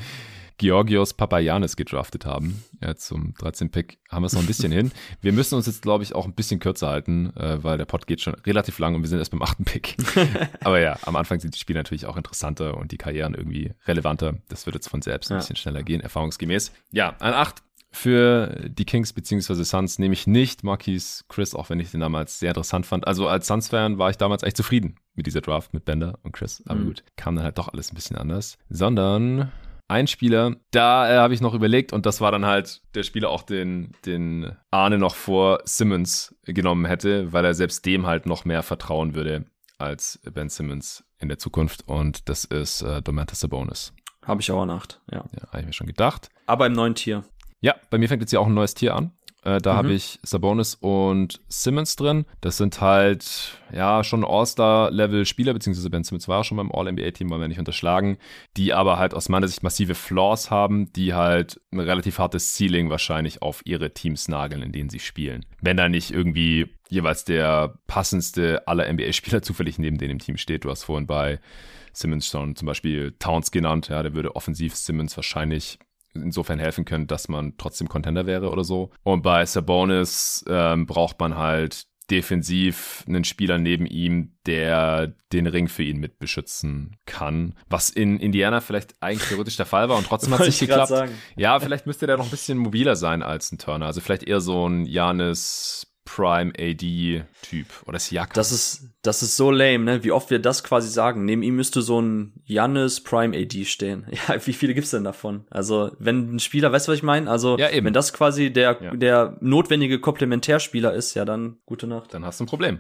S1: Georgios Papayanis gedraftet haben. Ja, zum 13. Pick haben wir es noch ein bisschen hin. Wir müssen uns jetzt, glaube ich, auch ein bisschen kürzer halten, äh, weil der Pod geht schon relativ lang und wir sind erst beim achten Pick. Aber ja, am Anfang sind die Spiele natürlich auch interessanter und die Karrieren irgendwie relevanter. Das wird jetzt von selbst ein bisschen schneller gehen, erfahrungsgemäß. Ja, an 8 für die Kings bzw. Suns nehme ich nicht Marquis Chris, auch wenn ich den damals sehr interessant fand. Also als Suns-Fan war ich damals echt zufrieden mit dieser Draft mit Bender und Chris. Aber mhm. gut, kam dann halt doch alles ein bisschen anders. Sondern ein Spieler, da äh, habe ich noch überlegt und das war dann halt der Spieler auch den, den Arne noch vor Simmons genommen hätte, weil er selbst dem halt noch mehr vertrauen würde als Ben Simmons in der Zukunft und das ist äh, Domantas Sabonis.
S2: Habe ich auch ernacht, ja.
S1: Ja, habe ich mir schon gedacht.
S2: Aber im neuen Tier.
S1: Ja, bei mir fängt jetzt ja auch ein neues Tier an. Äh, da mhm. habe ich Sabonis und Simmons drin. Das sind halt, ja, schon All-Star-Level-Spieler, beziehungsweise Ben Simmons war schon beim All-NBA-Team, wollen wir nicht unterschlagen, die aber halt aus meiner Sicht massive Flaws haben, die halt ein relativ hartes Ceiling wahrscheinlich auf ihre Teams nageln, in denen sie spielen. Wenn da nicht irgendwie jeweils der passendste aller NBA-Spieler zufällig neben denen im Team steht. Du hast vorhin bei Simmons schon zum Beispiel Towns genannt, ja, der würde offensiv Simmons wahrscheinlich insofern helfen können, dass man trotzdem Contender wäre oder so. Und bei Sabonis ähm, braucht man halt defensiv einen Spieler neben ihm, der den Ring für ihn mit beschützen kann. Was in Indiana vielleicht eigentlich theoretisch der Fall war und trotzdem hat es nicht geklappt. Ja, vielleicht müsste der noch ein bisschen mobiler sein als ein Turner. Also vielleicht eher so ein Janis Prime AD-Typ oder Siakam.
S2: Das ist, das ist so lame, ne? Wie oft wir das quasi sagen. Neben ihm müsste so ein Jannis Prime AD stehen. Ja, wie viele gibt's denn davon? Also, wenn ein Spieler, weißt du, was ich meine? Also, ja, wenn das quasi der, ja. der notwendige Komplementärspieler ist, ja, dann gute Nacht.
S1: Dann hast du ein Problem.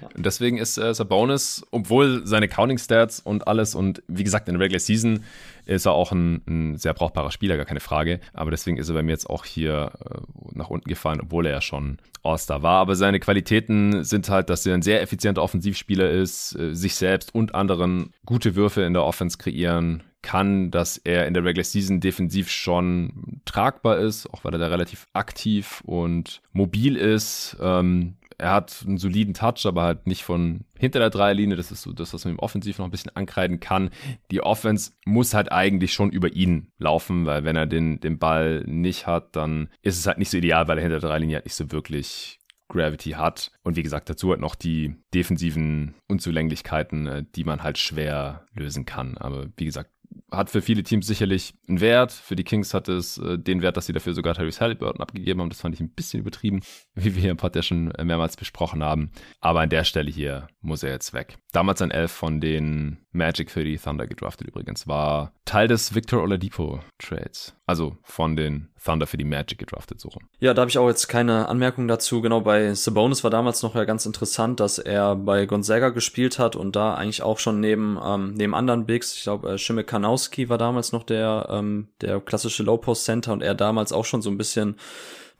S1: Ja. Und deswegen ist äh, Sabonis, obwohl seine Counting Stats und alles und wie gesagt, in der Regular Season ist er auch ein, ein, sehr brauchbarer Spieler, gar keine Frage. Aber deswegen ist er bei mir jetzt auch hier äh, nach unten gefallen, obwohl er ja schon All-Star war. Aber seine Qualitäten sind halt, dass er ein sehr effizienter Offensivspieler ist, äh, sich selbst und anderen gute Würfe in der Offense kreieren kann, dass er in der Regular Season defensiv schon tragbar ist, auch weil er da relativ aktiv und mobil ist. Ähm, er hat einen soliden Touch, aber halt nicht von hinter der Dreierlinie. Das ist so das, was man im Offensiv noch ein bisschen ankreiden kann. Die Offense muss halt eigentlich schon über ihn laufen, weil wenn er den, den Ball nicht hat, dann ist es halt nicht so ideal, weil er hinter der Dreierlinie halt nicht so wirklich Gravity hat. Und wie gesagt, dazu halt noch die defensiven Unzulänglichkeiten, äh, die man halt schwer lösen kann. Aber wie gesagt, hat für viele Teams sicherlich einen Wert. Für die Kings hat es äh, den Wert, dass sie dafür sogar Tyrese Halliburton abgegeben haben. Das fand ich ein bisschen übertrieben, wie wir hier im Pod ja schon mehrmals besprochen haben. Aber an der Stelle hier muss er jetzt weg. Damals ein Elf von den Magic für die Thunder gedraftet übrigens. War Teil des Victor Oladipo Trades. Also von den Thunder für die Magic gedraftet, rum.
S2: Ja, da habe ich auch jetzt keine Anmerkung dazu. Genau, bei Sabonis war damals noch ja ganz interessant, dass er bei Gonzaga gespielt hat und da eigentlich auch schon neben, ähm, neben anderen Bigs, ich glaube, äh, Schimme Kanowski war damals noch der, ähm, der klassische Low-Post-Center und er damals auch schon so ein bisschen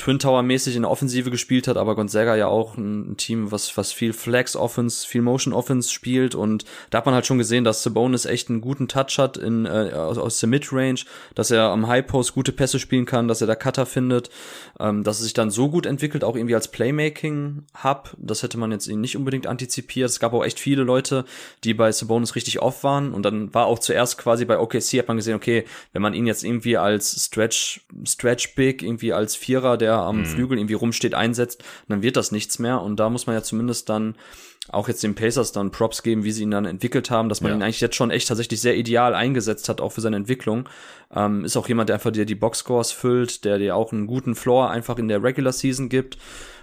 S2: Twin Tower mäßig in der Offensive gespielt hat, aber Gonzaga ja auch ein, Team, was, was viel Flex Offense, viel Motion Offense spielt und da hat man halt schon gesehen, dass Sabonis echt einen guten Touch hat in, äh, aus, aus der Midrange, dass er am High Post gute Pässe spielen kann, dass er da Cutter findet, ähm, dass es sich dann so gut entwickelt, auch irgendwie als Playmaking Hub, das hätte man jetzt nicht unbedingt antizipiert. Es gab auch echt viele Leute, die bei Sabonis richtig off waren und dann war auch zuerst quasi bei OKC hat man gesehen, okay, wenn man ihn jetzt irgendwie als Stretch Stretch Big irgendwie als Vierer, der der am mhm. Flügel irgendwie rumsteht, einsetzt, dann wird das nichts mehr. Und da muss man ja zumindest dann auch jetzt den Pacers dann Props geben, wie sie ihn dann entwickelt haben, dass man ja. ihn eigentlich jetzt schon echt tatsächlich sehr ideal eingesetzt hat, auch für seine Entwicklung. Ähm, ist auch jemand, der einfach dir die Boxscores füllt, der dir auch einen guten Floor einfach in der Regular Season gibt.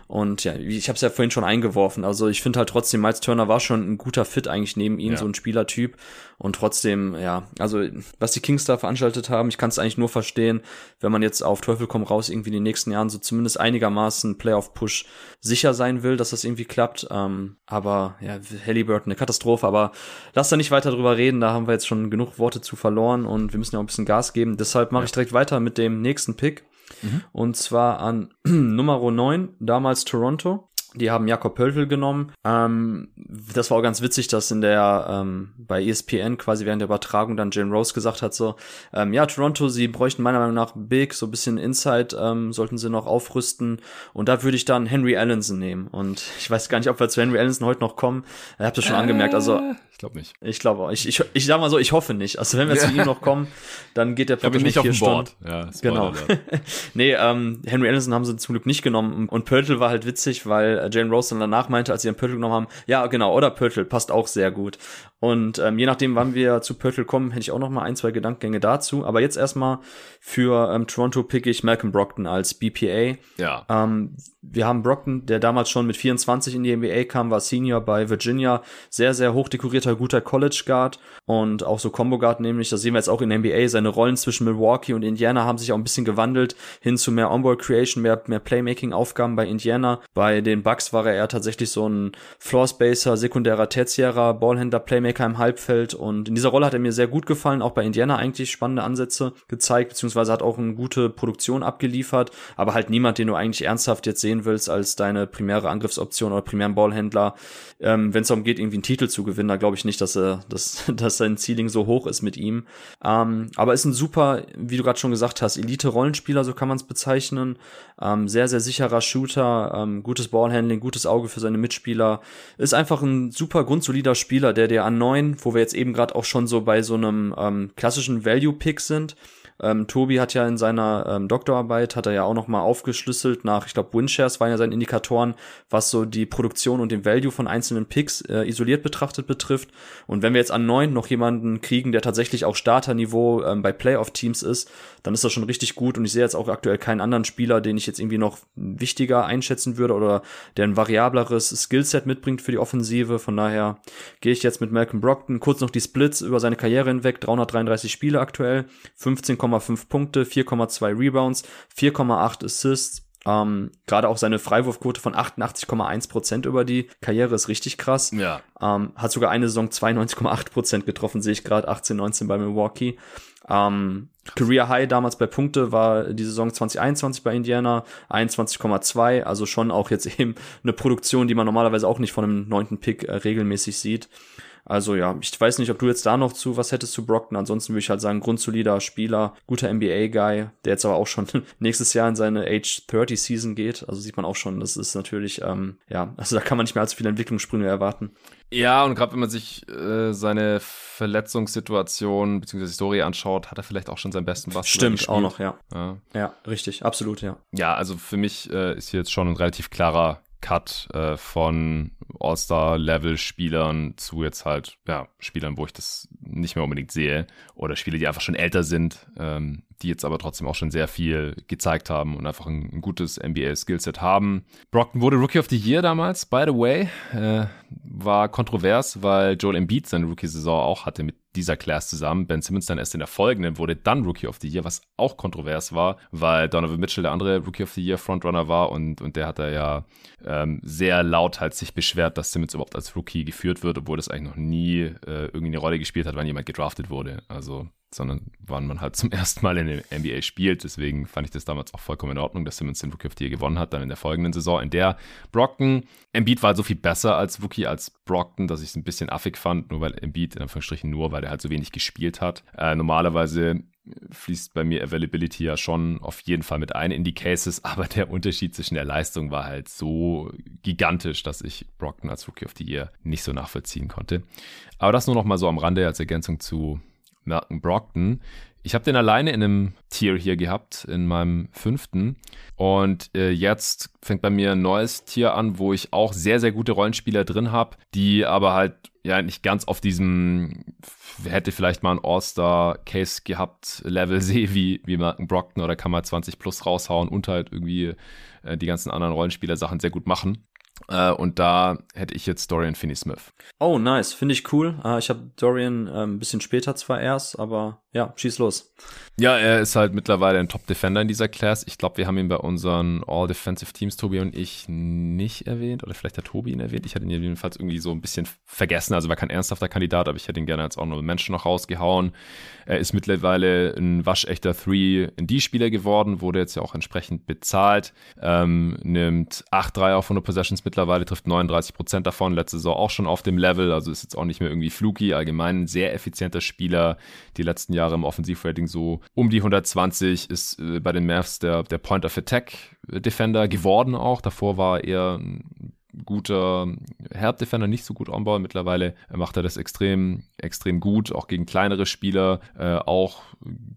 S2: Und ja, ich habe es ja vorhin schon eingeworfen. Also ich finde halt trotzdem, Miles Turner war schon ein guter Fit eigentlich neben ihm, ja. so ein Spielertyp. Und trotzdem, ja, also was die Kings da veranstaltet haben, ich kann es eigentlich nur verstehen, wenn man jetzt auf Teufel komm raus irgendwie in den nächsten Jahren so zumindest einigermaßen Playoff-Push sicher sein will, dass das irgendwie klappt. Ähm, aber ja, Halliburton, eine Katastrophe. Aber lass da nicht weiter drüber reden, da haben wir jetzt schon genug Worte zu verloren und wir müssen ja auch ein bisschen Gas geben. Deshalb mache ja. ich direkt weiter mit dem nächsten Pick. Mhm. Und zwar an Nummer 9, damals Toronto. Die haben Jakob Pöltl genommen. Ähm, das war auch ganz witzig, dass in der ähm, bei ESPN quasi während der Übertragung dann Jane Rose gesagt hat so, ähm, ja Toronto, sie bräuchten meiner Meinung nach Big, so ein bisschen Inside ähm, sollten sie noch aufrüsten und da würde ich dann Henry Allenson nehmen und ich weiß gar nicht, ob wir zu Henry Allenson heute noch kommen. Ich habe das schon äh, angemerkt, also
S1: ich glaube nicht.
S2: Ich glaube, ich, ich ich sag mal so, ich hoffe nicht. Also wenn wir zu ihm noch kommen, dann geht der
S1: Podcast nicht auf dem Board. Ja,
S2: genau. nee, ähm, Henry Allenson haben sie zum Glück nicht genommen und Pörtl war halt witzig, weil äh, Jane Rose dann danach meinte, als sie dann Pörtl genommen haben, ja, genau, oder Pörtl passt auch sehr gut. Und ähm, je nachdem, wann wir zu Pörtl kommen, hätte ich auch noch mal ein, zwei Gedankengänge dazu. Aber jetzt erstmal für ähm, Toronto pick ich Malcolm Brockton als BPA.
S1: Ja.
S2: Ähm, wir haben Brockton, der damals schon mit 24 in die NBA kam, war Senior bei Virginia, sehr, sehr hochdekorierter, guter College Guard und auch so Combo Guard nämlich, das sehen wir jetzt auch in der NBA, seine Rollen zwischen Milwaukee und Indiana haben sich auch ein bisschen gewandelt, hin zu mehr Onboard Creation, mehr, mehr Playmaking-Aufgaben bei Indiana. Bei den Bucks war er eher tatsächlich so ein Floor Spacer, sekundärer, tertiärer Ballhändler, Playmaker im Halbfeld und in dieser Rolle hat er mir sehr gut gefallen, auch bei Indiana eigentlich spannende Ansätze gezeigt, beziehungsweise hat auch eine gute Produktion abgeliefert, aber halt niemand, den du eigentlich ernsthaft jetzt sehen willst als deine primäre Angriffsoption oder primären Ballhändler. Ähm, Wenn es darum geht, irgendwie einen Titel zu gewinnen, da glaube ich nicht, dass er, dass, dass sein Ceiling so hoch ist mit ihm. Ähm, aber ist ein super, wie du gerade schon gesagt hast, Elite-Rollenspieler, so kann man es bezeichnen. Ähm, sehr, sehr sicherer Shooter, ähm, gutes Ballhandling, gutes Auge für seine Mitspieler. Ist einfach ein super grundsolider Spieler, der dir an neun, wo wir jetzt eben gerade auch schon so bei so einem ähm, klassischen Value-Pick sind, ähm, Tobi hat ja in seiner ähm, Doktorarbeit, hat er ja auch nochmal aufgeschlüsselt nach, ich glaube, Windshares waren ja seine Indikatoren, was so die Produktion und den Value von einzelnen Picks äh, isoliert betrachtet betrifft. Und wenn wir jetzt an neun noch jemanden kriegen, der tatsächlich auch Starterniveau ähm, bei Playoff-Teams ist, dann ist das schon richtig gut. Und ich sehe jetzt auch aktuell keinen anderen Spieler, den ich jetzt irgendwie noch wichtiger einschätzen würde oder der ein variableres Skillset mitbringt für die Offensive. Von daher gehe ich jetzt mit Malcolm Brockton. Kurz noch die Splits über seine Karriere hinweg. 333 Spiele aktuell, 15, 4,5 Punkte, 4,2 Rebounds, 4,8 Assists. Ähm, Gerade auch seine Freiwurfquote von 88,1 Prozent über die Karriere ist richtig krass.
S1: Ja.
S2: Ähm, hat sogar eine Saison 92,8 Prozent getroffen, sehe ich gerade 18, 19 bei Milwaukee. Ähm, Career High damals bei Punkte war die Saison 2021 bei Indiana 21,2, also schon auch jetzt eben eine Produktion, die man normalerweise auch nicht von einem neunten Pick äh, regelmäßig sieht. Also ja, ich weiß nicht, ob du jetzt da noch zu was hättest zu Brockton. Ansonsten würde ich halt sagen, grundsolider Spieler, guter NBA-Guy, der jetzt aber auch schon nächstes Jahr in seine Age 30 Season geht. Also sieht man auch schon, das ist natürlich, ähm, ja, also da kann man nicht mehr allzu viele Entwicklungssprünge erwarten.
S1: Ja, und gerade wenn man sich äh, seine Verletzungssituation bzw. Story anschaut, hat er vielleicht auch schon seinen besten Basketball
S2: Stimmt, auch noch, ja. ja. Ja, richtig, absolut, ja.
S1: Ja, also für mich äh, ist hier jetzt schon ein relativ klarer Cut äh, von All-Star-Level-Spielern zu jetzt halt, ja, Spielern, wo ich das nicht mehr unbedingt sehe. Oder Spieler, die einfach schon älter sind, ähm, die jetzt aber trotzdem auch schon sehr viel gezeigt haben und einfach ein, ein gutes NBA-Skillset haben. Brockton wurde Rookie of the Year damals, by the way. Äh, war kontrovers, weil Joel Embiid seine Rookie-Saison auch hatte mit dieser Class zusammen. Ben Simmons dann erst in der folgenden wurde dann Rookie of the Year, was auch kontrovers war, weil Donovan Mitchell der andere Rookie of the Year Frontrunner war und, und der hat da ja ähm, sehr laut halt sich beschwert, dass Simmons überhaupt als Rookie geführt wird, obwohl das eigentlich noch nie äh, irgendwie eine Rolle gespielt hat, wann jemand gedraftet wurde. Also sondern wann man halt zum ersten Mal in der NBA spielt. Deswegen fand ich das damals auch vollkommen in Ordnung, dass Simmons den Rookie of the Year gewonnen hat, dann in der folgenden Saison, in der Brockton, Embiid war halt so viel besser als Rookie als Brockton, dass ich es ein bisschen affig fand, nur weil Embiid, in Anführungsstrichen nur, weil er halt so wenig gespielt hat. Äh, normalerweise fließt bei mir Availability ja schon auf jeden Fall mit ein in die Cases, aber der Unterschied zwischen der Leistung war halt so gigantisch, dass ich Brockton als Rookie of the Year nicht so nachvollziehen konnte. Aber das nur noch mal so am Rande als Ergänzung zu Malcolm Brockton. Ich habe den alleine in einem Tier hier gehabt, in meinem fünften. Und äh, jetzt fängt bei mir ein neues Tier an, wo ich auch sehr, sehr gute Rollenspieler drin habe, die aber halt ja nicht ganz auf diesem hätte vielleicht mal ein All-Star-Case gehabt, Level sehe, wie, wie Malcolm Brockton oder kann mal 20 plus raushauen und halt irgendwie äh, die ganzen anderen Rollenspieler-Sachen sehr gut machen. Äh, und da hätte ich jetzt Dorian Finney-Smith.
S2: Oh, nice. Finde ich cool. Äh, ich habe Dorian äh, ein bisschen später zwar erst, aber ja, schieß los.
S1: Ja, er ist halt mittlerweile ein Top-Defender in dieser Class. Ich glaube, wir haben ihn bei unseren All-Defensive Teams, Tobi und ich, nicht erwähnt. Oder vielleicht hat Tobi ihn erwähnt. Ich hatte ihn jedenfalls irgendwie so ein bisschen vergessen. Also war kein ernsthafter Kandidat, aber ich hätte ihn gerne als Honorable Mention noch rausgehauen. Er ist mittlerweile ein waschechter 3D-Spieler geworden, wurde jetzt ja auch entsprechend bezahlt. Ähm, nimmt 8 Dreier auf 100 Possessions mittlerweile, trifft 39 Prozent davon. Letzte Saison auch schon auf dem Level. Also ist jetzt auch nicht mehr irgendwie fluky. Allgemein ein sehr effizienter Spieler. Die letzten Jahre im Offensivrating so um die 120, ist äh, bei den Mavs der, der Point of Attack Defender geworden auch. Davor war er ein guter Herd Defender, nicht so gut On-Ball. Mittlerweile macht er das extrem, extrem gut, auch gegen kleinere Spieler, äh, auch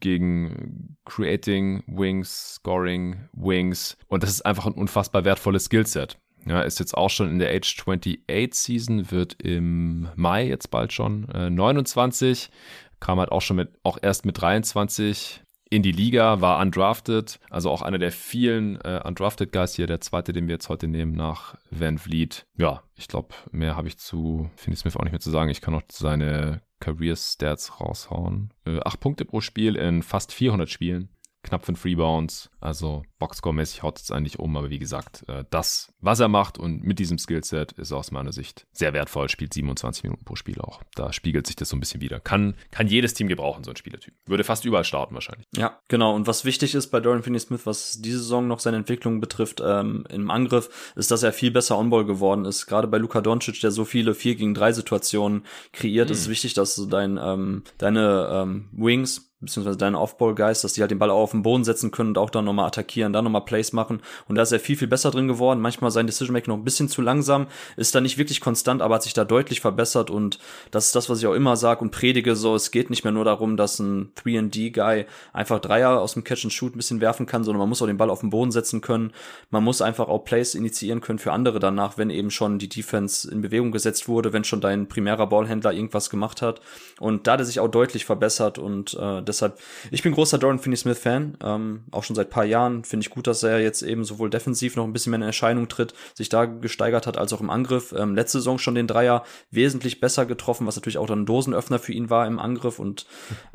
S1: gegen Creating Wings, Scoring Wings. Und das ist einfach ein unfassbar wertvolles Skillset. Ja, ist jetzt auch schon in der Age 28 Season, wird im Mai jetzt bald schon äh, 29, kam halt auch schon mit, auch erst mit 23 in die Liga, war undrafted, also auch einer der vielen äh, undrafted Guys hier, der zweite, den wir jetzt heute nehmen nach Van Vliet. Ja, ich glaube, mehr habe ich zu Finney Smith auch nicht mehr zu sagen. Ich kann noch seine Career Stats raushauen. Äh, acht Punkte pro Spiel in fast 400 Spielen knapp fünf Rebounds. Also Boxscore-mäßig haut es eigentlich um, aber wie gesagt, äh, das, was er macht und mit diesem Skillset ist aus meiner Sicht sehr wertvoll, spielt 27 Minuten pro Spiel auch. Da spiegelt sich das so ein bisschen wieder. Kann, kann jedes Team gebrauchen, so ein Spielertyp. Würde fast überall starten wahrscheinlich.
S2: Ja, genau. Und was wichtig ist bei Dorian Finney-Smith, was diese Saison noch seine Entwicklung betrifft, ähm, im Angriff, ist, dass er viel besser On-Ball geworden ist. Gerade bei Luka Doncic, der so viele 4 gegen 3 Situationen kreiert, mhm. ist es wichtig, dass du dein, ähm, deine ähm, Wings beziehungsweise deine Off-Ball-Guys, dass die halt den Ball auch auf den Boden setzen können und auch dann nochmal attackieren, dann nochmal Plays machen. Und da ist er viel, viel besser drin geworden. Manchmal sein Decision-Making noch ein bisschen zu langsam, ist da nicht wirklich konstant, aber hat sich da deutlich verbessert. Und das ist das, was ich auch immer sage und predige so. Es geht nicht mehr nur darum, dass ein 3D-Guy einfach Dreier aus dem Catch-and-Shoot ein bisschen werfen kann, sondern man muss auch den Ball auf den Boden setzen können. Man muss einfach auch Plays initiieren können für andere danach, wenn eben schon die Defense in Bewegung gesetzt wurde, wenn schon dein primärer Ballhändler irgendwas gemacht hat. Und da hat er sich auch deutlich verbessert und äh, deshalb, ich bin großer Dorian Finney-Smith-Fan, ähm, auch schon seit paar Jahren. Finde ich gut, dass er jetzt eben sowohl defensiv noch ein bisschen mehr in Erscheinung tritt, sich da gesteigert hat, als auch im Angriff. Ähm, letzte Saison schon den Dreier wesentlich besser getroffen, was natürlich auch dann ein Dosenöffner für ihn war im Angriff. Und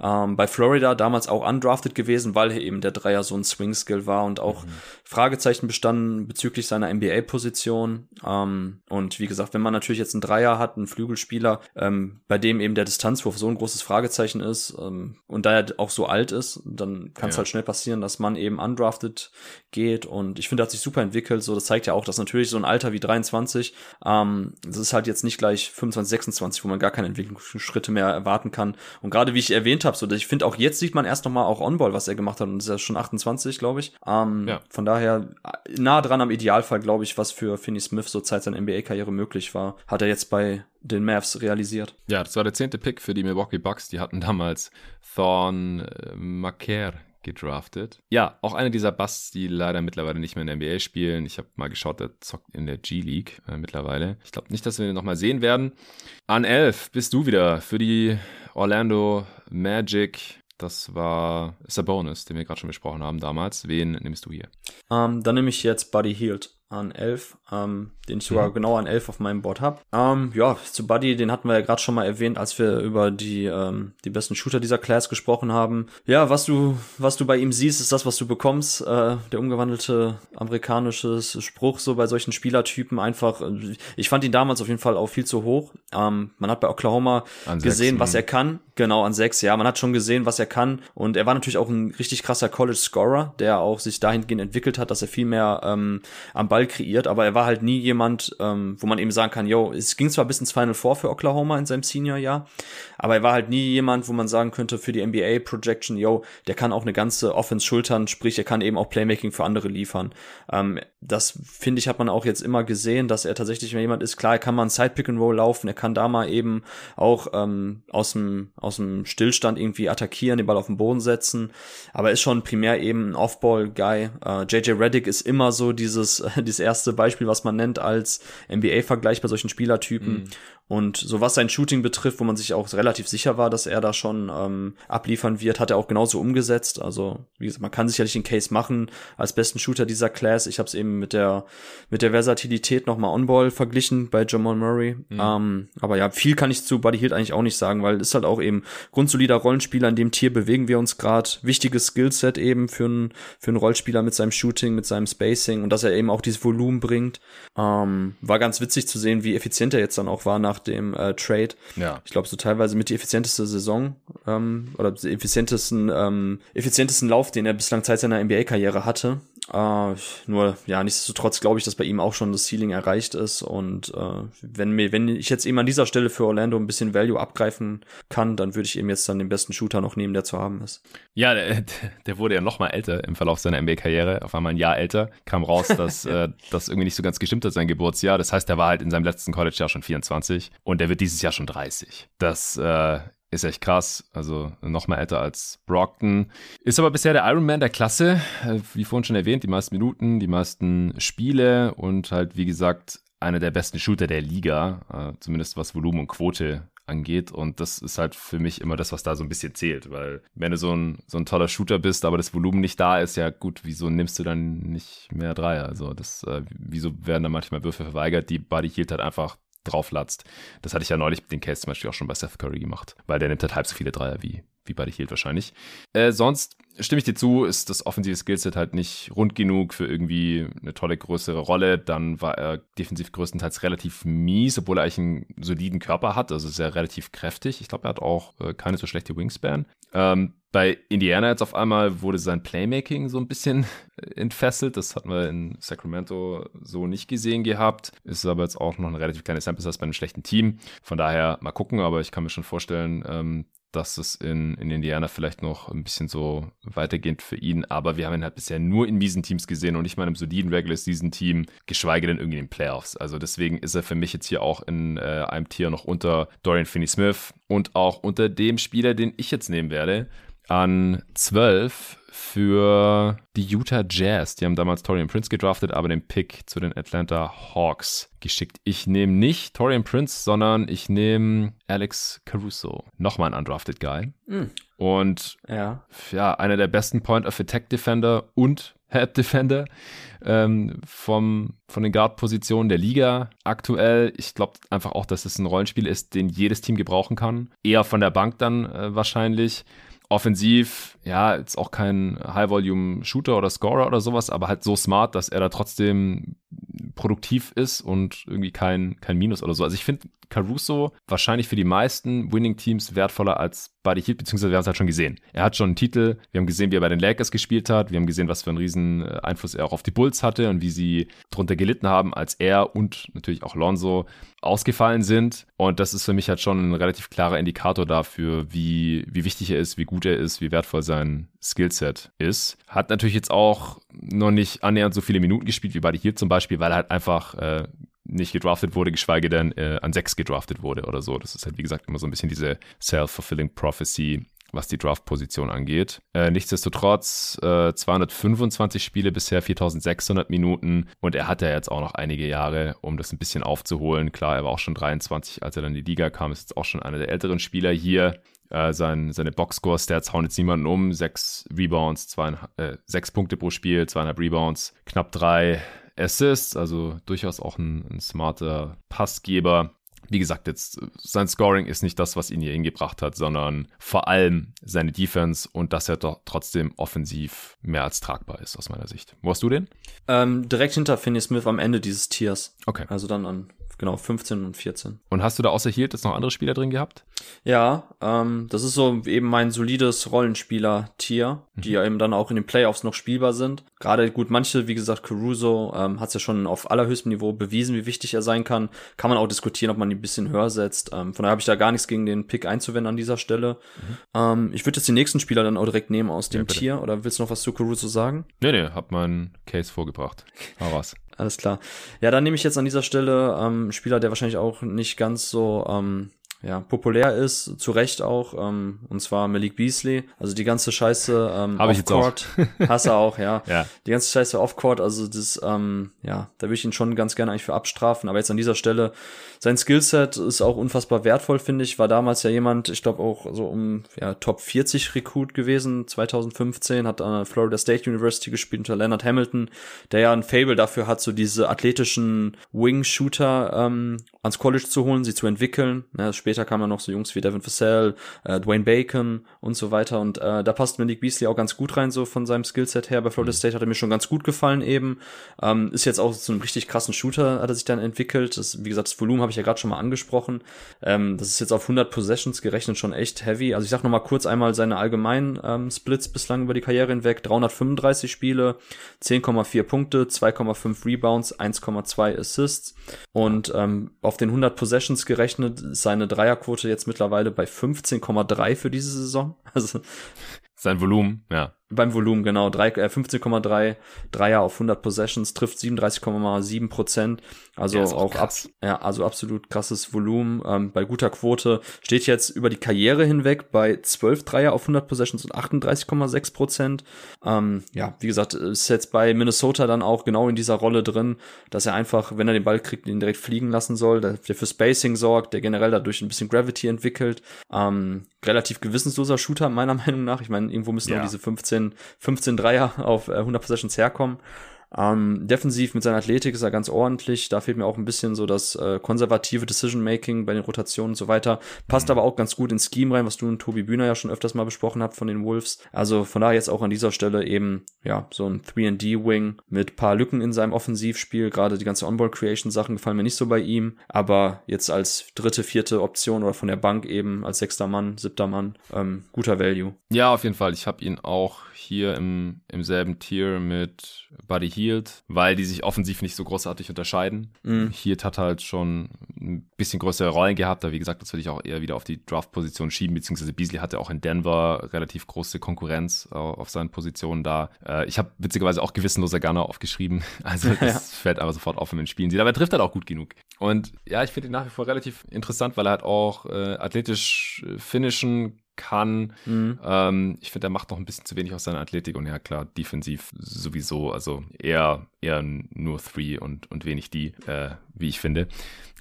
S2: ähm, bei Florida damals auch undrafted gewesen, weil eben der Dreier so ein Swing-Skill war und auch mhm. Fragezeichen bestanden bezüglich seiner NBA-Position. Ähm, und wie gesagt, wenn man natürlich jetzt einen Dreier hat, einen Flügelspieler, ähm, bei dem eben der Distanzwurf so ein großes Fragezeichen ist ähm, und da er auch so alt ist, dann kann es ja. halt schnell passieren, dass man eben undrafted geht. Und ich finde, er hat sich super entwickelt. So, das zeigt ja auch, dass natürlich so ein Alter wie 23, ähm, das ist halt jetzt nicht gleich 25, 26, wo man gar keine Entwicklungsschritte mehr erwarten kann. Und gerade wie ich erwähnt habe, so, ich finde auch jetzt sieht man erst noch mal auch On-Ball, was er gemacht hat. Und ist ja schon 28, glaube ich. Ähm, ja. Von daher nah dran am Idealfall, glaube ich, was für Finney Smith so Zeit seiner NBA-Karriere möglich war, hat er jetzt bei den Mavs realisiert.
S1: Ja, das war der zehnte Pick für die Milwaukee Bucks. Die hatten damals Thorn äh, Maker gedraftet. Ja, auch einer dieser Busts, die leider mittlerweile nicht mehr in der NBA spielen. Ich habe mal geschaut, der zockt in der G-League äh, mittlerweile. Ich glaube nicht, dass wir ihn nochmal sehen werden. An 11 bist du wieder für die Orlando Magic. Das war Sabonis, den wir gerade schon besprochen haben damals. Wen nimmst du hier?
S2: Um, ähm, dann nehme ich jetzt Buddy Hield an 11, ähm, den ich sogar mhm. genau an 11 auf meinem Board habe. Ähm, ja, zu Buddy, den hatten wir ja gerade schon mal erwähnt, als wir über die, ähm, die besten Shooter dieser Class gesprochen haben. Ja, was du, was du bei ihm siehst, ist das, was du bekommst. Äh, der umgewandelte amerikanische Spruch so bei solchen Spielertypen einfach. Äh, ich fand ihn damals auf jeden Fall auch viel zu hoch. Ähm, man hat bei Oklahoma an gesehen, sechs, was er kann. Genau, an sechs, ja. Man hat schon gesehen, was er kann. Und er war natürlich auch ein richtig krasser College-Scorer, der auch sich dahingehend entwickelt hat, dass er viel mehr ähm, am Ball kreiert, aber er war halt nie jemand, ähm, wo man eben sagen kann, yo, es ging zwar bis ins Final Four für Oklahoma in seinem Senior-Jahr, aber er war halt nie jemand, wo man sagen könnte für die NBA-Projection, yo, der kann auch eine ganze Offense schultern, sprich, er kann eben auch Playmaking für andere liefern. Ähm, das, finde ich, hat man auch jetzt immer gesehen, dass er tatsächlich jemand ist, klar, er kann mal ein Side-Pick-and-Roll laufen, er kann da mal eben auch ähm, aus dem aus dem Stillstand irgendwie attackieren, den Ball auf den Boden setzen, aber er ist schon primär eben ein Off-Ball-Guy. Äh, JJ Reddick ist immer so dieses das erste Beispiel, was man nennt als NBA-Vergleich bei solchen Spielertypen. Mhm. Und so was sein Shooting betrifft, wo man sich auch relativ sicher war, dass er da schon ähm, abliefern wird, hat er auch genauso umgesetzt. Also wie gesagt, man kann sicherlich den Case machen als besten Shooter dieser Class. Ich habe es eben mit der mit der Versatilität nochmal On-Ball verglichen bei Jamal Murray. Mhm. Ähm, aber ja, viel kann ich zu Buddy Hield eigentlich auch nicht sagen, weil es ist halt auch eben grundsolider Rollenspieler. In dem Tier bewegen wir uns gerade. Wichtiges Skillset eben für einen für einen Rollspieler mit seinem Shooting, mit seinem Spacing und dass er eben auch dieses Volumen bringt. Ähm, war ganz witzig zu sehen, wie effizient er jetzt dann auch war nach nach dem äh, Trade. Ja. Ich glaube, so teilweise mit die effizienteste Saison ähm, oder effizientesten, ähm, effizientesten Lauf, den er bislang Zeit seiner NBA-Karriere hatte. Uh, nur, ja, nichtsdestotrotz glaube ich, dass bei ihm auch schon das Ceiling erreicht ist. Und uh, wenn mir, wenn ich jetzt eben an dieser Stelle für Orlando ein bisschen Value abgreifen kann, dann würde ich eben jetzt dann den besten Shooter noch nehmen, der zu haben ist.
S1: Ja, der, der wurde ja noch mal älter im Verlauf seiner NBA-Karriere, auf einmal ein Jahr älter, kam raus, dass äh, das irgendwie nicht so ganz gestimmt hat, sein Geburtsjahr. Das heißt, er war halt in seinem letzten College-Jahr schon 24 und der wird dieses Jahr schon 30. Das äh, ist echt krass, also noch mal älter als Brockton. Ist aber bisher der Ironman der Klasse, äh, wie vorhin schon erwähnt, die meisten Minuten, die meisten Spiele und halt, wie gesagt, einer der besten Shooter der Liga, äh, zumindest was Volumen und Quote angeht. Und das ist halt für mich immer das, was da so ein bisschen zählt. Weil wenn du so ein, so ein toller Shooter bist, aber das Volumen nicht da ist, ja gut, wieso nimmst du dann nicht mehr Dreier? Also das, äh, wieso werden da manchmal Würfe verweigert? Die Buddy Hield halt einfach drauflatzt. Das hatte ich ja neulich mit den Case zum Beispiel auch schon bei Seth Curry gemacht, weil der nimmt halt halb so viele Dreier wie, wie bei Hield wahrscheinlich. Äh, sonst stimme ich dir zu, ist das offensive Skillset halt nicht rund genug für irgendwie eine tolle größere Rolle. Dann war er defensiv größtenteils relativ mies, obwohl er eigentlich einen soliden Körper hat, also ist er relativ kräftig. Ich glaube, er hat auch äh, keine so schlechte Wingspan. Ähm, bei Indiana jetzt auf einmal wurde sein Playmaking so ein bisschen entfesselt. Das hatten wir in Sacramento so nicht gesehen gehabt. Ist aber jetzt auch noch eine relativ kleine Sample Size bei einem schlechten Team. Von daher mal gucken, aber ich kann mir schon vorstellen, ähm, dass es in, in Indiana vielleicht noch ein bisschen so weitergeht für ihn. Aber wir haben ihn halt bisher nur in miesen Teams gesehen und nicht mal in einem soliden Regular Season Team, geschweige denn irgendwie in den Playoffs. Also deswegen ist er für mich jetzt hier auch in äh, einem Tier noch unter Dorian Finney-Smith und auch unter dem Spieler, den ich jetzt nehmen werde, an 12 für die Utah Jazz. Die haben damals Torian Prince gedraftet, aber den Pick zu den Atlanta Hawks geschickt. Ich nehme nicht Torian Prince, sondern ich nehme Alex Caruso. Nochmal ein undrafted Guy. Mhm. Und ja. ja, einer der besten Point of Attack Defender und Help Defender ähm, vom, von den Guard-Positionen der Liga aktuell. Ich glaube einfach auch, dass es ein Rollenspiel ist, den jedes Team gebrauchen kann. Eher von der Bank dann äh, wahrscheinlich. Offensiv, ja, jetzt auch kein High-Volume-Shooter oder Scorer oder sowas, aber halt so smart, dass er da trotzdem produktiv ist und irgendwie kein, kein Minus oder so. Also ich finde Caruso wahrscheinlich für die meisten Winning-Teams wertvoller als Buddy Hield, beziehungsweise wir haben es halt schon gesehen. Er hat schon einen Titel, wir haben gesehen, wie er bei den Lakers gespielt hat, wir haben gesehen, was für einen riesen äh, Einfluss er auch auf die Bulls hatte und wie sie drunter gelitten haben, als er und natürlich auch Lonzo ausgefallen sind. Und das ist für mich halt schon ein relativ klarer Indikator dafür, wie, wie wichtig er ist, wie gut er ist, wie wertvoll sein Skillset ist. Hat natürlich jetzt auch noch nicht annähernd so viele Minuten gespielt wie Buddy Hield zum Beispiel, weil er halt einfach äh, nicht gedraftet wurde, geschweige denn äh, an sechs gedraftet wurde oder so. Das ist halt, wie gesagt, immer so ein bisschen diese self-fulfilling prophecy was die Draft-Position angeht. Äh, nichtsdestotrotz äh, 225 Spiele bisher, 4600 Minuten und er hat ja jetzt auch noch einige Jahre, um das ein bisschen aufzuholen. Klar, er war auch schon 23, als er dann in die Liga kam, ist jetzt auch schon einer der älteren Spieler hier. Äh, sein, seine Boxscore-Stats hauen jetzt niemanden um. Sechs Rebounds, zwei, äh, sechs Punkte pro Spiel, zweieinhalb Rebounds, knapp drei Assists, also durchaus auch ein, ein smarter Passgeber wie gesagt, jetzt sein Scoring ist nicht das, was ihn hier hingebracht hat, sondern vor allem seine Defense und dass er doch trotzdem offensiv mehr als tragbar ist, aus meiner Sicht. Wo hast du den?
S2: Ähm, direkt hinter Finney Smith am Ende dieses Tiers.
S1: Okay.
S2: Also dann an genau, 15 und 14.
S1: Und hast du da außer Hield jetzt noch andere Spieler drin gehabt?
S2: Ja, ähm, das ist so eben mein solides Rollenspieler-Tier, mhm. die ja eben dann auch in den Playoffs noch spielbar sind. Gerade gut, manche, wie gesagt, Caruso ähm, hat es ja schon auf allerhöchstem Niveau bewiesen, wie wichtig er sein kann. Kann man auch diskutieren, ob man ihn ein bisschen höher setzt. Ähm, von daher habe ich da gar nichts gegen den Pick einzuwenden an dieser Stelle. Mhm. Ähm, ich würde jetzt den nächsten Spieler dann auch direkt nehmen aus dem ja, Tier. Oder willst du noch was zu Caruso sagen?
S1: Nee, nee, hab meinen Case vorgebracht. Hau was.
S2: Alles klar. Ja, dann nehme ich jetzt an dieser Stelle ähm, Spieler, der wahrscheinlich auch nicht ganz so ähm, ja, populär ist, zu Recht auch, ähm, und zwar Malik Beasley. Also die ganze Scheiße ähm,
S1: Off-Court.
S2: Hast du auch, ja.
S1: ja.
S2: Die ganze Scheiße Off-Court, also das, ähm, ja, da würde ich ihn schon ganz gerne eigentlich für abstrafen. Aber jetzt an dieser Stelle, sein Skillset ist auch unfassbar wertvoll, finde ich. War damals ja jemand, ich glaube auch so um ja, Top 40 Recruit gewesen, 2015, hat an der Florida State University gespielt unter Leonard Hamilton, der ja ein Fable dafür hat, so diese athletischen Wing-Shooter ähm, ans College zu holen, sie zu entwickeln. Ja, später kamen dann noch so Jungs wie Devin Vassell, äh, Dwayne Bacon und so weiter. Und äh, da passt Malik Beasley auch ganz gut rein, so von seinem Skillset her. Bei Florida mhm. State hat er mir schon ganz gut gefallen eben. Ähm, ist jetzt auch zu einem richtig krassen Shooter, hat er sich dann entwickelt. Das, wie gesagt, das Volumen habe ich ja gerade schon mal angesprochen. Ähm, das ist jetzt auf 100 Possessions gerechnet schon echt heavy. Also ich sag noch mal kurz einmal seine allgemeinen ähm, Splits bislang über die Karriere hinweg. 335 Spiele, 10,4 Punkte, 2,5 Rebounds, 1,2 Assists. Und ähm, auf den 100 Possessions gerechnet seine Dreierquote jetzt mittlerweile bei 15,3 für diese Saison. Also
S1: sein Volumen, ja.
S2: Beim Volumen, genau. Drei, äh, 15,3 Dreier auf 100 Possessions, trifft 37,7 Prozent. Also ja, auch, auch ab, ja, also absolut krasses Volumen. Ähm, bei guter Quote steht jetzt über die Karriere hinweg bei 12 Dreier auf 100 Possessions und 38,6 Prozent. Ähm, ja, wie gesagt, ist jetzt bei Minnesota dann auch genau in dieser Rolle drin, dass er einfach, wenn er den Ball kriegt, ihn direkt fliegen lassen soll, der, der für Spacing sorgt, der generell dadurch ein bisschen Gravity entwickelt. Ähm, relativ gewissensloser Shooter, meiner Meinung nach. Ich meine, irgendwo müssen ja. auch diese 15, 15 Dreier auf 100 äh, Possessions herkommen. Ähm, defensiv mit seiner Athletik ist er ganz ordentlich. Da fehlt mir auch ein bisschen so das äh, konservative Decision-Making bei den Rotationen und so weiter. Passt mhm. aber auch ganz gut ins Scheme rein, was du und Tobi Bühner ja schon öfters mal besprochen habt von den Wolves. Also von daher jetzt auch an dieser Stelle eben, ja, so ein 3D-Wing mit paar Lücken in seinem Offensivspiel. Gerade die ganze On-Ball-Creation-Sachen gefallen mir nicht so bei ihm. Aber jetzt als dritte, vierte Option oder von der Bank eben als sechster Mann, siebter Mann, ähm, guter Value.
S1: Ja, auf jeden Fall. Ich habe ihn auch hier im, im selben Tier mit Buddy Hield, weil die sich offensiv nicht so großartig unterscheiden. Mhm. Hield hat halt schon ein bisschen größere Rollen gehabt, da wie gesagt, das würde ich auch eher wieder auf die Draft-Position schieben, beziehungsweise Beasley hatte auch in Denver relativ große Konkurrenz auf seinen Positionen da. Äh, ich habe witzigerweise auch gewissenloser Gunner aufgeschrieben, also das ja. fällt aber sofort auf, wenn man spielen sieht, aber er trifft halt auch gut genug. Und ja, ich finde ihn nach wie vor relativ interessant, weil er halt auch äh, athletisch äh, finishen kann. Mhm. Ähm, ich finde, er macht noch ein bisschen zu wenig aus seiner Athletik und ja, klar, defensiv sowieso, also eher, eher nur Three und, und wenig die, äh, wie ich finde.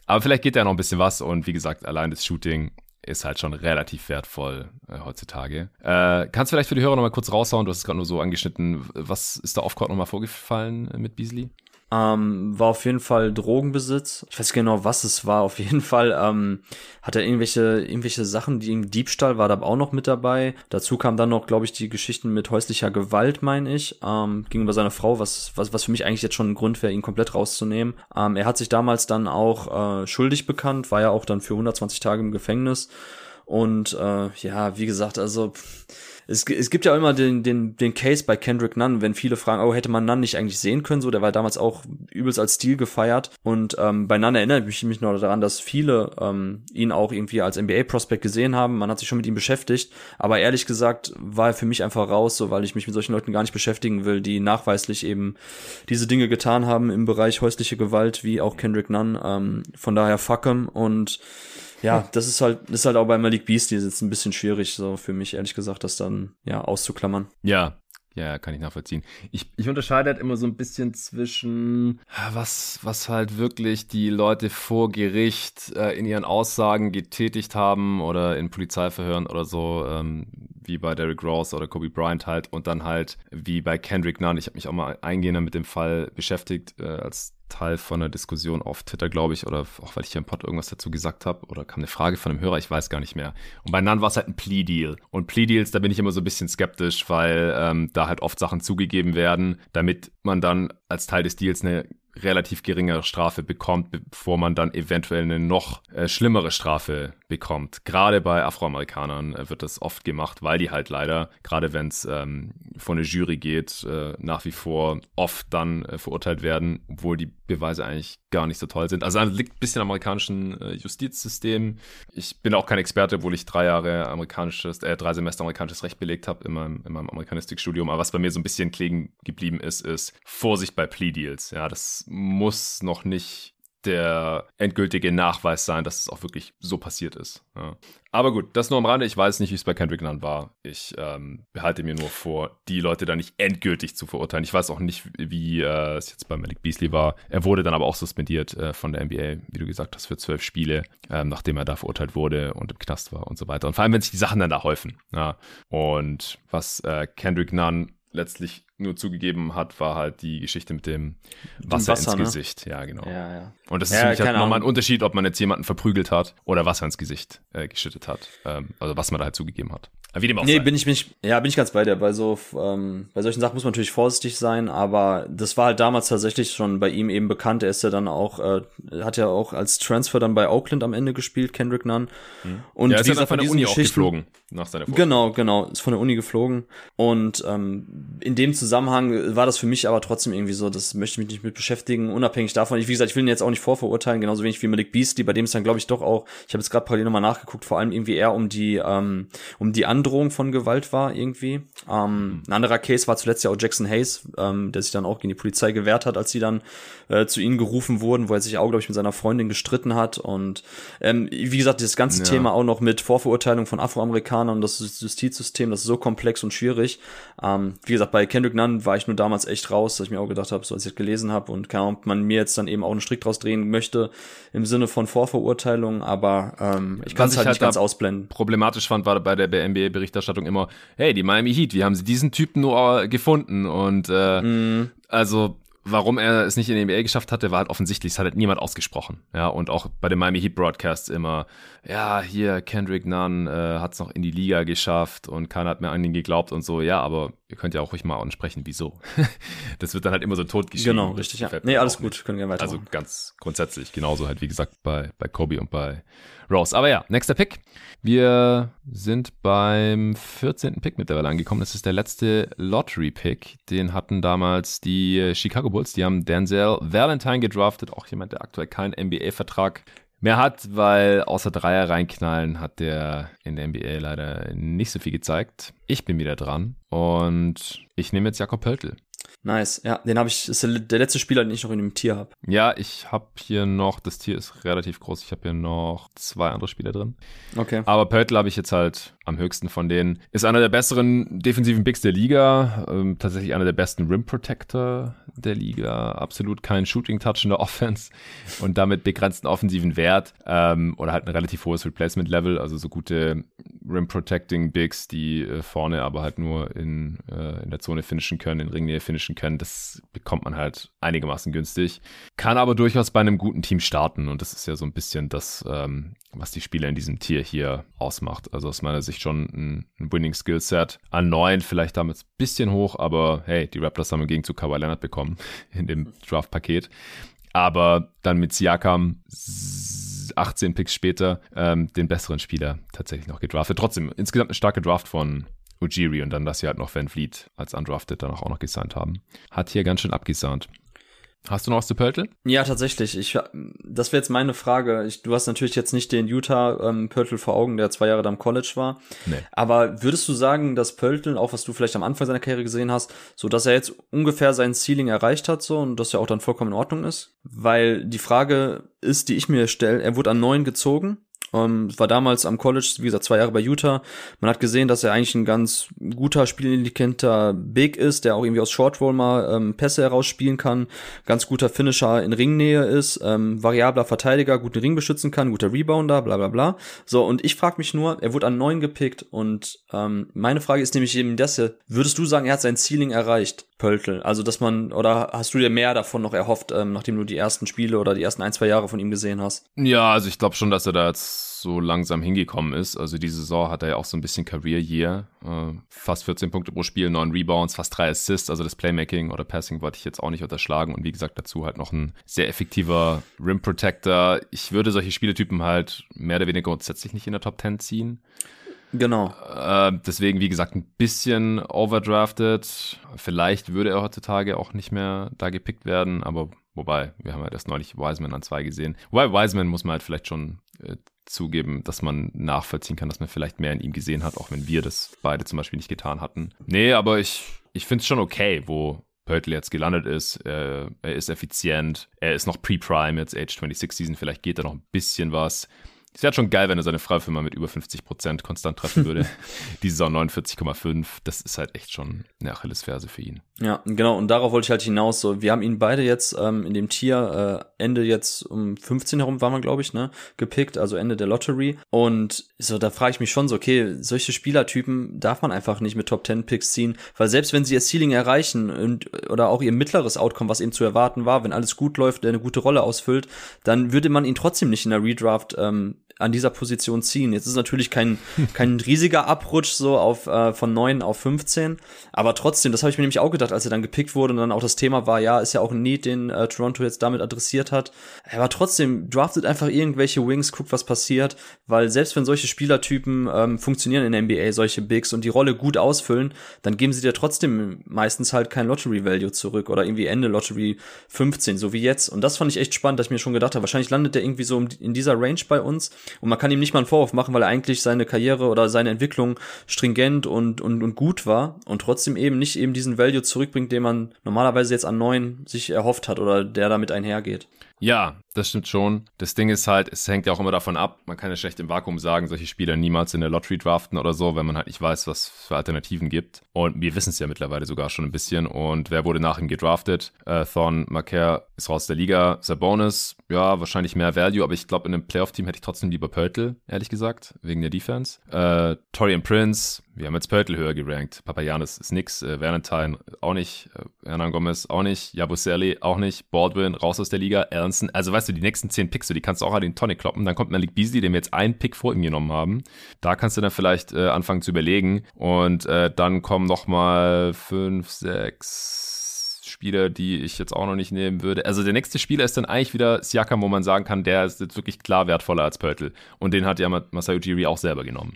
S1: Aber vielleicht geht da noch ein bisschen was und wie gesagt, allein das Shooting ist halt schon relativ wertvoll äh, heutzutage. Äh, kannst du vielleicht für die Hörer noch mal kurz raushauen? Du hast es gerade nur so angeschnitten. Was ist da off-court noch mal vorgefallen äh, mit Beasley?
S2: Ähm, war auf jeden Fall Drogenbesitz. Ich weiß genau, was es war. Auf jeden Fall ähm, hat er irgendwelche, irgendwelche Sachen, die im Diebstahl war da auch noch mit dabei. Dazu kam dann noch, glaube ich, die Geschichten mit häuslicher Gewalt, meine ich, ähm, gegenüber seiner Frau, was, was, was für mich eigentlich jetzt schon ein Grund wäre, ihn komplett rauszunehmen. Ähm, er hat sich damals dann auch äh, schuldig bekannt, war ja auch dann für 120 Tage im Gefängnis. Und äh, ja, wie gesagt, also pff, es, es gibt ja immer den, den, den Case bei Kendrick Nunn, wenn viele fragen, oh, hätte man Nunn nicht eigentlich sehen können, so, der war damals auch übelst als Stil gefeiert. Und ähm, bei Nunn erinnere ich mich noch daran, dass viele ähm, ihn auch irgendwie als NBA-Prospect gesehen haben, man hat sich schon mit ihm beschäftigt, aber ehrlich gesagt war er für mich einfach raus, so, weil ich mich mit solchen Leuten gar nicht beschäftigen will, die nachweislich eben diese Dinge getan haben im Bereich häusliche Gewalt, wie auch Kendrick Nunn, ähm, von daher fuck him und ja, das ist halt, das ist halt auch bei Malik Beastie jetzt ein bisschen schwierig, so für mich, ehrlich gesagt, das dann, ja, auszuklammern.
S1: Ja, ja, kann ich nachvollziehen. Ich, ich unterscheide halt immer so ein bisschen zwischen, was, was halt wirklich die Leute vor Gericht äh, in ihren Aussagen getätigt haben oder in Polizeiverhören oder so, ähm, wie bei Derrick Rose oder Kobe Bryant halt und dann halt wie bei Kendrick Nunn. Ich habe mich auch mal eingehender mit dem Fall beschäftigt, äh, als Teil von einer Diskussion auf Twitter, glaube ich, oder auch weil ich hier im Pod irgendwas dazu gesagt habe, oder kam eine Frage von einem Hörer, ich weiß gar nicht mehr. Und bei Nan war es halt ein Plea-Deal. Und Plea-Deals, da bin ich immer so ein bisschen skeptisch, weil ähm, da halt oft Sachen zugegeben werden, damit man dann als Teil des Deals eine relativ geringere Strafe bekommt, bevor man dann eventuell eine noch äh, schlimmere Strafe bekommt. Gerade bei Afroamerikanern äh, wird das oft gemacht, weil die halt leider, gerade wenn es ähm, vor eine Jury geht, äh, nach wie vor oft dann äh, verurteilt werden, obwohl die Beweise eigentlich gar nicht so toll sind. Also das liegt ein bisschen am amerikanischen äh, Justizsystem. Ich bin auch kein Experte, obwohl ich drei Jahre amerikanisches, äh, drei Semester amerikanisches Recht belegt habe in meinem, in meinem Amerikanistikstudium. Aber was bei mir so ein bisschen kleben geblieben ist, ist Vorsicht bei Plea Deals. Ja, das muss noch nicht der endgültige Nachweis sein, dass es auch wirklich so passiert ist. Ja. Aber gut, das nur am Rande. Ich weiß nicht, wie es bei Kendrick Nunn war. Ich ähm, behalte mir nur vor, die Leute da nicht endgültig zu verurteilen. Ich weiß auch nicht, wie äh, es jetzt bei Malik Beasley war. Er wurde dann aber auch suspendiert äh, von der NBA, wie du gesagt hast, für zwölf Spiele, ähm, nachdem er da verurteilt wurde und im Knast war und so weiter. Und vor allem, wenn sich die Sachen dann da häufen. Ja. Und was äh, Kendrick Nunn letztlich nur zugegeben hat, war halt die Geschichte mit dem Wasser, Wasser ins ne? Gesicht. Ja, genau.
S2: Ja, ja.
S1: Und das ist ja, halt nochmal ein Unterschied, ob man jetzt jemanden verprügelt hat oder Wasser ins Gesicht äh, geschüttet hat. Ähm, also was man da halt zugegeben hat.
S2: Wie dem auch nee, sei. bin ich mich, ja, bin ich ganz bei dir. Bei so, ähm, bei solchen Sachen muss man natürlich vorsichtig sein, aber das war halt damals tatsächlich schon bei ihm eben bekannt. Er ist ja dann auch, äh, hat ja auch als Transfer dann bei Oakland am Ende gespielt, Kendrick Nunn.
S1: Mhm. Und ja, ist ja von der Uni auch geflogen nach seiner
S2: Vorstellung. Genau, genau, ist von der Uni geflogen. Und ähm, in dem Zusammenhang war das für mich aber trotzdem irgendwie so, das möchte ich mich nicht mit beschäftigen, unabhängig davon. Ich, wie gesagt, ich will ihn jetzt auch nicht vorverurteilen, genauso wenig wie Malik Beastie, bei dem es dann, glaube ich, doch auch, ich habe jetzt gerade parallel nochmal nachgeguckt, vor allem irgendwie eher um die, ähm, um die Androhung von Gewalt war irgendwie. Ähm, ein anderer Case war zuletzt ja auch Jackson Hayes, ähm, der sich dann auch gegen die Polizei gewehrt hat, als sie dann äh, zu ihnen gerufen wurden, wo er sich auch, glaube ich, mit seiner Freundin gestritten hat. Und ähm, wie gesagt, dieses ganze ja. Thema auch noch mit Vorverurteilung von Afroamerikanern und das Justizsystem, das ist so komplex und schwierig. Ähm, wie gesagt, bei Kendrick Nunn war ich nur damals echt raus, dass ich mir auch gedacht habe, so als ich das gelesen habe und keine Ahnung, ob man mir jetzt dann eben auch einen Strick draus drehen möchte im Sinne von Vorverurteilung, aber ähm, ich kann es halt, halt nicht ganz ausblenden.
S1: Problematisch fand war bei der NBA-Berichterstattung immer, hey, die Miami Heat, wie haben sie diesen Typen nur gefunden? Und äh, mm. also warum er es nicht in den NBA geschafft hatte, war halt offensichtlich, es hat halt niemand ausgesprochen. Ja, und auch bei den Miami Heat Broadcasts immer, ja, hier Kendrick Nunn äh, hat es noch in die Liga geschafft und keiner hat mehr an ihn geglaubt und so. Ja, aber ihr könnt ja auch ruhig mal ansprechen, wieso. das wird dann halt immer so totgeschrieben.
S2: Genau, richtig, ja. Nee, alles gut, können wir weiter.
S1: Also ganz grundsätzlich, genauso halt, wie gesagt, bei, bei Kobe und bei Rose. Aber ja, nächster Pick. Wir sind beim 14. Pick mittlerweile angekommen. Das ist der letzte Lottery-Pick. Den hatten damals die Chicago Bulls. Die haben Denzel Valentine gedraftet. Auch jemand, der aktuell keinen NBA-Vertrag mehr hat, weil außer Dreier reinknallen hat der in der NBA leider nicht so viel gezeigt. Ich bin wieder dran und ich nehme jetzt Jakob Pöltl.
S2: Nice. Ja, den habe ich, ist der letzte Spieler, den ich noch in dem Tier habe.
S1: Ja, ich habe hier noch, das Tier ist relativ groß, ich habe hier noch zwei andere Spieler drin.
S2: Okay.
S1: Aber Pöttl habe ich jetzt halt am höchsten von denen. Ist einer der besseren defensiven Bigs der Liga, ähm, tatsächlich einer der besten Rim Protector der Liga, absolut kein Shooting Touch in der Offense und damit begrenzten offensiven Wert ähm, oder halt ein relativ hohes Replacement Level, also so gute Rim Protecting Bigs, die äh, vorne aber halt nur in, äh, in der Zone finishen können, in Ringnähe finishen können. Das bekommt man halt einigermaßen günstig. Kann aber durchaus bei einem guten Team starten und das ist ja so ein bisschen das, ähm, was die Spieler in diesem Tier hier ausmacht. Also aus meiner Sicht schon ein, ein Winning Skillset. An neun vielleicht damit ein bisschen hoch, aber hey, die Raptors haben im Gegenzug Kawhi Leonard bekommen in dem Draft-Paket. Aber dann mit Siakam 18 Picks später ähm, den besseren Spieler tatsächlich noch gedraftet. Trotzdem insgesamt eine starke Draft von Ujiri und dann, dass sie halt noch Van Fleet als Undrafted dann auch noch gesigned haben. Hat hier ganz schön abgesahnt. Hast du noch was zu Pörtl?
S2: Ja, tatsächlich. Ich, das wäre jetzt meine Frage. Ich, du hast natürlich jetzt nicht den Utah ähm, Pörtl vor Augen, der zwei Jahre da im College war. Nee. Aber würdest du sagen, dass Pörtl, auch was du vielleicht am Anfang seiner Karriere gesehen hast, so dass er jetzt ungefähr sein Ceiling erreicht hat, so und dass er auch dann vollkommen in Ordnung ist? Weil die Frage ist, die ich mir stelle, er wurde an neun gezogen Ähm, war damals am College, wie gesagt, zwei Jahre bei Utah. Man hat gesehen, dass er eigentlich ein ganz guter, spielintelligenter Big ist, der auch irgendwie aus Short Roll mal ähm, Pässe herausspielen kann, ganz guter Finisher in Ringnähe ist, ähm, variabler Verteidiger, guten Ring beschützen kann, guter Rebounder, bla bla bla. So, und ich frage mich nur, er wurde an neun gepickt und ähm, meine Frage ist nämlich eben das hier, würdest du sagen, er hat sein Ceiling erreicht? Pöltl. Also, dass man, oder hast du dir mehr davon noch erhofft, ähm, nachdem du die ersten Spiele oder die ersten ein, zwei Jahre von ihm gesehen hast?
S1: Ja, also ich glaube schon, dass er da jetzt so langsam hingekommen ist. Also die Saison hat er ja auch so ein bisschen Career Year. Äh, fast 14 Punkte pro Spiel, 9 Rebounds, fast 3 Assists. Also das Playmaking oder Passing wollte ich jetzt auch nicht unterschlagen. Und wie gesagt, dazu halt noch ein sehr effektiver Rim Protector. Ich würde solche Spieletypen halt mehr oder weniger grundsätzlich nicht in der Top 10 ziehen.
S2: Genau.
S1: Äh, deswegen, wie gesagt, ein bisschen overdrafted. Vielleicht würde er heutzutage auch nicht mehr da gepickt werden, aber wobei, wir haben ja erst neulich Wiseman an zwei gesehen. Wobei Wiseman muss man halt vielleicht schon äh, zugeben, dass man nachvollziehen kann, dass man vielleicht mehr in ihm gesehen hat, auch wenn wir das beide zum Beispiel nicht getan hatten. Nee, aber ich, ich finde es schon okay, wo Pörtl jetzt gelandet ist. Er, er ist effizient. Er ist noch Pre-Prime, jetzt Age 26 Season. Vielleicht geht da noch ein bisschen was. Es wäre schon geil, wenn er seine Freifirma mit über 50 Prozent konstant treffen würde. Die Saison 49,5. Das ist halt echt schon eine Achillesferse für ihn.
S2: Ja, genau. Und darauf wollte ich halt hinaus. So, wir haben ihn beide jetzt ähm, in dem Tier äh, Ende jetzt um 15 herum waren wir, glaube ich, ne, gepickt, also Ende der Lottery. Und so, da frage ich mich schon so, okay, solche Spielertypen darf man einfach nicht mit Top 10 Picks ziehen, weil selbst wenn sie ihr Ceiling erreichen und oder auch ihr mittleres Outcome, was eben zu erwarten war, wenn alles gut läuft, der eine gute Rolle ausfüllt, dann würde man ihn trotzdem nicht in der Redraft ähm, an dieser Position ziehen. Jetzt ist natürlich kein, kein riesiger Abrutsch so auf äh, von 9 auf 15, aber trotzdem, das habe ich mir nämlich auch gedacht, als er dann gepickt wurde und dann auch das Thema war, ja, ist ja auch ein Need, den äh, Toronto jetzt damit adressiert hat. Aber trotzdem, draftet einfach irgendwelche Wings, guckt, was passiert, weil selbst wenn solche Spielertypen ähm, funktionieren in der NBA, solche Bigs und die Rolle gut ausfüllen, dann geben sie dir trotzdem meistens halt kein Lottery Value zurück oder irgendwie Ende Lottery 15, so wie jetzt. Und das fand ich echt spannend, dass ich mir schon gedacht habe, wahrscheinlich landet der irgendwie so in dieser Range bei uns und man kann ihm nicht mal einen Vorwurf machen, weil er eigentlich seine Karriere oder seine Entwicklung stringent und, und, und gut war und trotzdem eben nicht eben diesen Value zurückbringt, den man normalerweise jetzt an neun sich erhofft hat oder der damit einhergeht.
S1: Ja, das stimmt schon. Das Ding ist halt, es hängt ja auch immer davon ab, man kann ja schlecht im Vakuum sagen, solche Spieler niemals in der Lottery draften oder so, wenn man halt nicht weiß, was für Alternativen gibt. Und wir wissen es ja mittlerweile sogar schon ein bisschen. Und wer wurde nach ihm gedraftet? Äh, Thorn Marker ist raus der Liga. Sabonis, ja, wahrscheinlich mehr Value, aber ich glaube, in einem Playoff-Team hätte ich trotzdem lieber Pörtl, ehrlich gesagt, wegen der Defense. Äh, Torian Prince, wir haben jetzt Pörtl höher gerankt. Papayanis ist nix. Äh, Valentine auch nicht. Äh, Hernan Gomez auch nicht. Jabusele auch nicht. Baldwin raus aus der Liga. Ernsten. Also weißt du, die nächsten zehn Picks, die kannst du auch an den Tonic kloppen. Dann kommt Malik Beasley, den wir jetzt einen Pick vor ihm genommen haben. Da kannst du dann vielleicht äh, anfangen zu überlegen. Und äh, dann kommen noch mal fünf, sechs Spieler, die ich jetzt auch noch nicht nehmen würde. Also der nächste Spieler ist dann eigentlich wieder Siakam, wo man sagen kann, der ist jetzt wirklich klar wertvoller als Pörtl. Und den hat ja Masayu Jiri auch selber genommen.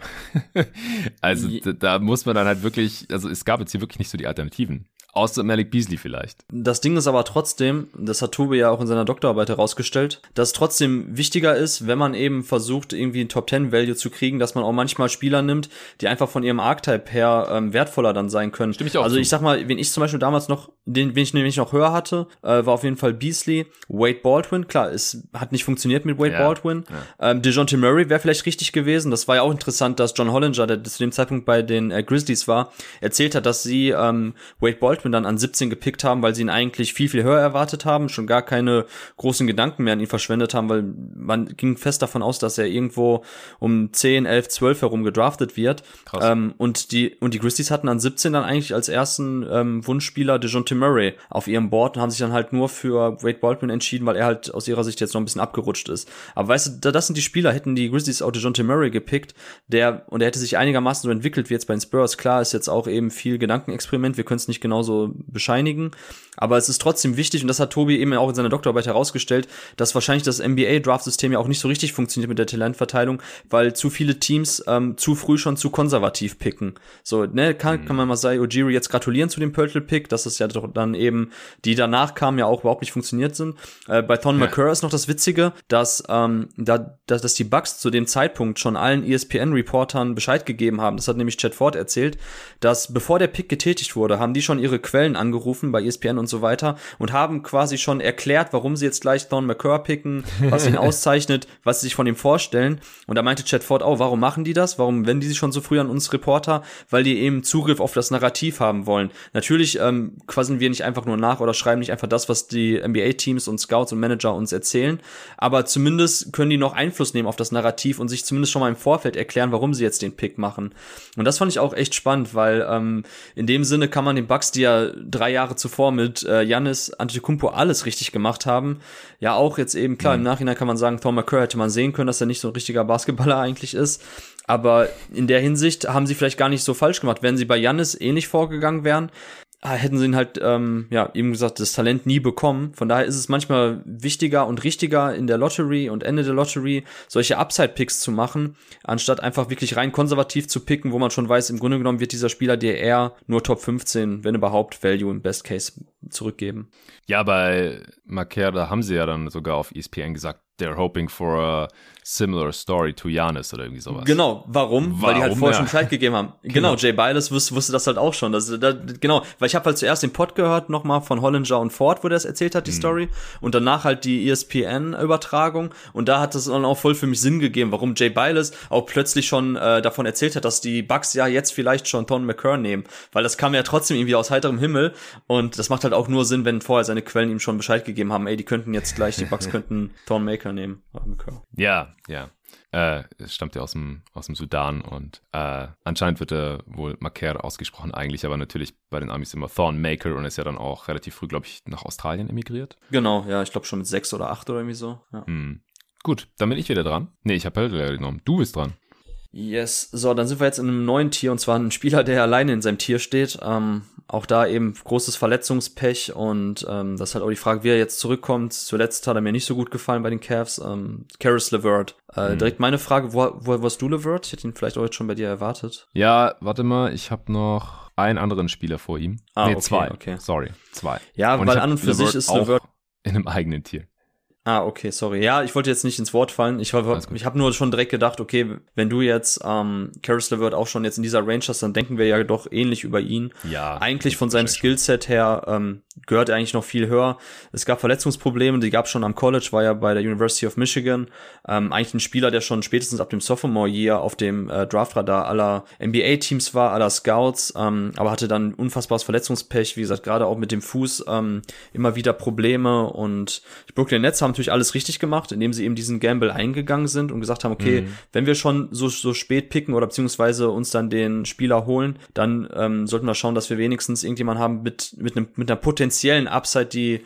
S1: also da, da muss man dann halt wirklich, also es gab jetzt hier wirklich nicht so die Alternativen. Außer Malik Beasley vielleicht.
S2: Das Ding ist aber trotzdem, das hat Tobi ja auch in seiner Doktorarbeit herausgestellt, dass es trotzdem wichtiger ist, wenn man eben versucht, irgendwie ein Top-10-Value zu kriegen, dass man auch manchmal Spieler nimmt, die einfach von ihrem Archetype her ähm, wertvoller dann sein können.
S1: Stimme ich auch
S2: also
S1: zu.
S2: ich sag mal, wenn ich zum Beispiel damals noch, den, wen ich nämlich noch höher hatte, äh, war auf jeden Fall Beasley, Wade Baldwin. Klar, es hat nicht funktioniert mit Wade
S1: Ja,
S2: Baldwin.
S1: ja.
S2: Ähm, DeJounte Murray wäre vielleicht richtig gewesen. Das war ja auch interessant, dass John Hollinger, der zu dem Zeitpunkt bei den äh, Grizzlies war, erzählt hat, dass sie ähm, Wade Baldwin dann an 17 gepickt haben, weil sie ihn eigentlich viel, viel höher erwartet haben, schon gar keine großen Gedanken mehr an ihn verschwendet haben, weil man ging fest davon aus, dass er irgendwo um 10, 11, 12 herum gedraftet wird.
S1: Krass.
S2: Ähm, und die und die Grizzlies hatten an 17 dann eigentlich als ersten ähm, Wunschspieler DeJounte Murray auf ihrem Board und haben sich dann halt nur für Wade Baldwin entschieden, weil er halt aus ihrer Sicht jetzt noch ein bisschen abgerutscht ist. Aber weißt du, da- das sind die Spieler, hätten die Grizzlies auch DeJounte Murray gepickt, der und er hätte sich einigermaßen so entwickelt wie jetzt bei den Spurs. Klar, ist jetzt auch eben viel Gedankenexperiment, wir können es nicht genauso bescheinigen, aber es ist trotzdem wichtig und das hat Tobi eben auch in seiner Doktorarbeit herausgestellt, dass wahrscheinlich das NBA-Draft-System ja auch nicht so richtig funktioniert mit der Talentverteilung, weil zu viele Teams ähm, zu früh schon zu konservativ picken. So, ne, kann, kann man Masai Ujiri jetzt gratulieren zu dem Pörtl-Pick, dass es ja doch dann eben, die danach kamen, ja auch überhaupt nicht funktioniert sind. Äh, bei Thon
S1: Ja.
S2: McCurr ist noch das Witzige, dass, ähm, da, dass, dass die Bucks zu dem Zeitpunkt schon allen ESPN-Reportern Bescheid gegeben haben. Das hat nämlich Chad Ford erzählt, dass bevor der Pick getätigt wurde, haben die schon ihre Quellen angerufen bei ESPN und und so weiter und haben quasi schon erklärt, warum sie jetzt gleich Thorn McCurr picken, was ihn auszeichnet, was sie sich von ihm vorstellen. Und da meinte Chad Ford auch, warum machen die das? Warum wenden die sich schon so früh an uns Reporter? Weil die eben Zugriff auf das Narrativ haben wollen. Natürlich ähm, quasseln wir nicht einfach nur nach oder schreiben nicht einfach das, was die NBA-Teams und Scouts und Manager uns erzählen, aber zumindest können die noch Einfluss nehmen auf das Narrativ und sich zumindest schon mal im Vorfeld erklären, warum sie jetzt den Pick machen. Und das fand ich auch echt spannend, weil ähm, in dem Sinne kann man den Bucks, die ja drei Jahre zuvor mit äh, Giannis Antetokounmpo alles richtig gemacht haben, ja auch jetzt eben klar mhm. im Nachhinein kann man sagen, Tom McCurry hätte man sehen können, dass er nicht so ein richtiger Basketballer eigentlich ist. Aber in der Hinsicht haben sie vielleicht gar nicht so falsch gemacht. Wenn sie bei Jannis ähnlich vorgegangen wären, Ah, hätten sie ihn halt, ähm, ja, eben gesagt, das Talent nie bekommen. Von daher ist es manchmal wichtiger und richtiger in der Lottery und Ende der Lottery solche Upside-Picks zu machen, anstatt einfach wirklich rein konservativ zu picken, wo man schon weiß, im Grunde genommen wird dieser Spieler dir eher nur Top 15, wenn überhaupt, Value im Best Case zurückgeben.
S1: Ja, bei Maker, da haben sie ja dann sogar auf ESPN gesagt, they're hoping for a similar story to Janis oder irgendwie sowas.
S2: Genau, warum? warum? Weil die halt vorher ja. schon Bescheid gegeben haben. Genau, genau Jay Biles wusste, wusste das halt auch schon. Das, das, genau, weil ich habe halt zuerst den Pod gehört, nochmal von Hollinger und Ford, wo der es erzählt hat, die mhm. Story. Und danach halt die ESPN-Übertragung. Und da hat es dann auch voll für mich Sinn gegeben, warum Jay Biles auch plötzlich schon äh, davon erzählt hat, dass die Bucks ja jetzt vielleicht schon Ton McCurr nehmen. Weil das kam ja trotzdem irgendwie aus heiterem Himmel. Und das macht halt auch nur Sinn, wenn vorher seine Quellen ihm schon Bescheid gegeben haben, ey, die könnten jetzt gleich, die Bucks könnten Ton Maker nehmen.
S1: Ja, ja. Äh, es stammt ja aus dem, aus dem Sudan und äh, anscheinend wird er wohl Maker ausgesprochen eigentlich, aber natürlich bei den Amis immer Thornmaker und ist ja dann auch relativ früh, glaube ich, nach Australien emigriert.
S2: Genau, ja, ich glaube schon mit sechs oder acht oder irgendwie so. Ja. Hm.
S1: Gut, dann bin ich wieder dran. Nee, ich habe Helder genommen. Du bist dran.
S2: Yes, so, dann sind wir jetzt in einem neuen Tier und zwar ein Spieler, der alleine in seinem Tier steht. Ähm, auch da eben großes Verletzungspech und ähm, das ist halt auch die Frage, wie er jetzt zurückkommt. Zuletzt hat er mir nicht so gut gefallen bei den Cavs. Ähm, Karis LeVert. Äh, mhm. Direkt meine Frage, wo, wo warst du LeVert? Ich hätte ihn vielleicht auch jetzt schon bei dir erwartet.
S1: Ja, warte mal, ich habe noch einen anderen Spieler vor ihm. Ah, nee, okay, zwei. Okay. Sorry, zwei.
S2: Ja, und weil an und für LeVert sich ist LeVert
S1: in einem eigenen Tier.
S2: Ah, okay, sorry. Ja, ich wollte jetzt nicht ins Wort fallen. Ich, ich habe nur schon direkt gedacht, okay, wenn du jetzt ähm, Karis LeVert auch schon jetzt in dieser Range hast, dann denken wir ja doch ähnlich über ihn.
S1: Ja.
S2: Eigentlich von seinem Skillset her ähm, gehört er eigentlich noch viel höher. Es gab Verletzungsprobleme, die gab es schon am College, war ja bei der University of Michigan. Ähm, eigentlich ein Spieler, der schon spätestens ab dem Sophomore Year auf dem äh, Draftradar aller NBA-Teams war, aller Scouts, ähm, aber hatte dann unfassbares Verletzungspech, wie gesagt, gerade auch mit dem Fuß ähm, immer wieder Probleme und die Brooklyn Nets haben natürlich alles richtig gemacht, indem sie eben diesen Gamble eingegangen sind und gesagt haben, okay, mhm. wenn wir schon so, so spät picken oder beziehungsweise uns dann den Spieler holen, dann ähm, sollten wir schauen, dass wir wenigstens irgendjemanden haben mit, mit, einem, mit einer potenziellen Upside, die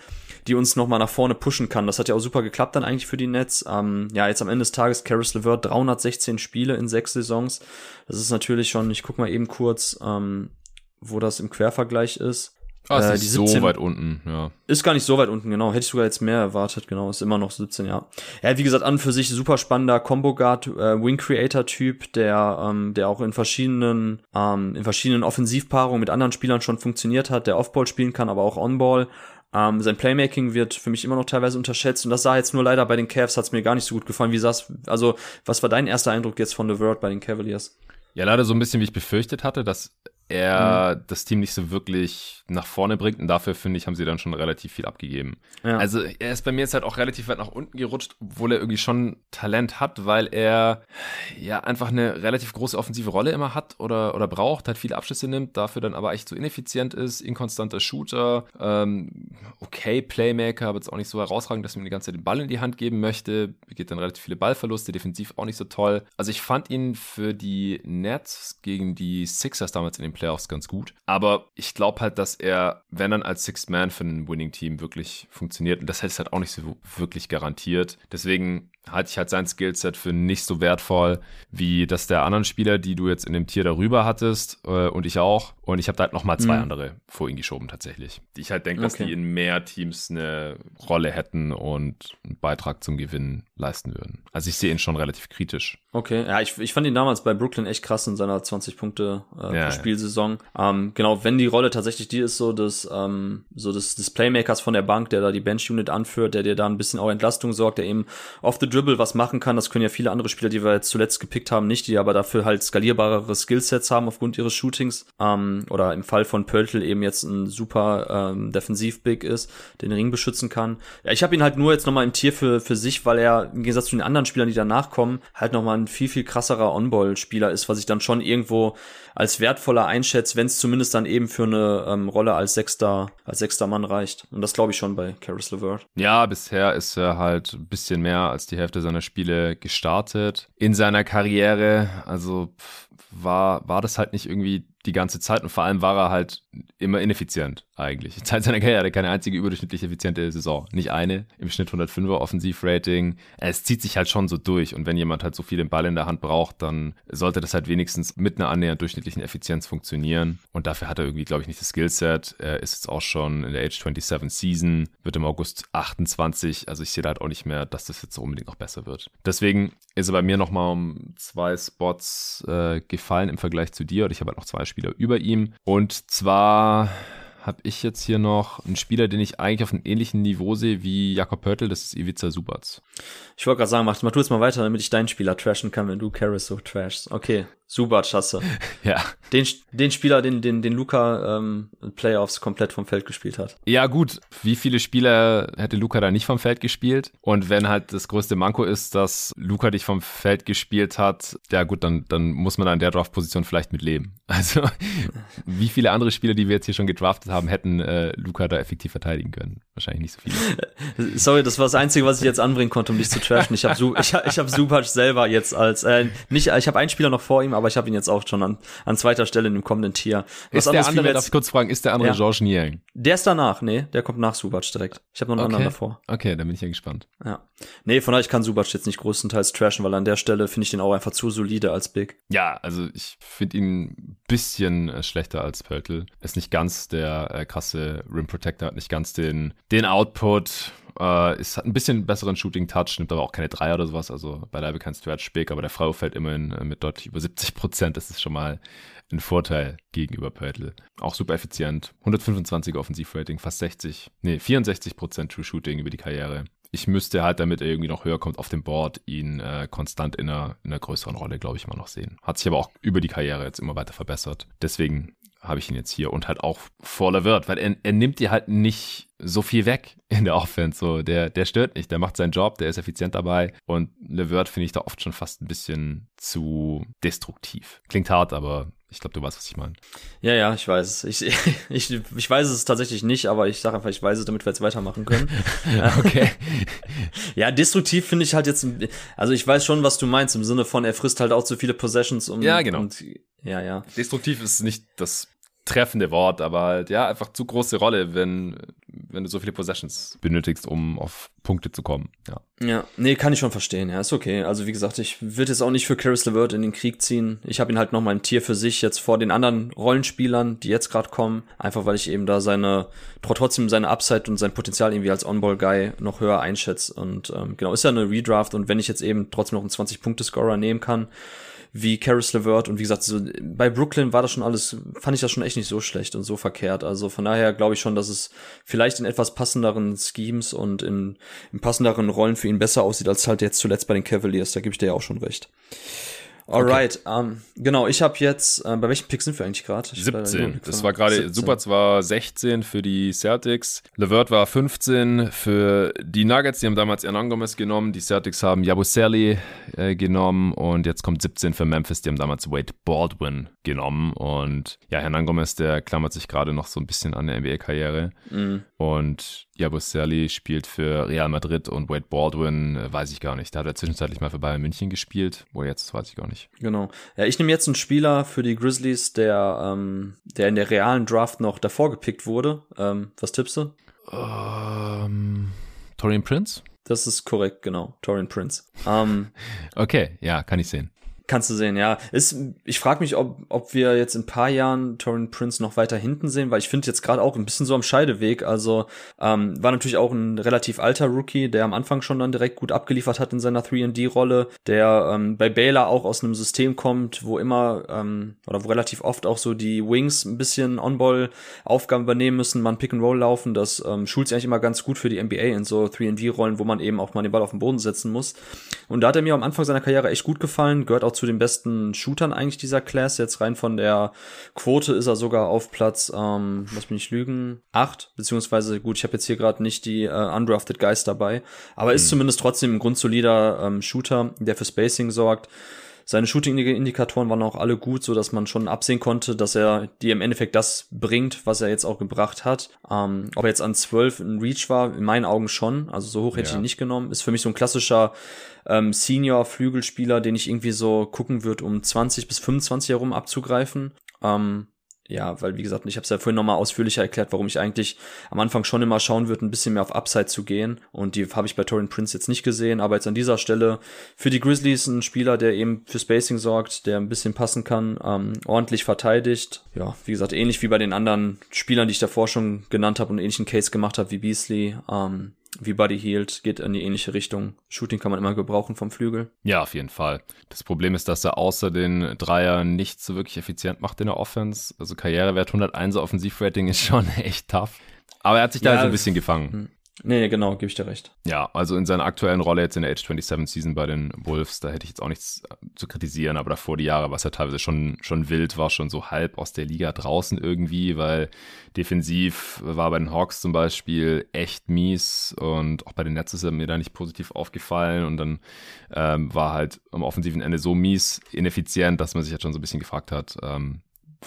S2: die uns nochmal nach vorne pushen kann. Das hat ja auch super geklappt dann eigentlich für die Nets. Ähm, ja, jetzt am Ende des Tages Caris LeVert 316 Spiele in sechs Saisons. Das ist natürlich schon, ich guck mal eben kurz, ähm, wo das im Quervergleich ist.
S1: Ah, ist äh, die 17, so weit unten, ja.
S2: Ist gar nicht so weit unten, genau. Hätte ich sogar jetzt mehr erwartet, genau. Ist immer noch 17, ja. Ja, wie gesagt, an für sich super spannender Combo Guard, äh, Wing Creator Typ, der, ähm, der auch in verschiedenen, ähm, in verschiedenen Offensivpaarungen mit anderen Spielern schon funktioniert hat, der Offball spielen kann, aber auch Onball. Ähm, sein Playmaking wird für mich immer noch teilweise unterschätzt und das sah jetzt nur leider bei den Cavs hat's mir gar nicht so gut gefallen. Wie sah's, also, was war dein erster Eindruck jetzt von The Word bei den Cavaliers?
S1: Ja, leider so ein bisschen, wie ich befürchtet hatte, dass er mhm. das Team nicht so wirklich nach vorne bringt und dafür finde ich, haben sie dann schon relativ viel abgegeben. Ja. Also er ist bei mir jetzt halt auch relativ weit nach unten gerutscht, obwohl er irgendwie schon Talent hat, weil er ja einfach eine relativ große offensive Rolle immer hat oder, oder braucht, halt viele Abschlüsse nimmt, dafür dann aber echt zu so ineffizient ist, inkonstanter Shooter, ähm, okay Playmaker, aber jetzt auch nicht so herausragend, dass man die ganze Zeit den Ball in die Hand geben möchte, geht dann relativ viele Ballverluste, defensiv auch nicht so toll. Also ich fand ihn für die Nets gegen die Sixers damals in den Playoffs ganz gut. Aber ich glaube halt, dass er, wenn dann als Sixth Man für ein Winning-Team wirklich funktioniert, und das hätte es halt auch nicht so wirklich garantiert. Deswegen halte ich halt sein Skillset für nicht so wertvoll wie das der anderen Spieler, die du jetzt in dem Tier darüber hattest äh, und ich auch. Und ich habe da halt nochmal zwei mhm. andere vor ihn geschoben tatsächlich. Die ich halt denke, dass okay. die in mehr Teams eine Rolle hätten und einen Beitrag zum Gewinn leisten würden. Also ich sehe ihn schon relativ kritisch.
S2: Okay, ja, ich, ich fand ihn damals bei Brooklyn echt krass in seiner 20 Punkte äh, ja, Spielsaison. Ja. Ähm, genau, wenn die Rolle tatsächlich die ist, so des, ähm, so des, des Playmakers von der Bank, der da die Bench-Unit anführt, der dir da ein bisschen auch Entlastung sorgt, der eben off the Dribble was machen kann. Das können ja viele andere Spieler, die wir jetzt zuletzt gepickt haben, nicht, die aber dafür halt skalierbarere Skillsets haben aufgrund ihres Shootings. Ähm, oder im Fall von Pöltl eben jetzt ein super ähm, Defensiv-Big ist, den Ring beschützen kann. Ja, ich habe ihn halt nur jetzt nochmal im Tier für, für sich, weil er im Gegensatz zu den anderen Spielern, die danach kommen, halt nochmal ein viel, viel krasserer On-Ball-Spieler ist, was ich dann schon irgendwo als wertvoller einschätze, wenn es zumindest dann eben für eine ähm, Rolle als sechster, als sechster Mann reicht. Und das glaube ich schon bei Caris LeVert.
S1: Ja, bisher ist er halt ein bisschen mehr als die Hälfte seiner Spiele gestartet in seiner Karriere. Also war, war das halt nicht irgendwie die ganze Zeit und vor allem war er halt immer ineffizient eigentlich. Zeit seiner Karriere keine einzige überdurchschnittlich effiziente Saison. Nicht eine, im Schnitt 105er Offensivrating. Es zieht sich halt schon so durch und wenn jemand halt so viel den Ball in der Hand braucht, dann sollte das halt wenigstens mit einer annähernd durchschnittlichen Effizienz funktionieren und dafür hat er irgendwie, glaube ich, nicht das Skillset. Er ist jetzt auch schon in der Age 27 Season, wird im August 28, also ich sehe da halt auch nicht mehr, dass das jetzt so unbedingt noch besser wird. Deswegen ist er bei mir nochmal um zwei Spots äh, gefallen im Vergleich zu dir und ich habe halt noch zwei Spieler über ihm. Und zwar habe ich jetzt hier noch einen Spieler, den ich eigentlich auf einem ähnlichen Niveau sehe wie Jakob Pörtl, das ist Ivica Subac.
S2: Ich wollte gerade sagen, mach, mach du jetzt mal weiter, damit ich deinen Spieler trashen kann, wenn du Karras so trashst. Okay, Subac hast du.
S1: ja.
S2: Den, den Spieler, den, den, den Luca ähm, Playoffs komplett vom Feld gespielt hat.
S1: Ja, gut. Wie viele Spieler hätte Luca da nicht vom Feld gespielt? Und wenn halt das größte Manko ist, dass Luca dich vom Feld gespielt hat, ja gut, dann, dann muss man an der Draft-Position vielleicht mit leben. Also, wie viele andere Spieler, die wir jetzt hier schon gedraftet haben, hätten äh, Luca da effektiv verteidigen können? Wahrscheinlich nicht so
S2: viele. Sorry, das war das Einzige, was ich jetzt anbringen konnte, um dich zu trashen. Ich habe ich, ich hab Subac selber jetzt als, äh, nicht, ich habe einen Spieler noch vor ihm, aber ich habe ihn jetzt auch schon an, an zweiter Stelle in dem kommenden Tier.
S1: Was ist der andere, jetzt, darf ich kurz fragen, ist der andere ja. Georges Niang?
S2: Der ist danach, nee, der kommt nach Subac direkt. Ich habe noch einen okay. anderen davor.
S1: Okay, dann bin ich ja gespannt.
S2: Ja. Nee, von daher, ich kann Subac jetzt nicht größtenteils trashen, weil an der Stelle finde ich den auch einfach zu solide als Big.
S1: Ja, also ich finde ihn ein bisschen äh, schlechter als Pöltl. Ist nicht ganz der äh, krasse Rim Protector, hat nicht ganz den, den Output, äh, ist, hat ein bisschen besseren Shooting-Touch, nimmt aber auch keine Dreier oder sowas. Also beileibe kein Stretch-Big, aber der Frau fällt immerhin äh, mit deutlich über 70 Prozent. Das ist schon mal ein Vorteil gegenüber Pörtl. Auch super effizient. 125 Offensivrating, fast 60, nee, 64 Prozent True Shooting über die Karriere. Ich müsste halt, damit er irgendwie noch höher kommt auf dem Board, ihn äh, konstant in einer, in einer größeren Rolle, glaube ich, immer noch sehen. Hat sich aber auch über die Karriere jetzt immer weiter verbessert. Deswegen habe ich ihn jetzt hier und halt auch voller wird, weil er, er nimmt dir halt nicht so viel weg in der Offense. So, der, der stört nicht, der macht seinen Job, der ist effizient dabei. Und LeVert finde ich da oft schon fast ein bisschen zu destruktiv. Klingt hart, aber ich glaube, du weißt, was ich meine.
S2: Ja, ja, ich weiß es. Ich, ich, ich weiß es tatsächlich nicht, aber ich sage einfach, ich weiß es, damit wir jetzt weitermachen können.
S1: okay.
S2: ja, destruktiv finde ich halt jetzt, also ich weiß schon, was du meinst, im Sinne von, er frisst halt auch zu viele Possessions um.
S1: Ja, genau.
S2: Und, ja, ja.
S1: Destruktiv ist nicht das treffende Wort, aber halt, ja, einfach zu große Rolle, wenn, wenn du so viele Possessions benötigst, um auf Punkte zu kommen. Ja.
S2: Ja, nee, kann ich schon verstehen. Ja, ist okay. Also wie gesagt, ich würde jetzt auch nicht für Caris LeVert in den Krieg ziehen. Ich habe ihn halt noch mal ein Tier für sich jetzt vor den anderen Rollenspielern, die jetzt gerade kommen, einfach weil ich eben da seine trotzdem seine Upside und sein Potenzial irgendwie als On-Ball Guy noch höher einschätze und ähm, genau, ist ja eine Redraft und wenn ich jetzt eben trotzdem noch einen 20 Punkte Scorer nehmen kann, wie Caris LeVert und wie gesagt, so, bei Brooklyn war das schon alles, fand ich das schon echt nicht so schlecht und so verkehrt. Also von daher glaube ich schon, dass es vielleicht in etwas passenderen Schemes und in, in passenderen Rollen für ihn besser aussieht als halt jetzt zuletzt bei den Cavaliers. Da gebe ich dir ja auch schon recht. Alright, okay. um, ähm, genau, ich habe jetzt, äh, bei welchem Pick sind wir eigentlich gerade?
S1: 17. Das war gerade, super zwar 16 für die Celtics, Levert war 15 für die Nuggets, die haben damals Hernan Gomez genommen, die Celtics haben Yabusele äh, genommen und jetzt kommt 17 für Memphis, die haben damals Wade Baldwin genommen und ja, Hernan Gomez, der klammert sich gerade noch so ein bisschen an der NBA-Karriere mhm. und Yabusele spielt für Real Madrid und Wade Baldwin, äh, weiß ich gar nicht, da hat er zwischenzeitlich mal für Bayern München gespielt, wo jetzt, weiß ich gar nicht nicht.
S2: Genau. Ja, ich nehme jetzt einen Spieler für die Grizzlies, der, ähm, der in der realen Draft noch davor gepickt wurde. Ähm, was tippst du?
S1: Ähm, Torian Prince?
S2: Das ist korrekt, genau. Torian Prince. Ähm,
S1: okay, ja, kann ich sehen.
S2: Kannst du sehen, ja. Ist, ich frage mich, ob, ob wir jetzt in ein paar Jahren Torian Prince noch weiter hinten sehen, weil ich finde jetzt gerade auch ein bisschen so am Scheideweg. Also ähm, war natürlich auch ein relativ alter Rookie, der am Anfang schon dann direkt gut abgeliefert hat in seiner 3D-Rolle, der ähm, bei Baylor auch aus einem System kommt, wo immer ähm, oder wo relativ oft auch so die Wings ein bisschen On-Ball-Aufgaben übernehmen müssen, man Pick-and-Roll laufen. Das ähm, schult sich eigentlich immer ganz gut für die NBA in so 3D-Rollen, wo man eben auch mal den Ball auf den Boden setzen muss. Und da hat er mir am Anfang seiner Karriere echt gut gefallen, gehört auch zu den besten Shootern eigentlich dieser Class. Jetzt rein von der Quote ist er sogar auf Platz, ähm, lass mich nicht lügen, acht beziehungsweise gut, ich habe jetzt hier gerade nicht die äh, Undrafted Guys dabei, aber mhm. ist zumindest trotzdem ein grundsolider ähm, Shooter, der für Spacing sorgt. Seine Shooting-Indikatoren waren auch alle gut, so dass man schon absehen konnte, dass er die im Endeffekt das bringt, was er jetzt auch gebracht hat. Ähm, ob er jetzt an 12 ein Reach war, in meinen Augen schon. Also so hoch hätte ja. ich ihn nicht genommen. Ist für mich so ein klassischer ähm, Senior-Flügelspieler, den ich irgendwie so gucken würde, um 20 bis 25 herum abzugreifen. Ähm, ja, weil wie gesagt, ich habe es ja vorhin nochmal ausführlicher erklärt, warum ich eigentlich am Anfang schon immer schauen würde, ein bisschen mehr auf Upside zu gehen. Und die habe ich bei Torin Prince jetzt nicht gesehen, aber jetzt an dieser Stelle für die Grizzlies ein Spieler, der eben für Spacing sorgt, der ein bisschen passen kann, ähm, ordentlich verteidigt. Ja, wie gesagt, ähnlich wie bei den anderen Spielern, die ich davor schon genannt habe und ähnlichen Case gemacht habe wie Beasley. Ähm, wie Buddy Healed, geht in die ähnliche Richtung. Shooting kann man immer gebrauchen vom Flügel.
S1: Ja, auf jeden Fall. Das Problem ist, dass er außer den Dreier nichts so wirklich effizient macht in der Offense. Also Karrierewert 101 Offensivrating ist schon echt tough. Aber er hat sich da halt so ein bisschen gefangen.
S2: Nee, genau, gebe ich dir recht.
S1: Ja, also in seiner aktuellen Rolle jetzt in der Age 27 Season bei den Wolves, da hätte ich jetzt auch nichts äh, zu kritisieren, aber davor die Jahre, was ja teilweise schon, schon wild war, schon so halb aus der Liga draußen irgendwie, weil defensiv war bei den Hawks zum Beispiel echt mies und auch bei den Nets ist er mir da nicht positiv aufgefallen und dann ähm, war halt am offensiven Ende so mies, ineffizient, dass man sich jetzt schon so ein bisschen gefragt hat, ähm,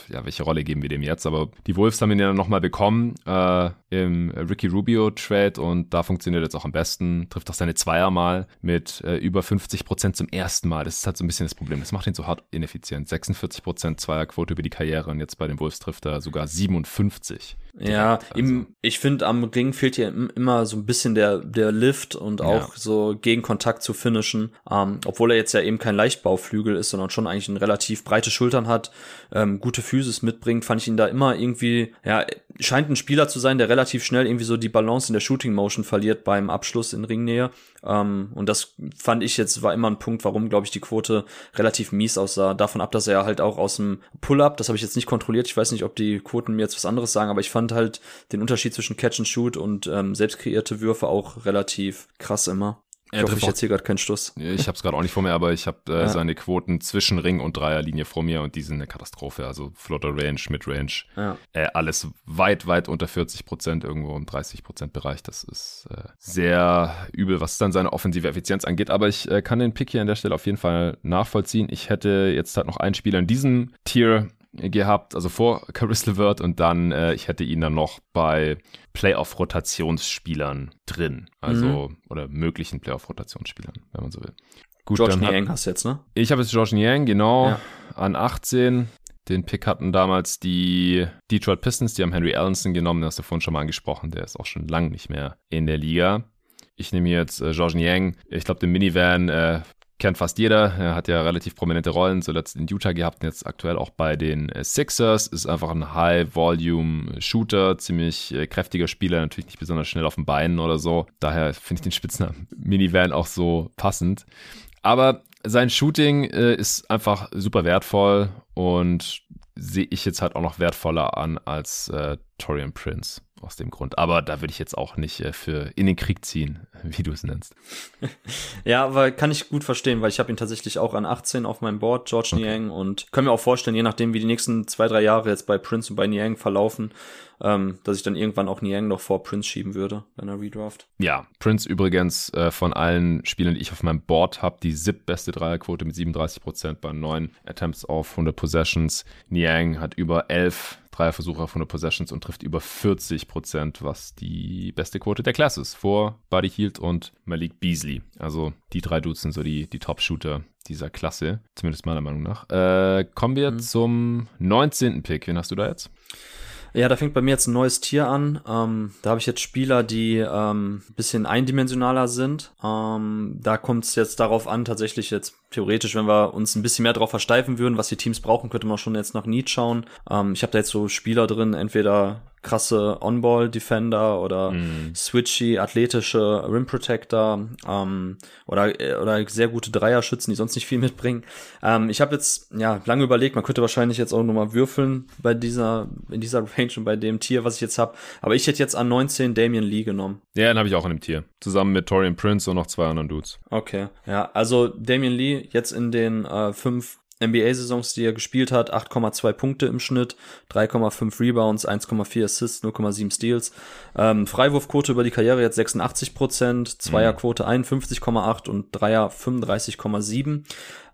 S1: ja, welche Rolle geben wir dem jetzt? Aber die Wolves haben ihn ja nochmal bekommen äh, im Ricky Rubio Trade und da funktioniert jetzt auch am besten. Trifft auch seine Zweier mal mit äh, über 50 Prozent zum ersten Mal. Das ist halt so ein bisschen das Problem. Das macht ihn so hart ineffizient. 46 Prozent Zweierquote über die Karriere und jetzt bei den Wolves trifft er sogar 57.
S2: Ja, also. ihm, ich finde, am Ring fehlt ja immer so ein bisschen der, der Lift und auch ja. so gegen Kontakt zu finishen. Ähm, obwohl er jetzt ja eben kein Leichtbauflügel ist, sondern schon eigentlich ein relativ breite Schultern hat, ähm, gute Physis mitbringt, fand ich ihn da immer irgendwie, ja, scheint ein Spieler zu sein, der relativ schnell irgendwie so die Balance in der Shooting Motion verliert beim Abschluss in Ringnähe. Ähm, und das fand ich jetzt war immer ein Punkt, warum, glaube ich, die Quote relativ mies aussah. Davon ab, dass er halt auch aus dem Pull-up, das habe ich jetzt nicht kontrolliert, ich weiß nicht, ob die Quoten mir jetzt was anderes sagen, aber ich fand halt den Unterschied zwischen Catch and Shoot und ähm, selbst kreierte Würfe auch relativ krass immer. Ich hoffe, ich erzähle gerade keinen Stuss.
S1: Ich habe es gerade auch nicht vor mir, aber ich habe äh, ja. seine Quoten zwischen Ring und Dreierlinie vor mir und die sind eine Katastrophe. Also Flotter Range, Mid Range, ja. äh, alles weit, weit unter 40 Prozent, irgendwo im 30 Prozent Bereich. Das ist äh, sehr übel, was dann seine offensive Effizienz angeht. Aber ich äh, kann den Pick hier an der Stelle auf jeden Fall nachvollziehen. Ich hätte jetzt halt noch einen Spieler in diesem Tier gehabt, also vor Caris LeVert und dann, äh, ich hätte ihn dann noch bei Playoff-Rotationsspielern drin. Also, mhm. oder möglichen Playoff-Rotationsspielern, wenn man so will.
S2: Gut, George Niang hast du jetzt, ne?
S1: Ich habe jetzt George Niang, genau, ja. an 18. Den Pick hatten damals die Detroit Pistons, die haben Henry Allenson genommen, den hast du vorhin schon mal angesprochen, der ist auch schon lang nicht mehr in der Liga. Ich nehme jetzt äh, George Niang. Ich glaube, den Minivan äh, kennt fast jeder. Er hat ja relativ prominente Rollen, zuletzt in Utah gehabt und jetzt aktuell auch bei den äh, Sixers. Ist einfach ein High-Volume-Shooter, ziemlich äh, kräftiger Spieler, natürlich nicht besonders schnell auf den Beinen oder so. Daher finde ich den Spitznamen Minivan auch so passend. Aber sein Shooting äh, ist einfach super wertvoll und sehe ich jetzt halt auch noch wertvoller an als äh, Torian Prince aus dem Grund. Aber da würde ich jetzt auch nicht äh, für in den Krieg ziehen, wie du es nennst.
S2: ja, aber kann ich gut verstehen, weil ich habe ihn tatsächlich auch an 18 auf meinem Board, George okay. Niang, und kann mir auch vorstellen, je nachdem, wie die nächsten zwei, drei Jahre jetzt bei Prince und bei Niang verlaufen, ähm, dass ich dann irgendwann auch Niang noch vor Prince schieben würde, wenn er redraft.
S1: Ja, Prince übrigens äh, von allen Spielern, die ich auf meinem Board habe, die siebtbeste Dreierquote mit 37% bei neun Attempts auf 100 Possessions. Niang hat über elf Dreierversuche auf 100 Possessions und trifft über 40%, was die beste Quote der Klasse ist, vor Buddy Hield und Malik Beasley. Also die drei Dudes sind so die, die Top-Shooter dieser Klasse, zumindest meiner Meinung nach. Äh, kommen wir mhm. zum 19. Pick. Wen hast du da jetzt?
S2: Ja, da fängt bei mir jetzt ein neues Tier an. Ähm, da habe ich jetzt Spieler, die ähm, bisschen eindimensionaler sind. Ähm, da kommt es jetzt darauf an, tatsächlich jetzt theoretisch, wenn wir uns ein bisschen mehr darauf versteifen würden, was die Teams brauchen, könnte man schon jetzt nach Need schauen. Ähm, ich habe da jetzt so Spieler drin, entweder krasse On-Ball-Defender oder mm. switchy, athletische Rim Protector ähm, oder, oder sehr gute Dreierschützen, die sonst nicht viel mitbringen. Ähm, ich habe jetzt ja lange überlegt, man könnte wahrscheinlich jetzt auch nochmal würfeln bei dieser, in dieser Range und bei dem Tier, was ich jetzt habe. Aber ich hätte jetzt an 19 Damian Lee genommen.
S1: Ja, den habe ich auch in dem Tier. Zusammen mit Torian Prince und noch zwei anderen Dudes.
S2: Okay, ja, also Damian Lee jetzt in den äh, fünf NBA-Saisons, die er gespielt hat, 8,2 Punkte im Schnitt, 3,5 Rebounds, 1,4 Assists, 0,7 Steals. Ähm, Freiwurfquote über die Karriere jetzt 86 Prozent, Zweierquote 51,8 und Dreier 35,7.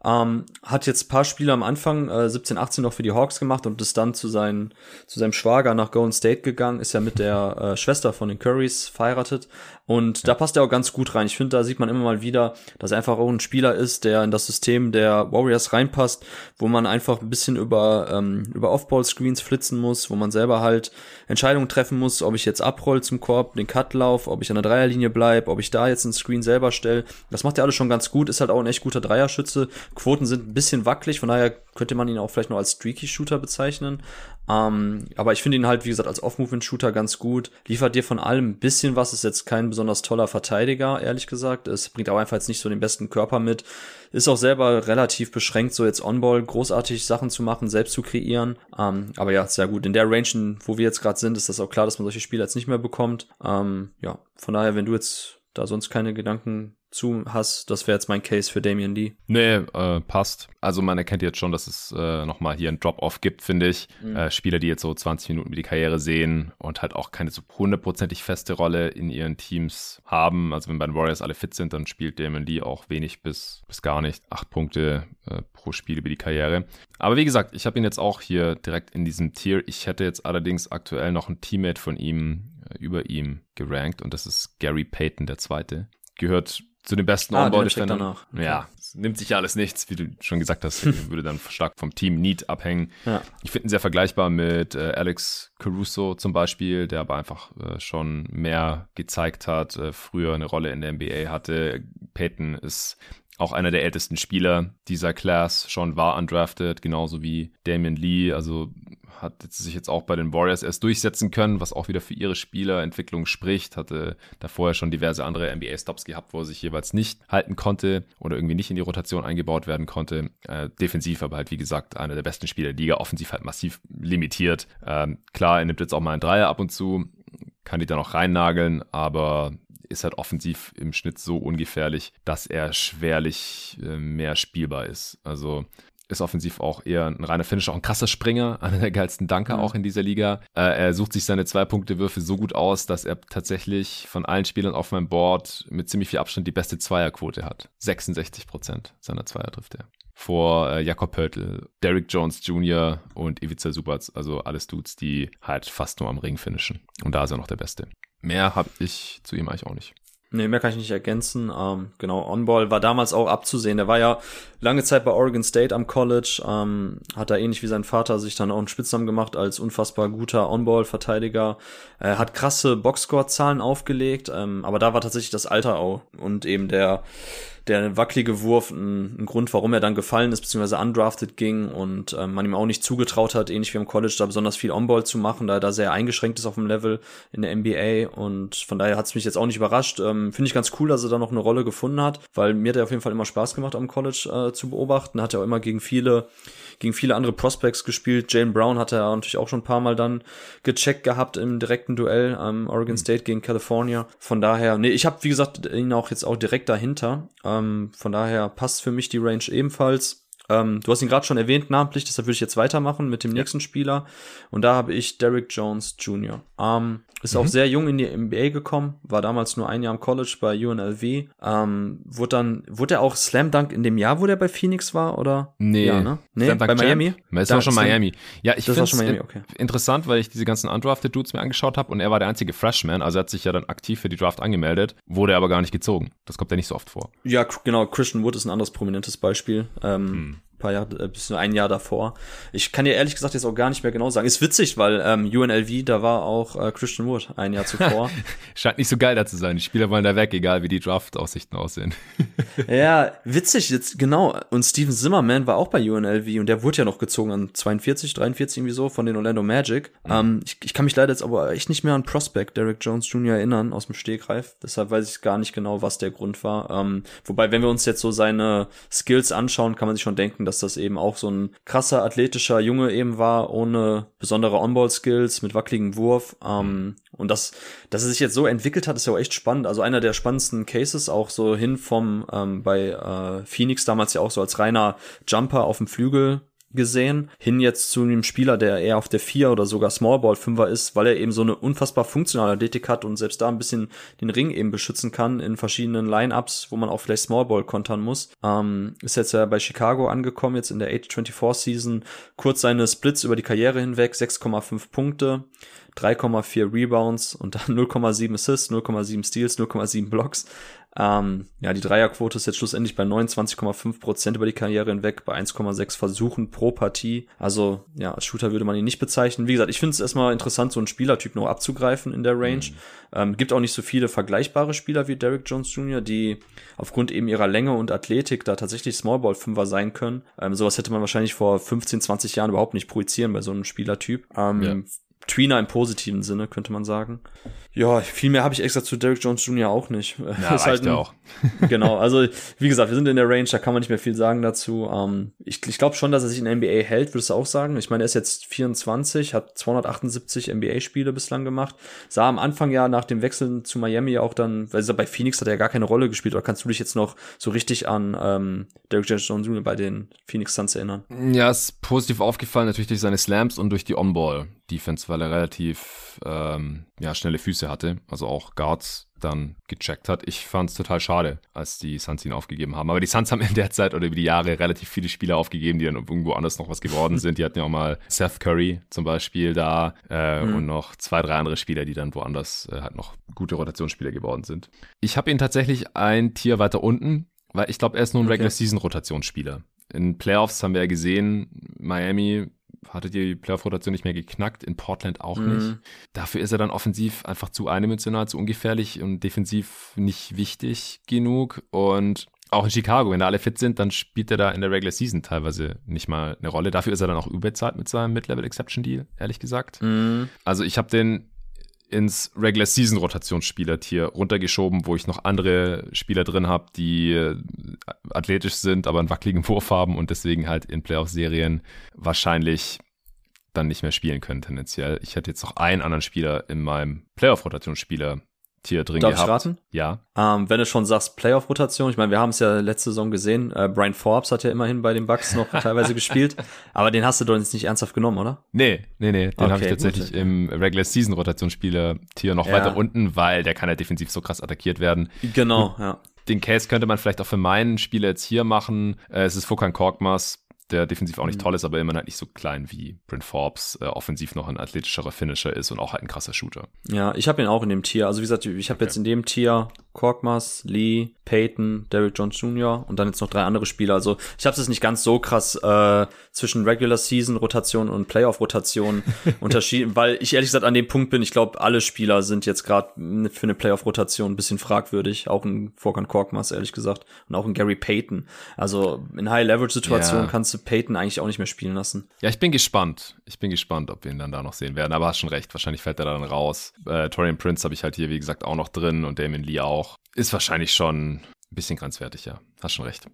S2: Ähm, hat jetzt paar Spiele am Anfang, äh, 17, 18 noch für die Hawks gemacht und ist dann zu, seinen, zu seinem Schwager nach Golden State gegangen, ist ja mit der äh, Schwester von den Currys verheiratet. Und da passt er auch ganz gut rein. Ich finde, da sieht man immer mal wieder, dass er einfach auch ein Spieler ist, der in das System der Warriors reinpasst, wo man einfach ein bisschen über, ähm, über Off-Ball-Screens flitzen muss, wo man selber halt Entscheidungen treffen muss, ob ich jetzt abroll zum Korb, den Cut lauf, ob ich an der Dreierlinie bleib, ob ich da jetzt ein Screen selber stelle. Das macht er alles schon ganz gut, ist halt auch ein echt guter Dreierschütze. Quoten sind ein bisschen wackelig, von daher könnte man ihn auch vielleicht noch als Streaky Shooter bezeichnen. Ähm, aber ich finde ihn halt, wie gesagt, als Off-Movement-Shooter ganz gut. Liefert dir von allem ein bisschen was, ist jetzt kein besonders toller Verteidiger, ehrlich gesagt. Es bringt auch einfach jetzt nicht so den besten Körper mit. Ist auch selber relativ beschränkt, so jetzt On-Ball großartig Sachen zu machen, selbst zu kreieren. Ähm, aber ja, sehr gut. In der Range, wo wir jetzt gerade sind, ist das auch klar, dass man solche Spiele jetzt nicht mehr bekommt. Ähm, ja, von daher, wenn du jetzt da sonst keine Gedanken zu hast, das wäre jetzt mein Case für Damian Lee.
S1: Nee, äh, passt. Also man erkennt jetzt schon, dass es äh, nochmal hier ein Drop-Off gibt, finde ich. Mhm. Äh, Spieler, die jetzt so 20 Minuten mit die Karriere sehen und halt auch keine so hundertprozentig feste Rolle in ihren Teams haben. Also wenn bei den Warriors alle fit sind, dann spielt Damian Lee auch wenig bis, bis gar nicht. Acht Punkte äh, pro Spiel über die Karriere. Aber wie gesagt, ich habe ihn jetzt auch hier direkt in diesem Tier. Ich hätte jetzt allerdings aktuell noch ein Teammate von ihm äh, über ihm gerankt und das ist Gary Payton, der Zweite. Gehört zu den besten
S2: ah, On-Ball-Defendern.
S1: Okay. Ja, nimmt sich ja alles nichts, wie du schon gesagt hast, würde dann stark vom Team Need abhängen. Ja. Ich finde ihn sehr vergleichbar mit äh, Alex Caruso zum Beispiel, der aber einfach äh, schon mehr gezeigt hat, äh, früher eine Rolle in der NBA hatte. Peyton ist auch einer der ältesten Spieler dieser Class, schon war undrafted, genauso wie Damian Lee, also hat sich jetzt auch bei den Warriors erst durchsetzen können, was auch wieder für ihre Spielerentwicklung spricht. Hatte da vorher schon diverse andere NBA-Stops gehabt, wo er sich jeweils nicht halten konnte oder irgendwie nicht in die Rotation eingebaut werden konnte. Äh, defensiv aber halt, wie gesagt, einer der besten Spieler der Liga, offensiv halt massiv limitiert. Ähm, klar, er nimmt jetzt auch mal einen Dreier ab und zu, kann die dann auch reinnageln, aber ist halt offensiv im Schnitt so ungefährlich, dass er schwerlich äh, mehr spielbar ist. Also ist offensiv auch eher ein reiner Finisher, auch ein krasser Springer, einer der geilsten Danker auch in dieser Liga. Äh, er sucht sich seine Zwei-Punkte-Würfe so gut aus, dass er tatsächlich von allen Spielern auf meinem Board mit ziemlich viel Abstand die beste Zweierquote hat. 66 Prozent seiner Zweier trifft er. Vor äh, Jakob Pöltl, Derrick Jones Jr. und Ivica Subac, also alles Dudes, die halt fast nur am Ring finishen. Und da ist er noch der Beste. Mehr habe ich zu ihm eigentlich auch nicht.
S2: Nee, mehr kann ich nicht ergänzen. Ähm, genau, On-Ball war damals auch abzusehen. Der war ja lange Zeit bei Oregon State am College, ähm, hat da ähnlich wie sein Vater sich dann auch einen Spitznamen gemacht als unfassbar guter On-Ball-Verteidiger. Er hat krasse Boxscore-Zahlen aufgelegt, ähm, aber da war tatsächlich das Alter auch und eben der der wackelige Wurf ein, ein, Grund, warum er dann gefallen ist, beziehungsweise undrafted ging und ähm, man ihm auch nicht zugetraut hat, ähnlich wie im College, da besonders viel On-Ball zu machen, da er da sehr eingeschränkt ist auf dem Level in der NBA und von daher hat es mich jetzt auch nicht überrascht. Ähm, Finde ich ganz cool, dass er da noch eine Rolle gefunden hat, weil mir hat er auf jeden Fall immer Spaß gemacht am College äh, zu beobachten, hat er auch immer gegen viele gegen viele andere Prospects gespielt. Jane Brown hatte er natürlich auch schon ein paar Mal dann gecheckt gehabt im direkten Duell am Oregon mhm. State gegen California. Von daher, nee, ich habe wie gesagt ihn auch jetzt auch direkt dahinter. Ähm, von daher passt für mich die Range ebenfalls. Ähm, du hast ihn gerade schon erwähnt, namentlich, deshalb würde ich jetzt weitermachen mit dem ja. nächsten Spieler. Und da habe ich Derrick Jones Jr. Ähm, ist mhm. auch sehr jung in die NBA gekommen, war damals nur ein Jahr am College bei UNLV. Ähm, wurde dann, wurde er auch Slam Dunk in dem Jahr, wo der bei Phoenix war, oder?
S1: Nee,
S2: ja,
S1: ne?
S2: nee bei Miami?
S1: Es war schon Miami. Ja, ich finde es okay. interessant, weil ich diese ganzen undrafted Dudes mir angeschaut habe und er war der einzige Freshman, also er hat sich ja dann aktiv für die Draft angemeldet, wurde aber gar nicht gezogen. Das kommt ja nicht so oft vor.
S2: Ja, genau. Christian Wood ist ein anderes prominentes Beispiel. Ähm, hm paar Jahre, äh, bis nur ein Jahr davor. Ich kann dir ehrlich gesagt jetzt auch gar nicht mehr genau sagen. Ist witzig, weil ähm, UNLV, da war auch äh, Christian Wood ein Jahr zuvor.
S1: Scheint nicht so geil da zu sein. Die Spieler wollen da weg, egal wie die Draft-Aussichten aussehen.
S2: ja, witzig, jetzt genau. Und Steven Zimmerman war auch bei UNLV und der wurde ja noch gezogen an 42, 43 irgendwie so von den Orlando Magic. Mhm. Ähm, ich, ich kann mich leider jetzt aber echt nicht mehr an Prospect Derek Jones Jr. erinnern aus dem Stegreif. Deshalb weiß ich gar nicht genau, was der Grund war. Ähm, wobei, wenn wir uns jetzt so seine Skills anschauen, kann man sich schon denken, dass das eben auch so ein krasser athletischer Junge eben war, ohne besondere On-Ball-Skills, mit wackeligem Wurf. Ähm, und das, dass er sich jetzt so entwickelt hat, ist ja auch echt spannend. Also einer der spannendsten Cases, auch so hin vom ähm, bei äh, Phoenix damals ja auch so als reiner Jumper auf dem Flügel gesehen, hin jetzt zu einem Spieler, der eher auf der 4 oder sogar Smallball 5er ist, weil er eben so eine unfassbar funktionale Athletik hat und selbst da ein bisschen den Ring eben beschützen kann in verschiedenen Lineups, wo man auch vielleicht Smallball kontern muss. Ähm, ist jetzt ja bei Chicago angekommen, jetzt in der 824 Season, kurz seine Splits über die Karriere hinweg, 6,5 Punkte. 3,4 Rebounds und dann 0,7 Assists, 0,7 Steals, 0,7 Blocks. Ähm, ja, die Dreierquote ist jetzt schlussendlich bei 29,5 Prozent über die Karriere hinweg, bei 1,6 Versuchen pro Partie. Also, ja, als Shooter würde man ihn nicht bezeichnen. Wie gesagt, ich finde es erstmal interessant, so einen Spielertyp noch abzugreifen in der Range. Mhm. Ähm, gibt auch nicht so viele vergleichbare Spieler wie Derek Jones Jr., die aufgrund eben ihrer Länge und Athletik da tatsächlich Smallball-Fünfer sein können. Ähm, sowas hätte man wahrscheinlich vor 15, 20 Jahren überhaupt nicht projizieren bei so einem Spielertyp. Ähm, ja. Tweener im positiven Sinne, könnte man sagen. Ja, viel mehr habe ich extra zu Derek Jones Jr. auch nicht.
S1: Ja, ist halt ein, auch.
S2: genau, also wie gesagt, wir sind in der Range, da kann man nicht mehr viel sagen dazu. Ähm, ich ich glaube schon, dass er sich in NBA hält, würdest du auch sagen. Ich meine, er ist jetzt 24, hat 278 NBA-Spiele bislang gemacht. Sah am Anfang ja nach dem Wechsel zu Miami auch dann, weil er bei Phoenix hat er ja gar keine Rolle gespielt. Oder kannst du dich jetzt noch so richtig an ähm, Derek Jones Jr. bei den Phoenix Suns erinnern?
S1: Ja, ist positiv aufgefallen, natürlich durch seine Slams und durch die On-Ball. Defense, weil er relativ ähm, ja, schnelle Füße hatte, also auch Guards dann gecheckt hat. Ich fand es total schade, als die Suns ihn aufgegeben haben. Aber die Suns haben in der Zeit oder über die Jahre relativ viele Spieler aufgegeben, die dann irgendwo anders noch was geworden sind. Die hatten ja auch mal Seth Curry zum Beispiel da äh, mhm. und noch zwei, drei andere Spieler, die dann woanders äh, halt noch gute Rotationsspieler geworden sind. Ich habe ihn tatsächlich ein Tier weiter unten, weil ich glaube, er ist nur ein okay. Regular-Season-Rotationsspieler. In Playoffs haben wir ja gesehen, Miami hatte die Playoff-Rotation nicht mehr geknackt, in Portland auch mhm. nicht. Dafür ist er dann offensiv einfach zu eindimensional, zu ungefährlich und defensiv nicht wichtig genug. Und auch in Chicago, wenn da alle fit sind, dann spielt er da in der Regular Season teilweise nicht mal eine Rolle. Dafür ist er dann auch überzahlt mit seinem Mid-Level Exception Deal, ehrlich gesagt. Mhm. Also ich habe den ins Regular Season Rotationsspieler-Tier runtergeschoben, wo ich noch andere Spieler drin habe, die äh, athletisch sind, aber einen wackeligen Wurf haben und deswegen halt in Playoff-Serien wahrscheinlich dann nicht mehr spielen können tendenziell. Ich hätte jetzt noch einen anderen Spieler in meinem Playoff-Rotationsspieler Tier drin
S2: Darf
S1: gehabt.
S2: Ich raten?
S1: Ja.
S2: Ähm, wenn du schon sagst Playoff-Rotation, ich meine, wir haben es ja letzte Saison gesehen, äh, Brian Forbes hat ja immerhin bei den Bucks noch teilweise gespielt, aber den hast du doch jetzt nicht ernsthaft genommen, oder?
S1: Nee, nee, nee, den okay, habe ich tatsächlich gut. im Regular Season Rotationsspieler-Tier noch ja. weiter unten, weil der kann ja defensiv so krass attackiert werden.
S2: Genau, ja.
S1: Den Case könnte man vielleicht auch für meinen Spieler jetzt hier machen. Äh, es ist Fokan Korkmaz, der defensiv auch nicht mhm. toll ist, aber immer halt nicht so klein wie Brent Forbes, äh, offensiv noch ein athletischerer Finisher ist und auch halt ein krasser Shooter.
S2: Ja, ich habe ihn auch in dem Tier. Also wie gesagt, ich habe okay. jetzt in dem Tier Korkmaz, Lee, Peyton, Derrick Jones Jr. und dann jetzt noch drei andere Spieler. Also ich habe es nicht ganz so krass äh, zwischen Regular Season Rotation und Playoff Rotation unterschieden, weil ich ehrlich gesagt an dem Punkt bin, ich glaube, alle Spieler sind jetzt gerade für eine Playoff Rotation ein bisschen fragwürdig, auch ein Vorkan Korkmaz ehrlich gesagt und auch ein Gary Payton. Also in High Leverage Situationen ja. kannst du Payton eigentlich auch nicht mehr spielen lassen.
S1: Ja, ich bin gespannt. Ich bin gespannt, ob wir ihn dann da noch sehen werden, aber hast schon recht, wahrscheinlich fällt er dann raus. Äh, Torian Prince habe ich halt hier wie gesagt auch noch drin und Damon Lee auch auch. Ist wahrscheinlich schon ein bisschen grenzwertig, ja. Hast schon recht.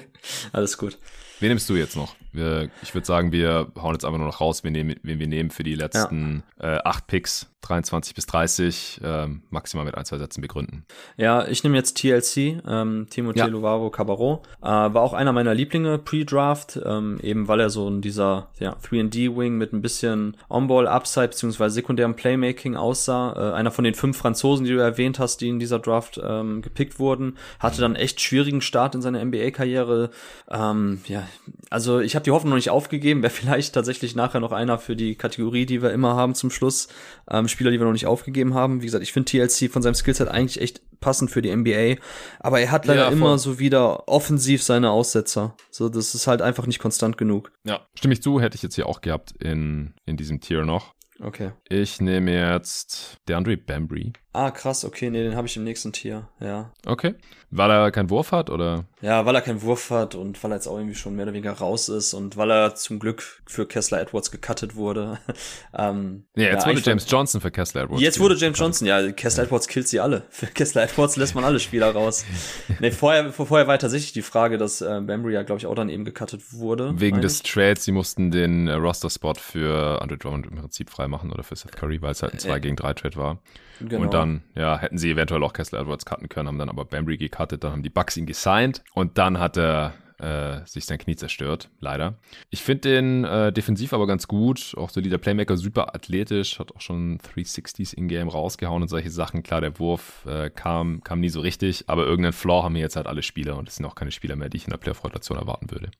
S2: Alles gut.
S1: Wen nimmst du jetzt noch? Wir, ich würde sagen, wir hauen jetzt einfach nur noch raus, wen, nehmen, wen wir nehmen für die letzten ja. äh, acht Picks, 23 bis 30, äh, maximal mit ein, zwei Sätzen begründen.
S2: Ja, ich nehme jetzt TLC, ähm, Timothée ja. Louvaro Cabarro. Äh, war auch einer meiner Lieblinge pre-Draft, ähm, eben weil er so in dieser ja, 3D-Wing mit ein bisschen On-Ball-Upside bzw. sekundärem Playmaking aussah. Äh, einer von den fünf Franzosen, die du erwähnt hast, die in dieser Draft ähm, gepickt wurden, hatte dann echt schwierigen Start Start in seiner NBA-Karriere. Ähm, ja, also ich habe die Hoffnung noch nicht aufgegeben. Wäre vielleicht tatsächlich nachher noch einer für die Kategorie, die wir immer haben zum Schluss. Ähm, Spieler, die wir noch nicht aufgegeben haben. Wie gesagt, ich finde TLC von seinem Skillset eigentlich echt passend für die NBA. Aber er hat leider ja, immer so wieder offensiv seine Aussetzer. So, das ist halt einfach nicht konstant genug.
S1: Ja, stimme ich zu, hätte ich jetzt hier auch gehabt in, in diesem Tier noch.
S2: Okay.
S1: Ich nehme jetzt DeAndre Bambry.
S2: Ah, krass, okay, nee, den habe ich im nächsten Tier, ja.
S1: Okay. Weil er keinen Wurf hat, oder?
S2: Ja, weil er keinen Wurf hat und weil er jetzt auch irgendwie schon mehr oder weniger raus ist und weil er zum Glück für Kessler Edwards gecuttet wurde.
S1: ähm, ja, jetzt ja, wurde James Johnson für Kessler Edwards.
S2: Jetzt wurde James Johnson, ja, Kessler Edwards killt sie alle. Für Kessler Edwards lässt man alle Spieler raus. nee, vorher, vorher war tatsächlich die Frage, dass äh, Bambry ja, glaube ich, auch dann eben gecuttet wurde.
S1: Wegen des ich. Trades, sie mussten den äh, Roster-Spot für Andre Drummond im Prinzip freimachen oder für Seth Curry, weil es halt ein 2 äh, gegen 3 Trade war. Genau. Und dann, ja, hätten sie eventuell auch Kessler Edwards cutten können, haben dann aber Bambry gecuttet, dann haben die Bucks ihn gesigned und dann hat er äh, sich sein Knie zerstört, leider. Ich finde den äh, defensiv aber ganz gut, auch solider Playmaker, super athletisch, hat auch schon 360s in-game rausgehauen und solche Sachen. Klar, der Wurf äh, kam, kam nie so richtig, aber irgendeinen Floor haben jetzt halt alle Spieler und es sind auch keine Spieler mehr, die ich in der Playoff-Rotation erwarten würde.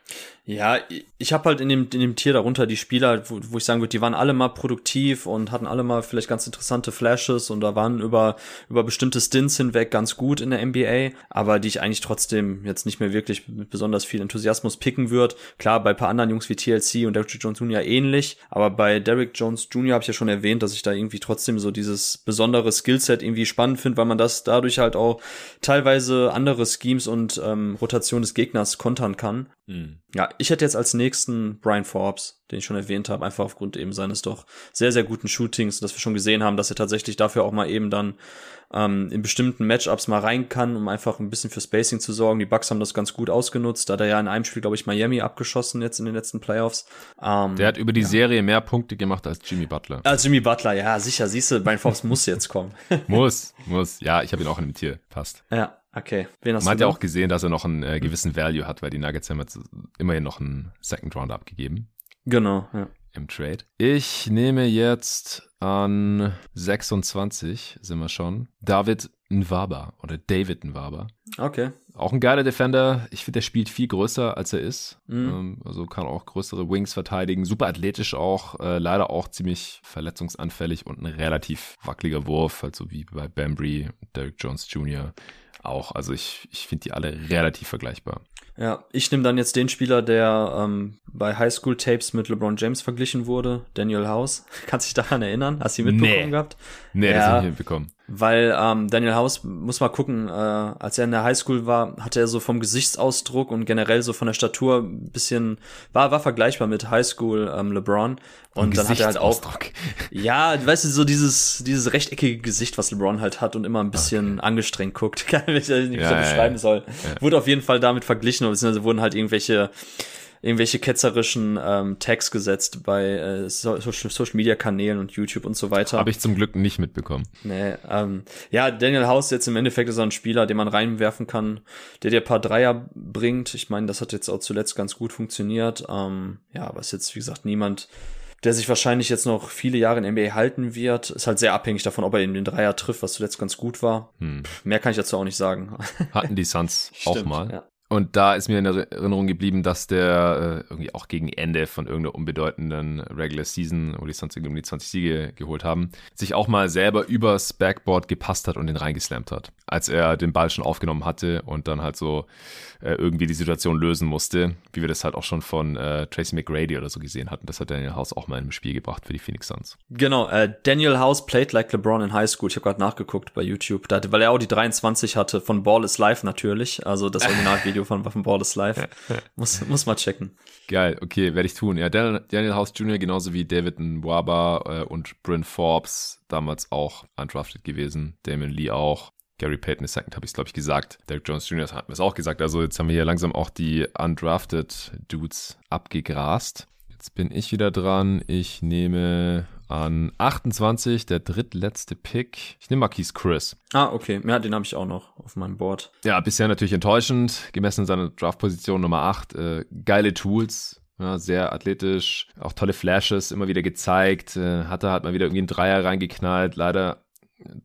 S2: Ja, ich habe halt in dem, in dem Tier darunter die Spieler, wo, wo ich sagen würde, die waren alle mal produktiv und hatten alle mal vielleicht ganz interessante Flashes und da waren über, über bestimmte Stints hinweg ganz gut in der NBA, aber die ich eigentlich trotzdem jetzt nicht mehr wirklich mit besonders viel Enthusiasmus picken wird. Klar, bei paar anderen Jungs wie TLC und Derrick Jones Jr. ähnlich, aber bei Derrick Jones Jr. habe ich ja schon erwähnt, dass ich da irgendwie trotzdem so dieses besondere Skillset irgendwie spannend finde, weil man das dadurch halt auch teilweise andere Schemes und ähm, Rotation des Gegners kontern kann. Mhm. Ja, ich hätte jetzt als nächsten Brian Forbes, den ich schon erwähnt habe, einfach aufgrund eben seines doch sehr, sehr guten Shootings, dass wir schon gesehen haben, dass er tatsächlich dafür auch mal eben dann ähm, in bestimmten Matchups mal rein kann, um einfach ein bisschen für Spacing zu sorgen. Die Bucks haben das ganz gut ausgenutzt. Da hat er ja in einem Spiel, glaube ich, Miami abgeschossen jetzt in den letzten Playoffs.
S1: Ähm, Der hat über die ja. Serie mehr Punkte gemacht als Jimmy Butler.
S2: Als Jimmy Butler, ja, sicher. Siehst du, Brian Forbes muss jetzt kommen.
S1: muss, muss. Ja, ich habe ihn auch in dem Tier. Passt.
S2: Ja. Okay.
S1: Wen hast Man hat ja auch gesehen, dass er noch einen äh, gewissen Value hat, weil die Nuggets haben jetzt immerhin noch einen Second Round abgegeben.
S2: Genau, ja.
S1: Im Trade. Ich nehme jetzt an 26, sind wir schon, David Nwaba oder David Nwaba.
S2: Okay.
S1: Auch ein geiler Defender. Ich finde, der spielt viel größer, als er ist. Mhm. Ähm, also kann auch größere Wings verteidigen. Super athletisch auch. Äh, leider auch ziemlich verletzungsanfällig und ein relativ wackeliger Wurf. Also wie bei Bambry, Derek Jones Jr auch. Also ich, ich finde die alle relativ vergleichbar.
S2: Ja, ich nehme dann jetzt den Spieler, der ähm, bei Highschool Tapes mit LeBron James verglichen wurde, Daniel House. Kannst du dich daran erinnern? Hast du ihn mitbekommen
S1: nee.
S2: gehabt?
S1: Nee, ja, das habe ich nicht mitbekommen.
S2: Weil ähm, Daniel House, muss mal gucken, äh, als er in der Highschool war, hatte er so vom Gesichtsausdruck und generell so von der Statur ein bisschen, war, war vergleichbar mit Highschool ähm, LeBron. Und dann hat er halt auch, ja, weißt du, so dieses, dieses rechteckige Gesicht, was LeBron halt hat und immer ein bisschen okay. angestrengt guckt, kann ich nicht ja, so beschreiben ja, soll. Ja. Wurde auf jeden Fall damit verglichen, beziehungsweise wurden halt irgendwelche irgendwelche ketzerischen ähm, Tags gesetzt bei äh, Social, Social Media Kanälen und YouTube und so weiter.
S1: Habe ich zum Glück nicht mitbekommen.
S2: Nee, ähm, ja, Daniel House jetzt im Endeffekt ist er ein Spieler, den man reinwerfen kann, der dir ein paar Dreier bringt. Ich meine, das hat jetzt auch zuletzt ganz gut funktioniert. Ähm, ja, aber ist jetzt, wie gesagt, niemand, der sich wahrscheinlich jetzt noch viele Jahre in NBA halten wird. Ist halt sehr abhängig davon, ob er eben den Dreier trifft, was zuletzt ganz gut war. Hm. Mehr kann ich dazu auch nicht sagen.
S1: Hatten die Suns auch mal. Ja. Und da ist mir in Erinnerung geblieben, dass der äh, irgendwie auch gegen Ende von irgendeiner unbedeutenden Regular Season, wo die sonst irgendwie 20 Siege geholt haben, sich auch mal selber übers Backboard gepasst hat und den reingeslampt hat. Als er den Ball schon aufgenommen hatte und dann halt so äh, irgendwie die Situation lösen musste, wie wir das halt auch schon von äh, Tracy McGrady oder so gesehen hatten. Das hat Daniel House auch mal im Spiel gebracht für die Phoenix Suns.
S2: Genau, äh, Daniel House played like LeBron in High School. Ich habe gerade nachgeguckt bei YouTube, da, weil er auch die 23 hatte von Ball is Life natürlich, also das Originalvideo von, von Ball is Life. muss, muss mal checken.
S1: Geil, okay, werde ich tun. Ja, Daniel, Daniel House Jr. genauso wie David Nwaba äh, und Bryn Forbes, damals auch undrafted gewesen. Damon Lee auch. Gary Payton II habe ich es, glaube ich, gesagt. Derek Jones Jr. hat mir es auch gesagt. Also jetzt haben wir hier langsam auch die undrafted Dudes abgegrast. Jetzt bin ich wieder dran. Ich nehme an 28, der drittletzte Pick. Ich nehme Marquise Chris.
S2: Ah, okay. Ja, den habe ich auch noch auf meinem Board.
S1: Ja, bisher natürlich enttäuschend. Gemessen an seiner Draftposition Nummer 8. Äh, geile Tools. Ja, sehr athletisch, auch tolle Flashes immer wieder gezeigt. Äh, hat er halt mal wieder irgendwie einen Dreier reingeknallt. Leider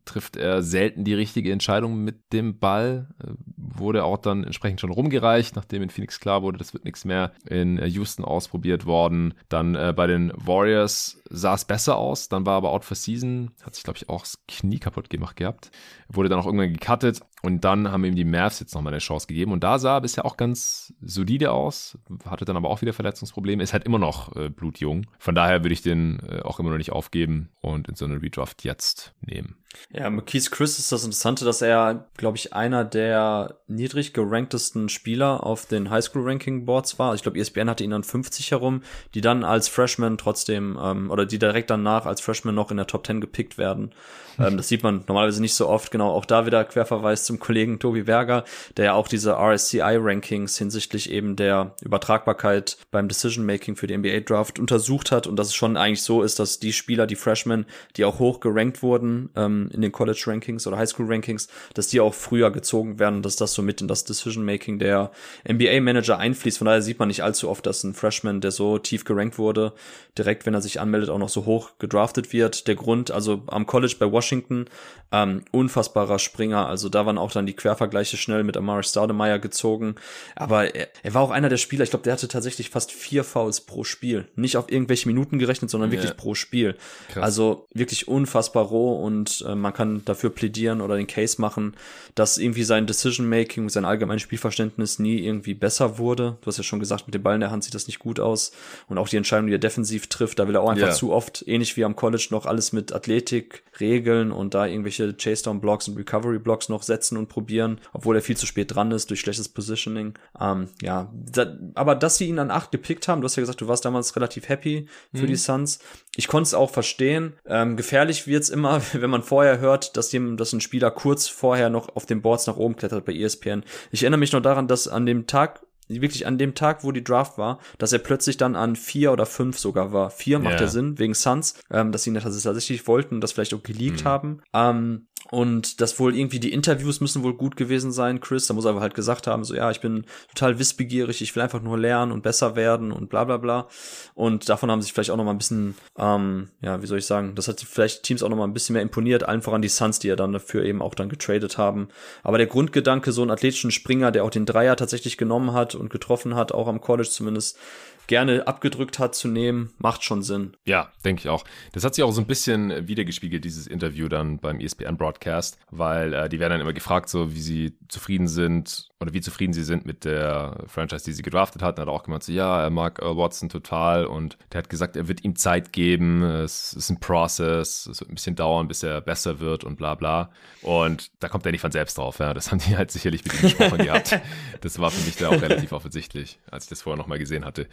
S1: trifft er selten die richtige Entscheidung mit dem Ball. Wurde auch dann entsprechend schon rumgereicht, nachdem in Phoenix klar wurde, das wird nichts mehr. In Houston ausprobiert worden. Dann äh, bei den Warriors sah es besser aus, dann war aber out for season, hat sich glaube ich auch das Knie kaputt gemacht gehabt. Wurde dann auch irgendwann gecuttet und dann haben ihm die Mavs jetzt nochmal eine Chance gegeben und da sah er bisher auch ganz solide aus, hatte dann aber auch wieder Verletzungsprobleme, ist halt immer noch äh, blutjung. Von daher würde ich den äh, auch immer noch nicht aufgeben und in so eine Redraft jetzt nehmen.
S2: Ja, McKees Chris ist das Interessante, dass er, glaube ich, einer der niedrig geranktesten Spieler auf den Highschool-Ranking-Boards war. Ich glaube, ESPN hatte ihn dann 50 herum, die dann als Freshman trotzdem, ähm, oder die direkt danach als Freshman noch in der Top 10 gepickt werden. Ähm, das sieht man normalerweise nicht so oft. Genau, auch da wieder Querverweis zum Kollegen Tobi Berger, der ja auch diese RSCI-Rankings hinsichtlich eben der Übertragbarkeit beim Decision-Making für die NBA-Draft untersucht hat und dass es schon eigentlich so ist, dass die Spieler, die Freshmen, die auch hoch gerankt wurden ähm, in den College-Rankings oder Highschool-Rankings, dass die auch früher gezogen werden, dass das so mit in das Decision-Making der NBA-Manager einfließt. Von daher sieht man nicht allzu oft, dass ein Freshman, der so tief gerankt wurde, direkt, wenn er sich anmeldet, auch noch so hoch gedraftet wird. Der Grund, also am College bei Washington Washington. Ähm, unfassbarer Springer. Also da waren auch dann die Quervergleiche schnell mit Amari Staudemeyer gezogen. Aber er, er war auch einer der Spieler, ich glaube, der hatte tatsächlich fast vier Fouls pro Spiel. Nicht auf irgendwelche Minuten gerechnet, sondern wirklich pro Spiel. Krass. Also wirklich unfassbar roh und äh, man kann dafür plädieren oder den Case machen, dass irgendwie sein Decision-Making, sein allgemeines Spielverständnis nie irgendwie besser wurde. Du hast ja schon gesagt, mit dem Ball in der Hand sieht das nicht gut aus. Und auch die Entscheidung, die er defensiv trifft, da will er auch einfach yeah. zu oft, ähnlich wie am College, noch alles mit Athletik regeln und da irgendwelche Chase-Down-Blocks und Recovery-Blocks noch setzen und probieren, obwohl er viel zu spät dran ist durch schlechtes Positioning. Ähm, ja, da, aber dass sie ihn an acht gepickt haben, du hast ja gesagt, du warst damals relativ happy für mhm. die Suns. Ich konnte es auch verstehen. Ähm, gefährlich wird's immer, wenn man vorher hört, dass, dem, dass ein Spieler kurz vorher noch auf den Boards nach oben klettert bei ESPN. Ich erinnere mich noch daran, dass an dem Tag wirklich an dem Tag, wo die Draft war, dass er plötzlich dann an vier oder fünf sogar war. Vier macht ja yeah. Sinn, wegen Suns, ähm, dass sie das tatsächlich wollten und das vielleicht auch geleakt mhm. haben. Ähm, und das wohl irgendwie die Interviews müssen wohl gut gewesen sein, Chris. Da muss er aber halt gesagt haben, so ja, ich bin total wissbegierig, ich will einfach nur lernen und besser werden und bla bla bla. Und davon haben sich vielleicht auch noch mal ein bisschen, ähm, ja, wie soll ich sagen, das hat vielleicht Teams auch noch mal ein bisschen mehr imponiert, allen voran die Suns, die ja dann dafür eben auch dann getradet haben. Aber der Grundgedanke, so einen athletischen Springer, der auch den Dreier tatsächlich genommen hat und getroffen hat, auch am College zumindest, gerne abgedrückt hat zu nehmen, macht schon Sinn.
S1: Ja, denke ich auch. Das hat sich auch so ein bisschen wiedergespiegelt, dieses Interview dann beim ESPN-Broadcast, weil äh, die werden dann immer gefragt, so wie sie zufrieden sind oder wie zufrieden sie sind mit der Franchise, die sie gedraftet hat. Und hat auch gemeint, so, ja, er mag Earl Watson total und der hat gesagt, er wird ihm Zeit geben, es ist ein Process, es wird ein bisschen dauern, bis er besser wird und bla bla. Und da kommt er nicht von selbst drauf, ja. Das haben die halt sicherlich mit ihm gesprochen gehabt. Das war für mich da auch relativ offensichtlich, als ich das vorher nochmal gesehen hatte.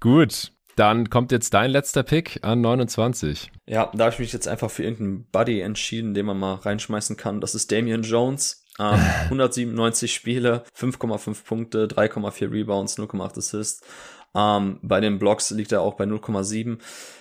S1: Gut, dann kommt jetzt dein letzter Pick an 29.
S2: Ja, da habe ich mich jetzt einfach für irgendeinen Buddy entschieden, den man mal reinschmeißen kann. Das ist Damian Jones. Ähm, 197 Spiele, 5,5 Punkte, 3,4 Rebounds, 0,8 Assists. Ähm, bei den Blocks liegt er auch bei 0,7.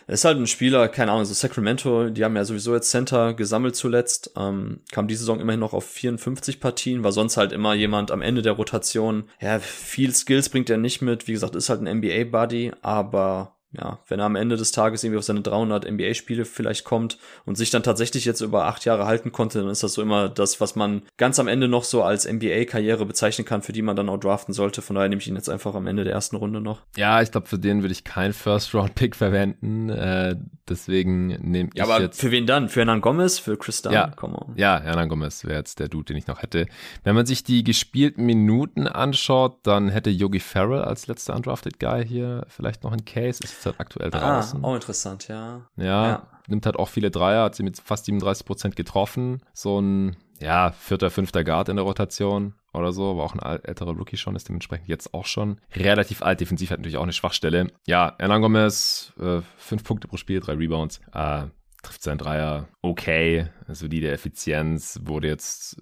S2: Ist halt ein Spieler, keine Ahnung, so Sacramento, die haben ja sowieso jetzt Center gesammelt zuletzt, ähm, kam diese Saison immerhin noch auf 54 Partien, war sonst halt immer jemand am Ende der Rotation. Ja, viel Skills bringt er nicht mit, wie gesagt, ist halt ein NBA-Buddy, aber ja, wenn er am Ende des Tages irgendwie auf seine 300 NBA-Spiele vielleicht kommt und sich dann tatsächlich jetzt über acht Jahre halten konnte, dann ist das so immer das, was man ganz am Ende noch so als NBA-Karriere bezeichnen kann, für die man dann auch draften sollte. Von daher nehme ich ihn jetzt einfach am Ende der ersten Runde noch.
S1: Ja, ich glaube, für den würde ich keinen First-Round-Pick verwenden. Äh, deswegen nehme ich
S2: ja, aber
S1: jetzt.
S2: Für wen dann? Für Hernan Gomez? Für Chris Dunn?
S1: Ja, ja Hernan Gomez wäre jetzt der Dude, den ich noch hätte. Wenn man sich die gespielten Minuten anschaut, dann hätte Yogi Farrell als letzter Undrafted Guy hier vielleicht noch ein Case. Ist jetzt halt aktuell ah, draußen.
S2: Ah, auch interessant, ja.
S1: ja. Ja, nimmt halt auch viele Dreier, hat sie mit fast 37 Prozent getroffen. So ein, ja, vierter, fünfter Guard in der Rotation oder so, war auch ein älterer Rookie schon, ist dementsprechend jetzt auch schon relativ alt. Defensiv hat natürlich auch eine Schwachstelle. Ja, Hernan Gomez, äh, fünf Punkte pro Spiel, drei Rebounds. Äh, trifft sein Dreier okay, solide Effizienz, wurde jetzt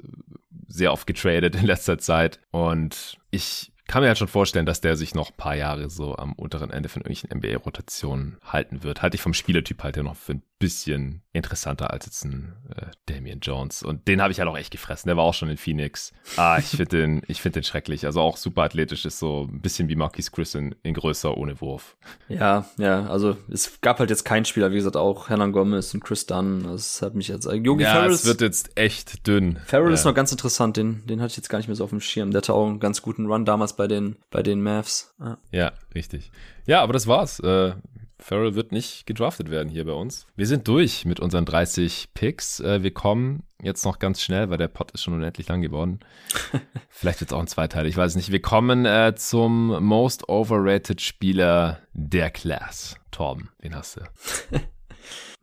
S1: sehr oft getradet in letzter Zeit und ich kann mir halt schon vorstellen, dass der sich noch ein paar Jahre so am unteren Ende von irgendwelchen NBA-Rotationen halten wird. Halte ich vom Spielertyp halt ja noch für ein bisschen interessanter als jetzt ein äh, Damian Jones. Und den habe ich halt auch echt gefressen. Der war auch schon in Phoenix. Ah, ich finde den, ich finde den schrecklich. Also auch super athletisch ist so ein bisschen wie Marquis Chris in, in größer ohne Wurf.
S2: Ja, ja, also es gab halt jetzt keinen Spieler, wie gesagt, auch Hernan Gomez und Chris Dunn. Das hat mich jetzt,
S1: Yogi ja, Farrell es wird jetzt echt dünn.
S2: Farrell
S1: ja.
S2: ist noch ganz interessant. Den, den hatte ich jetzt gar nicht mehr so auf dem Schirm. Der hatte auch einen ganz guten Run damals bei den, bei den Mavs.
S1: Ja, ja richtig. Ja, aber das war's. Äh, Farrell wird nicht gedraftet werden hier bei uns. Wir sind durch mit unseren 30 Picks. Äh, wir kommen jetzt noch ganz schnell, weil der Pot ist schon unendlich lang geworden. Vielleicht wird es auch ein Zweiteil, ich weiß nicht. Wir kommen äh, zum Most Overrated Spieler der Class. Torben, den hast du.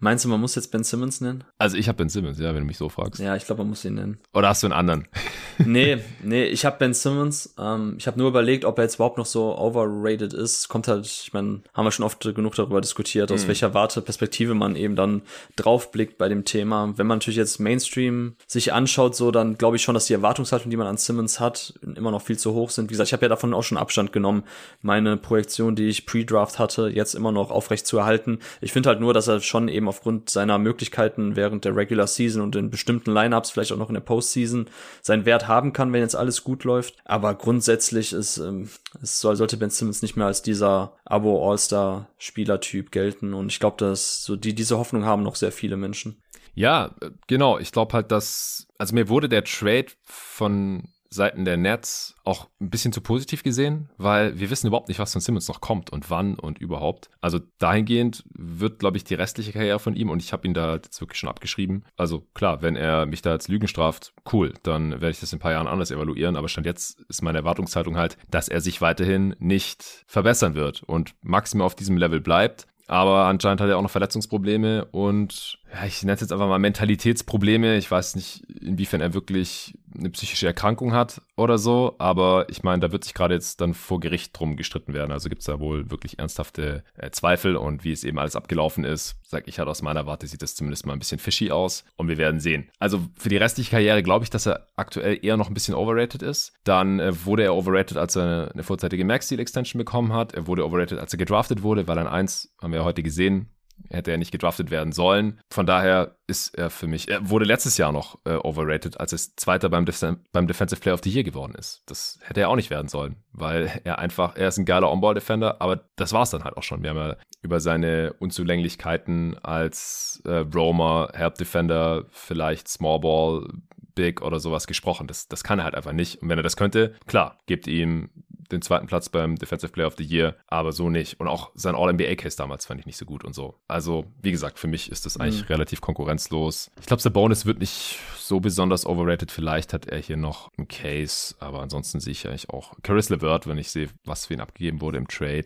S2: Meinst du, man muss jetzt Ben Simmons nennen?
S1: Also ich habe Ben Simmons, ja, wenn du mich so fragst.
S2: Ja, ich glaube, man muss ihn nennen.
S1: Oder hast du einen anderen?
S2: nee, nee, ich habe Ben Simmons. Ähm, ich habe nur überlegt, ob er jetzt überhaupt noch so overrated ist. Kommt halt, ich meine, haben wir schon oft genug darüber diskutiert, aus mhm. welcher Warteperspektive man eben dann draufblickt bei dem Thema. Wenn man natürlich jetzt Mainstream sich anschaut, so dann glaube ich schon, dass die Erwartungshaltung, die man an Simmons hat, immer noch viel zu hoch sind. Wie gesagt, ich habe ja davon auch schon Abstand genommen, meine Projektion, die ich pre-Draft hatte, jetzt immer noch aufrecht zu erhalten. Ich finde halt nur, dass er schon eben aufgrund seiner Möglichkeiten während der Regular Season und in bestimmten Lineups, vielleicht auch noch in der Postseason, seinen Wert haben kann, wenn jetzt alles gut läuft. Aber grundsätzlich ist, ähm, es soll, sollte Ben Simmons nicht mehr als dieser Abo-All-Star-Spielertyp gelten. Und ich glaube, dass so die, diese Hoffnung haben noch sehr viele Menschen.
S1: Ja, genau. Ich glaube halt, dass, also mir wurde der Trade von Seiten der Nets auch ein bisschen zu positiv gesehen, weil wir wissen überhaupt nicht, was von Simmons noch kommt und wann und überhaupt. Also dahingehend wird, glaube ich, die restliche Karriere von ihm und ich habe ihn da jetzt wirklich schon abgeschrieben. Also klar, wenn er mich da als Lügen straft, cool, dann werde ich das in ein paar Jahren anders evaluieren. Aber Stand jetzt ist meine Erwartungshaltung halt, dass er sich weiterhin nicht verbessern wird und maximal auf diesem Level bleibt. Aber anscheinend hat er auch noch Verletzungsprobleme und ja, ich nenne es jetzt einfach mal Mentalitätsprobleme. Ich weiß nicht, inwiefern er wirklich eine psychische Erkrankung hat oder so, aber ich meine, da wird sich gerade jetzt dann vor Gericht drum gestritten werden. Also gibt es da wohl wirklich ernsthafte äh, Zweifel und wie es eben alles abgelaufen ist, sag ich halt aus meiner Warte, sieht das zumindest mal ein bisschen fishy aus und wir werden sehen. Also für die restliche Karriere glaube ich, dass er aktuell eher noch ein bisschen overrated ist. Dann äh, wurde er overrated, als er eine, eine vorzeitige Max-Deal-Extension bekommen hat. Er wurde overrated, als er gedraftet wurde, weil an eins, haben wir ja heute gesehen, hätte er nicht gedraftet werden sollen. Von daher ist er für mich, er wurde letztes Jahr noch äh, overrated, als er Zweiter beim, Def beim Defensive Player of the Year geworden ist. Das hätte er auch nicht werden sollen, weil er einfach, er ist ein geiler On-Ball-Defender, aber das war es dann halt auch schon. Wir haben ja über seine Unzulänglichkeiten als äh, Roamer, Help-Defender, vielleicht Small Ball, Big oder sowas gesprochen. Das, das kann er halt einfach nicht. Und wenn er das könnte, klar, gibt ihm den zweiten Platz beim Defensive Player of the Year, aber so nicht. Und auch sein All-NBA-Case damals fand ich nicht so gut und so. Also, wie gesagt, für mich ist das eigentlich mhm. relativ konkurrenzlos. Ich glaube, Bonus wird nicht so besonders overrated. Vielleicht hat er hier noch einen Case, aber ansonsten sehe ich eigentlich auch Caris LeVert, wenn ich sehe, was für ihn abgegeben wurde im Trade.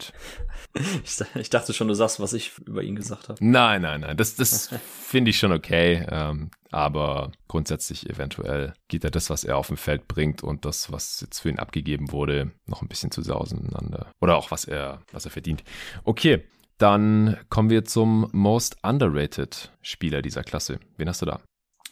S2: Ich, ich dachte schon, du sagst, was ich über ihn gesagt habe.
S1: Nein, nein, nein. Das, das finde ich schon okay. Ähm, aber grundsätzlich eventuell geht er das, was er auf dem Feld bringt und das, was jetzt für ihn abgegeben wurde, noch ein bisschen zu sehr auseinander. Oder auch was er, was er verdient. Okay, dann kommen wir zum Most Underrated Spieler dieser Klasse. Wen hast du da?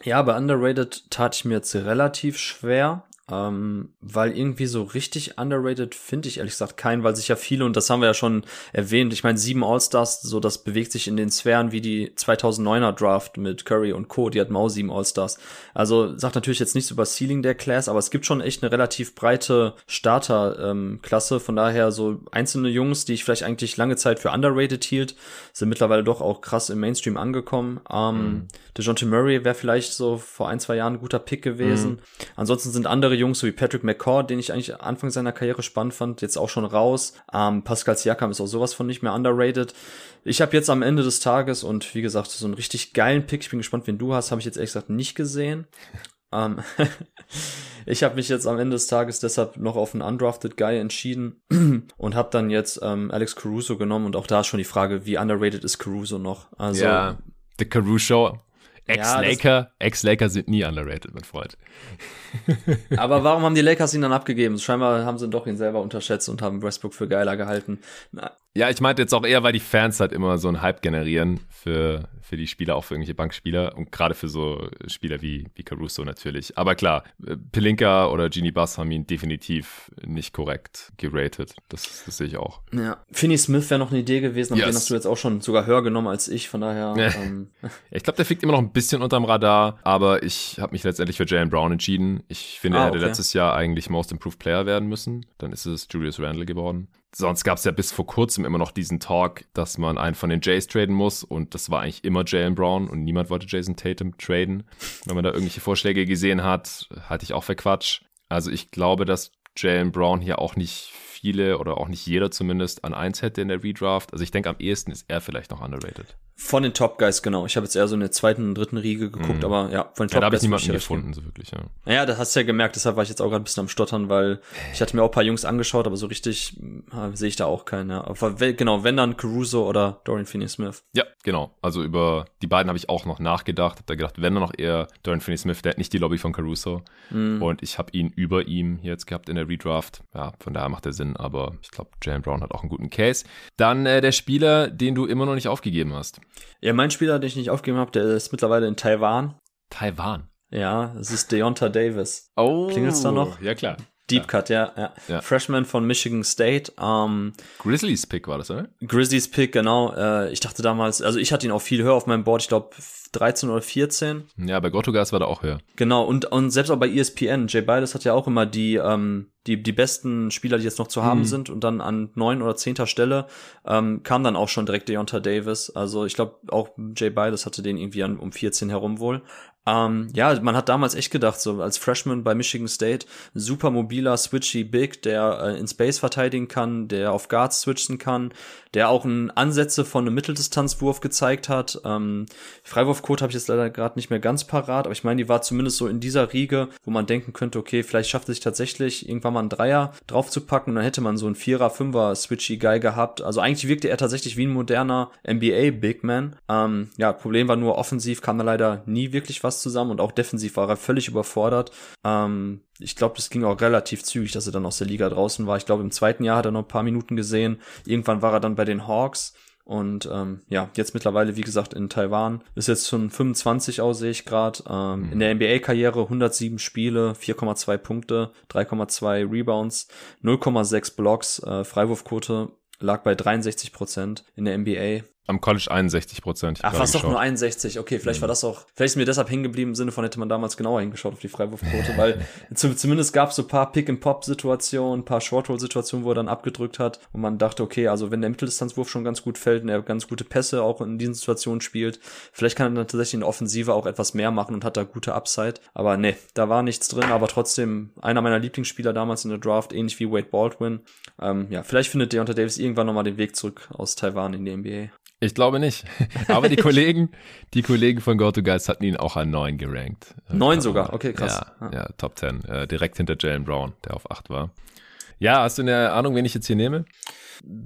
S2: Ja, bei Underrated tat ich mir jetzt relativ schwer. Ähm, weil irgendwie so richtig underrated finde ich ehrlich gesagt keinen, weil sich ja viele, und das haben wir ja schon erwähnt, ich meine, sieben All-Stars, so das bewegt sich in den Sphären wie die 2009er Draft mit Curry und Co., die hatten auch sieben All-Stars. Also sagt natürlich jetzt nichts über Ceiling der Class, aber es gibt schon echt eine relativ breite Starter-Klasse, ähm, von daher so einzelne Jungs, die ich vielleicht eigentlich lange Zeit für underrated hielt, sind mittlerweile doch auch krass im Mainstream angekommen. Ähm, mhm. DeJounte Murray wäre vielleicht so vor ein, zwei Jahren ein guter Pick gewesen. Mhm. Ansonsten sind andere Jungs, so wie Patrick McCord, den ich eigentlich Anfang seiner Karriere spannend fand, jetzt auch schon raus. Ähm, Pascal Siakam ist auch sowas von nicht mehr underrated. Ich habe jetzt am Ende des Tages und wie gesagt, so einen richtig geilen Pick, ich bin gespannt, wen du hast, habe ich jetzt ehrlich gesagt nicht gesehen. Ähm, ich habe mich jetzt am Ende des Tages deshalb noch auf einen undrafted Guy entschieden und habe dann jetzt ähm, Alex Caruso genommen und auch da ist schon die Frage, wie underrated ist Caruso noch?
S1: Also ja, The Caruso Ex-Laker, ja, Ex-Laker sind nie underrated, mein Freund.
S2: Aber warum haben die Lakers ihn dann abgegeben? Scheinbar haben sie doch ihn selber unterschätzt und haben Westbrook für geiler gehalten.
S1: Ja, ich meinte jetzt auch eher, weil die Fans halt immer so einen Hype generieren für, für die Spieler, auch für irgendwelche Bankspieler und gerade für so Spieler wie, wie Caruso natürlich. Aber klar, äh, Pelinka oder Genie Bass haben ihn definitiv nicht korrekt geratet. Das, das sehe ich auch.
S2: Ja, Finney Smith wäre noch eine Idee gewesen, aber yes. den hast du jetzt auch schon sogar höher genommen als ich, von daher. Ähm.
S1: Ich glaube, der fliegt immer noch ein bisschen unterm Radar, aber ich habe mich letztendlich für Jalen Brown entschieden. Ich finde, ah, er hätte okay. letztes Jahr eigentlich Most Improved Player werden müssen. Dann ist es Julius Randle geworden sonst gab es ja bis vor kurzem immer noch diesen Talk, dass man einen von den Jays traden muss und das war eigentlich immer Jalen Brown und niemand wollte Jason Tatum traden. Wenn man da irgendwelche Vorschläge gesehen hat, halte ich auch für Quatsch. Also ich glaube, dass Jalen Brown hier auch nicht viele oder auch nicht jeder zumindest an eins hätte in der Redraft. Also ich denke, am ehesten ist er vielleicht noch underrated.
S2: Von den Top Guys, genau. Ich habe jetzt eher so in der zweiten und dritten Riege geguckt, mhm. aber ja, von den
S1: Top ja, da habe ich niemanden gefunden, so wirklich, ja.
S2: Ja, das hast du ja gemerkt, deshalb war ich jetzt auch gerade ein bisschen am Stottern, weil ich hatte mir auch ein paar Jungs angeschaut, aber so richtig äh, sehe ich da auch keinen, ja. Aber genau, wenn dann Caruso oder Dorian Finney-Smith.
S1: Ja, genau. Also über die beiden habe ich auch noch nachgedacht, habe da gedacht, wenn dann noch eher Dorian Finney-Smith, der hat nicht die Lobby von Caruso mhm. und ich habe ihn über ihm jetzt gehabt in der Redraft. Ja, von daher macht er Sinn, aber ich glaube, Jalen Brown hat auch einen guten Case. Dann äh, der Spieler, den du immer noch nicht aufgegeben hast.
S2: Ja, mein Spieler, den ich nicht aufgegeben habe, der ist mittlerweile in Taiwan.
S1: Taiwan?
S2: Ja, es ist Deonta Davis.
S1: Oh.
S2: Klingelt's da noch?
S1: Ja, klar.
S2: Deep Cut, ja, ja, ja. Freshman von Michigan State. Ähm,
S1: Grizzlies Pick war das, oder?
S2: Grizzlies Pick, genau. Äh, ich dachte damals, also ich hatte ihn auch viel höher auf meinem Board. Ich glaube 13 oder 14.
S1: Ja, bei Gotogas war der auch höher.
S2: Genau, und, und selbst auch bei ESPN, Jay Biles hat ja auch immer die, ähm, die, die besten Spieler, die jetzt noch zu haben mhm. sind und dann an neun oder zehnter Stelle ähm, kam dann auch schon direkt Deonta Davis. Also ich glaube auch Jay Biles hatte den irgendwie an, um 14 herum wohl. Ähm, ja, man hat damals echt gedacht, so als Freshman bei Michigan State, super mobiler, switchy Big, der äh, in Space verteidigen kann, der auf Guards switchen kann, der auch ein Ansätze von einem Mitteldistanzwurf gezeigt hat. Ähm, Freiwurfquote habe ich jetzt leider gerade nicht mehr ganz parat, aber ich meine, die war zumindest so in dieser Riege, wo man denken könnte, okay, vielleicht schafft es sich tatsächlich irgendwann mal einen Dreier draufzupacken und dann hätte man so einen Vierer, Fünfer switchy Guy gehabt. Also eigentlich wirkte er tatsächlich wie ein moderner NBA Big Man. Ähm, ja, Problem war nur offensiv kam da leider nie wirklich was zusammen und auch defensiv war er völlig überfordert. Ähm, ich glaube, das ging auch relativ zügig, dass er dann aus der Liga draußen war. Ich glaube, im zweiten Jahr hat er noch ein paar Minuten gesehen. Irgendwann war er dann bei den Hawks. Und ähm, ja, jetzt mittlerweile, wie gesagt, in Taiwan. Ist jetzt schon 25 aus, sehe ich gerade. Ähm, mhm. In der NBA-Karriere 107 Spiele, 4,2 Punkte, 3,2 Rebounds, 0,6 Blocks, äh, Freiwurfquote lag bei 63 Prozent in der NBA.
S1: Am College 61 Prozent.
S2: Ach, was doch nur 61. Okay, vielleicht mhm. war das auch, vielleicht ist mir deshalb hängen geblieben im Sinne von, hätte man damals genauer hingeschaut auf die Freiwurfquote, weil zu, zumindest gab es so paar Pick-and-Pop-Situationen, paar Short-Roll-Situationen, wo er dann abgedrückt hat und man dachte, okay, also wenn der Mitteldistanzwurf schon ganz gut fällt und er ganz gute Pässe auch in diesen Situationen spielt, vielleicht kann er dann tatsächlich in der Offensive auch etwas mehr machen und hat da gute Upside. Aber nee, da war nichts drin, aber trotzdem einer meiner Lieblingsspieler damals in der Draft, ähnlich wie Wade Baldwin. Ähm, ja, vielleicht findet Deontay Davis irgendwann nochmal den Weg zurück aus Taiwan in die NBA.
S1: Ich glaube nicht. Aber die Kollegen, die Kollegen von GoToGuys hatten ihn auch an neun gerankt.
S2: Neun sogar, okay, krass.
S1: Ja, ja Top 10. Äh, direkt hinter Jalen Brown, der auf acht war. Ja, hast du eine Ahnung, wen ich jetzt hier nehme?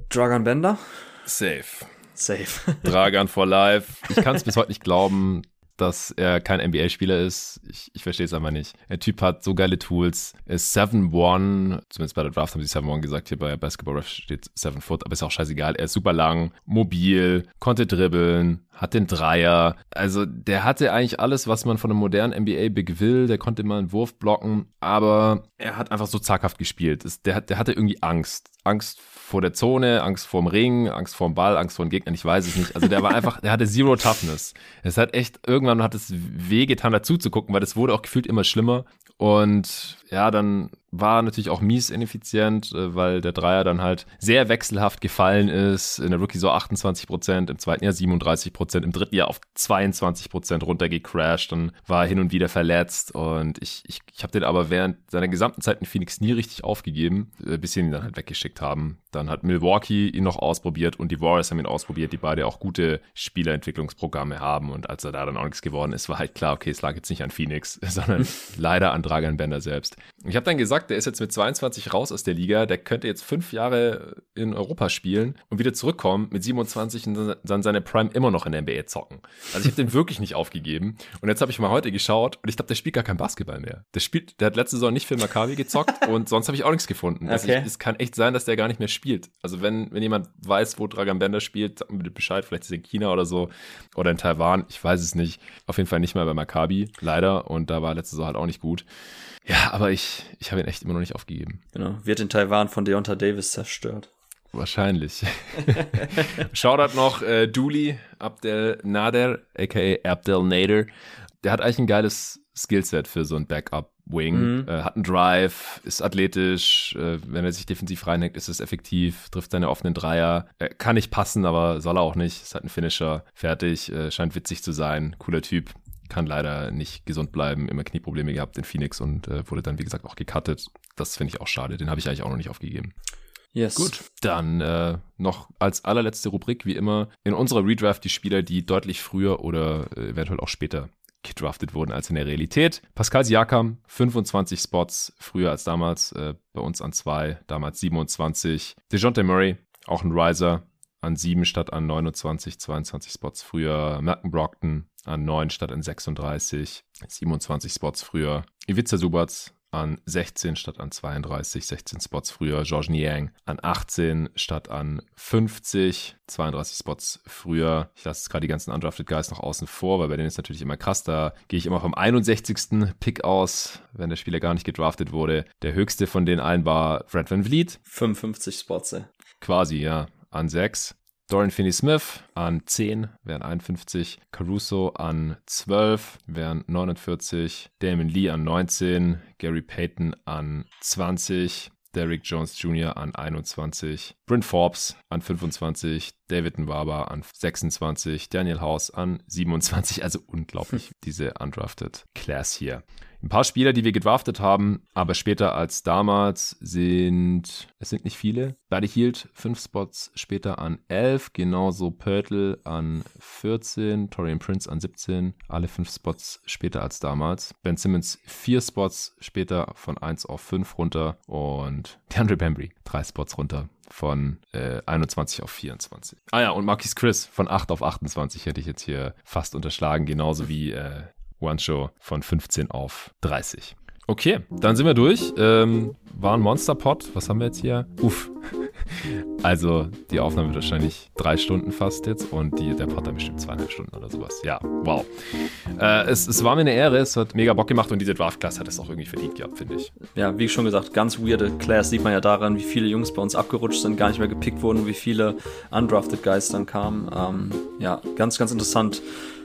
S2: Dragon Bender?
S1: Safe.
S2: Safe.
S1: Dragan for Life. Ich kann es bis heute nicht glauben, dass er kein NBA-Spieler ist. Ich, ich verstehe es einfach nicht. Der Typ hat so geile Tools. Ist 7-1, zumindest bei der Draft haben sie 7-1 gesagt, hier bei Basketball Ref steht 7 Foot, aber ist auch scheißegal. Er ist super lang, mobil, konnte dribbeln, hat den Dreier. Also der hatte eigentlich alles, was man von einem modernen NBA-Big will. Der konnte immer einen Wurf blocken, aber er hat einfach so zaghaft gespielt. Der, der hatte irgendwie Angst. Angst vor der Zone, Angst vorm Ring, Angst vorm Ball, Angst vor den Gegnern, ich weiß es nicht. Also der war einfach, der hatte zero Toughness. Es hat echt, irgendwann hat es wehgetan, dazu zu gucken, weil das wurde auch gefühlt immer schlimmer. Und ja, dann war natürlich auch mies ineffizient, äh, weil der Dreier dann halt sehr wechselhaft gefallen ist. In der Rookie so 28 Prozent, im zweiten Jahr 37 Prozent, im dritten Jahr auf 22 Prozent runtergecrashed. Dann war hin und wieder verletzt und ich, ich, ich habe den aber während seiner gesamten Zeit in Phoenix nie richtig aufgegeben, äh, bis sie ihn dann halt weggeschickt haben. Dann hat Milwaukee ihn noch ausprobiert und die Warriors haben ihn ausprobiert, die beide auch gute Spielerentwicklungsprogramme haben. Und als er da dann auch nichts geworden ist, war halt klar, okay, es lag jetzt nicht an Phoenix, sondern leider an Dragan Bender selbst. Ich habe dann gesagt, der ist jetzt mit 22 raus aus der Liga, der könnte jetzt fünf Jahre in Europa spielen und wieder zurückkommen mit 27 und dann seine Prime immer noch in der NBA zocken. Also ich habe den wirklich nicht aufgegeben. Und jetzt habe ich mal heute geschaut und ich glaube, der spielt gar kein Basketball mehr. Der spielt, der hat letzte Saison nicht für Maccabi gezockt und sonst habe ich auch nichts gefunden. Also okay. ich, es kann echt sein, dass der gar nicht mehr spielt. Also wenn, wenn jemand weiß, wo Dragan Bender spielt, sagt mir bitte Bescheid, vielleicht ist er in China oder so oder in Taiwan, ich weiß es nicht. Auf jeden Fall nicht mehr bei Maccabi, leider. Und da war letzte Saison halt auch nicht gut. Ja, aber ich, ich habe ihn echt immer noch nicht aufgegeben.
S2: Genau, wird in Taiwan von Deonta Davis zerstört.
S1: Wahrscheinlich. Shoutout noch äh, Dooley Abdel Nader, aka Abdel Nader. Der hat eigentlich ein geiles Skillset für so ein Backup-Wing. Mhm. Äh, hat einen Drive, ist athletisch, äh, wenn er sich defensiv reinhängt, ist es effektiv, trifft seine offenen Dreier. Äh, kann nicht passen, aber soll er auch nicht. Ist halt ein Finisher, fertig, äh, scheint witzig zu sein, cooler Typ kann leider nicht gesund bleiben, immer Knieprobleme gehabt in Phoenix und äh, wurde dann, wie gesagt, auch gecuttet. Das finde ich auch schade. Den habe ich eigentlich auch noch nicht aufgegeben. Yes. Gut, dann äh, noch als allerletzte Rubrik, wie immer, in unserer Redraft die Spieler, die deutlich früher oder äh, eventuell auch später gedraftet wurden als in der Realität. Pascal Siakam, 25 Spots, früher als damals, äh, bei uns an zwei, damals 27. DeJounte Murray, auch ein Riser, an sieben statt an 29, 22 Spots früher. Malcolm Brockton an 9 statt an 36, 27 Spots früher. Ivica Subac an 16 statt an 32, 16 Spots früher. George Niang an 18 statt an 50, 32 Spots früher. Ich lasse gerade die ganzen Undrafted Guys noch außen vor, weil bei denen ist natürlich immer krass. Da gehe ich immer vom 61. Pick aus, wenn der Spieler gar nicht gedraftet wurde. Der höchste von den allen war Fred Van Vliet.
S2: 55 Spots.
S1: Quasi, ja an 6. Dorian Finney-Smith an 10 wären 51, Caruso an 12 wären 49, Damon Lee an 19, Gary Payton an 20, Derrick Jones Jr. an 21, Brent Forbes an 25, David Nwaba an 26, Daniel House an 27, also unglaublich, diese undrafted Class hier. Ein paar Spieler, die wir gedraftet haben, aber später als damals sind, es sind nicht viele. Buddy Hield fünf Spots später an 11, genauso Pörtl an 14, Torian Prince an 17, alle fünf Spots später als damals. Ben Simmons vier Spots später von 1 auf 5 runter und DeAndre Bembry drei Spots runter von äh, 21 auf 24. Ah ja, und Marquis Chris von 8 auf 28 hätte ich jetzt hier fast unterschlagen, genauso wie äh, One-Show von 15 auf 30. Okay, dann sind wir durch. Ähm, war ein Monster-Pod. Was haben wir jetzt hier? Uff. Also, die Aufnahme wird wahrscheinlich drei Stunden fast jetzt und die, der Pod dann bestimmt zweieinhalb Stunden oder sowas. Ja, wow. Äh, es, es war mir eine Ehre, es hat mega Bock gemacht und diese Draft-Class hat es auch irgendwie verdient gehabt, finde ich.
S2: Ja, wie schon gesagt, ganz weirde Class sieht man ja daran, wie viele Jungs bei uns abgerutscht sind, gar nicht mehr gepickt wurden, wie viele undrafted Guys dann kamen. Ähm, ja, ganz, ganz interessant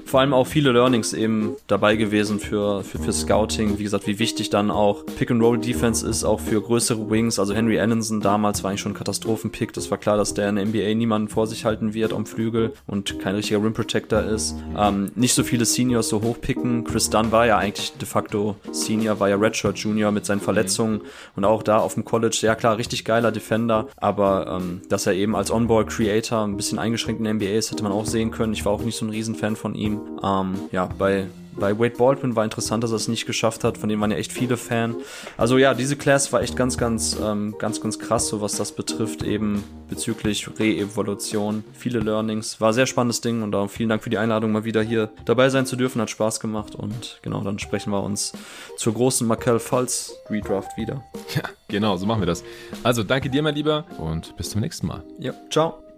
S2: vor allem auch viele Learnings eben dabei gewesen für, für, für Scouting. Wie gesagt, wie wichtig dann auch Pick-and-Roll-Defense ist, auch für größere Wings. Also Henry Annenson damals war eigentlich schon ein Katastrophenpick. Das war klar, dass der in der NBA niemanden vor sich halten wird am Flügel und kein richtiger Rim Protector ist. Ähm, nicht so viele Seniors so hochpicken. Chris Dunn war ja eigentlich de facto Senior, war ja Redshirt Junior mit seinen Verletzungen und auch da auf dem College, ja klar, richtig geiler Defender, aber ähm, dass er eben als On-Ball-Creator ein bisschen eingeschränkt in der NBA ist, hätte man auch sehen können. Ich war auch nicht so ein Riesenfan von ihm. Ähm, ja, bei, bei Wade Baldwin war interessant, dass er es nicht geschafft hat. Von dem waren ja echt viele Fan. Also ja, diese Class war echt ganz, ganz, ähm, ganz, ganz krass, so was das betrifft, eben bezüglich Re-Evolution. Viele Learnings. War ein sehr spannendes Ding und auch vielen Dank für die Einladung, mal wieder hier dabei sein zu dürfen. Hat Spaß gemacht und genau, dann sprechen wir uns zur großen Markel Falls Redraft wieder.
S1: Ja, genau, so machen wir das. Also danke dir, mein Lieber, und bis zum nächsten Mal.
S2: Ja, ciao.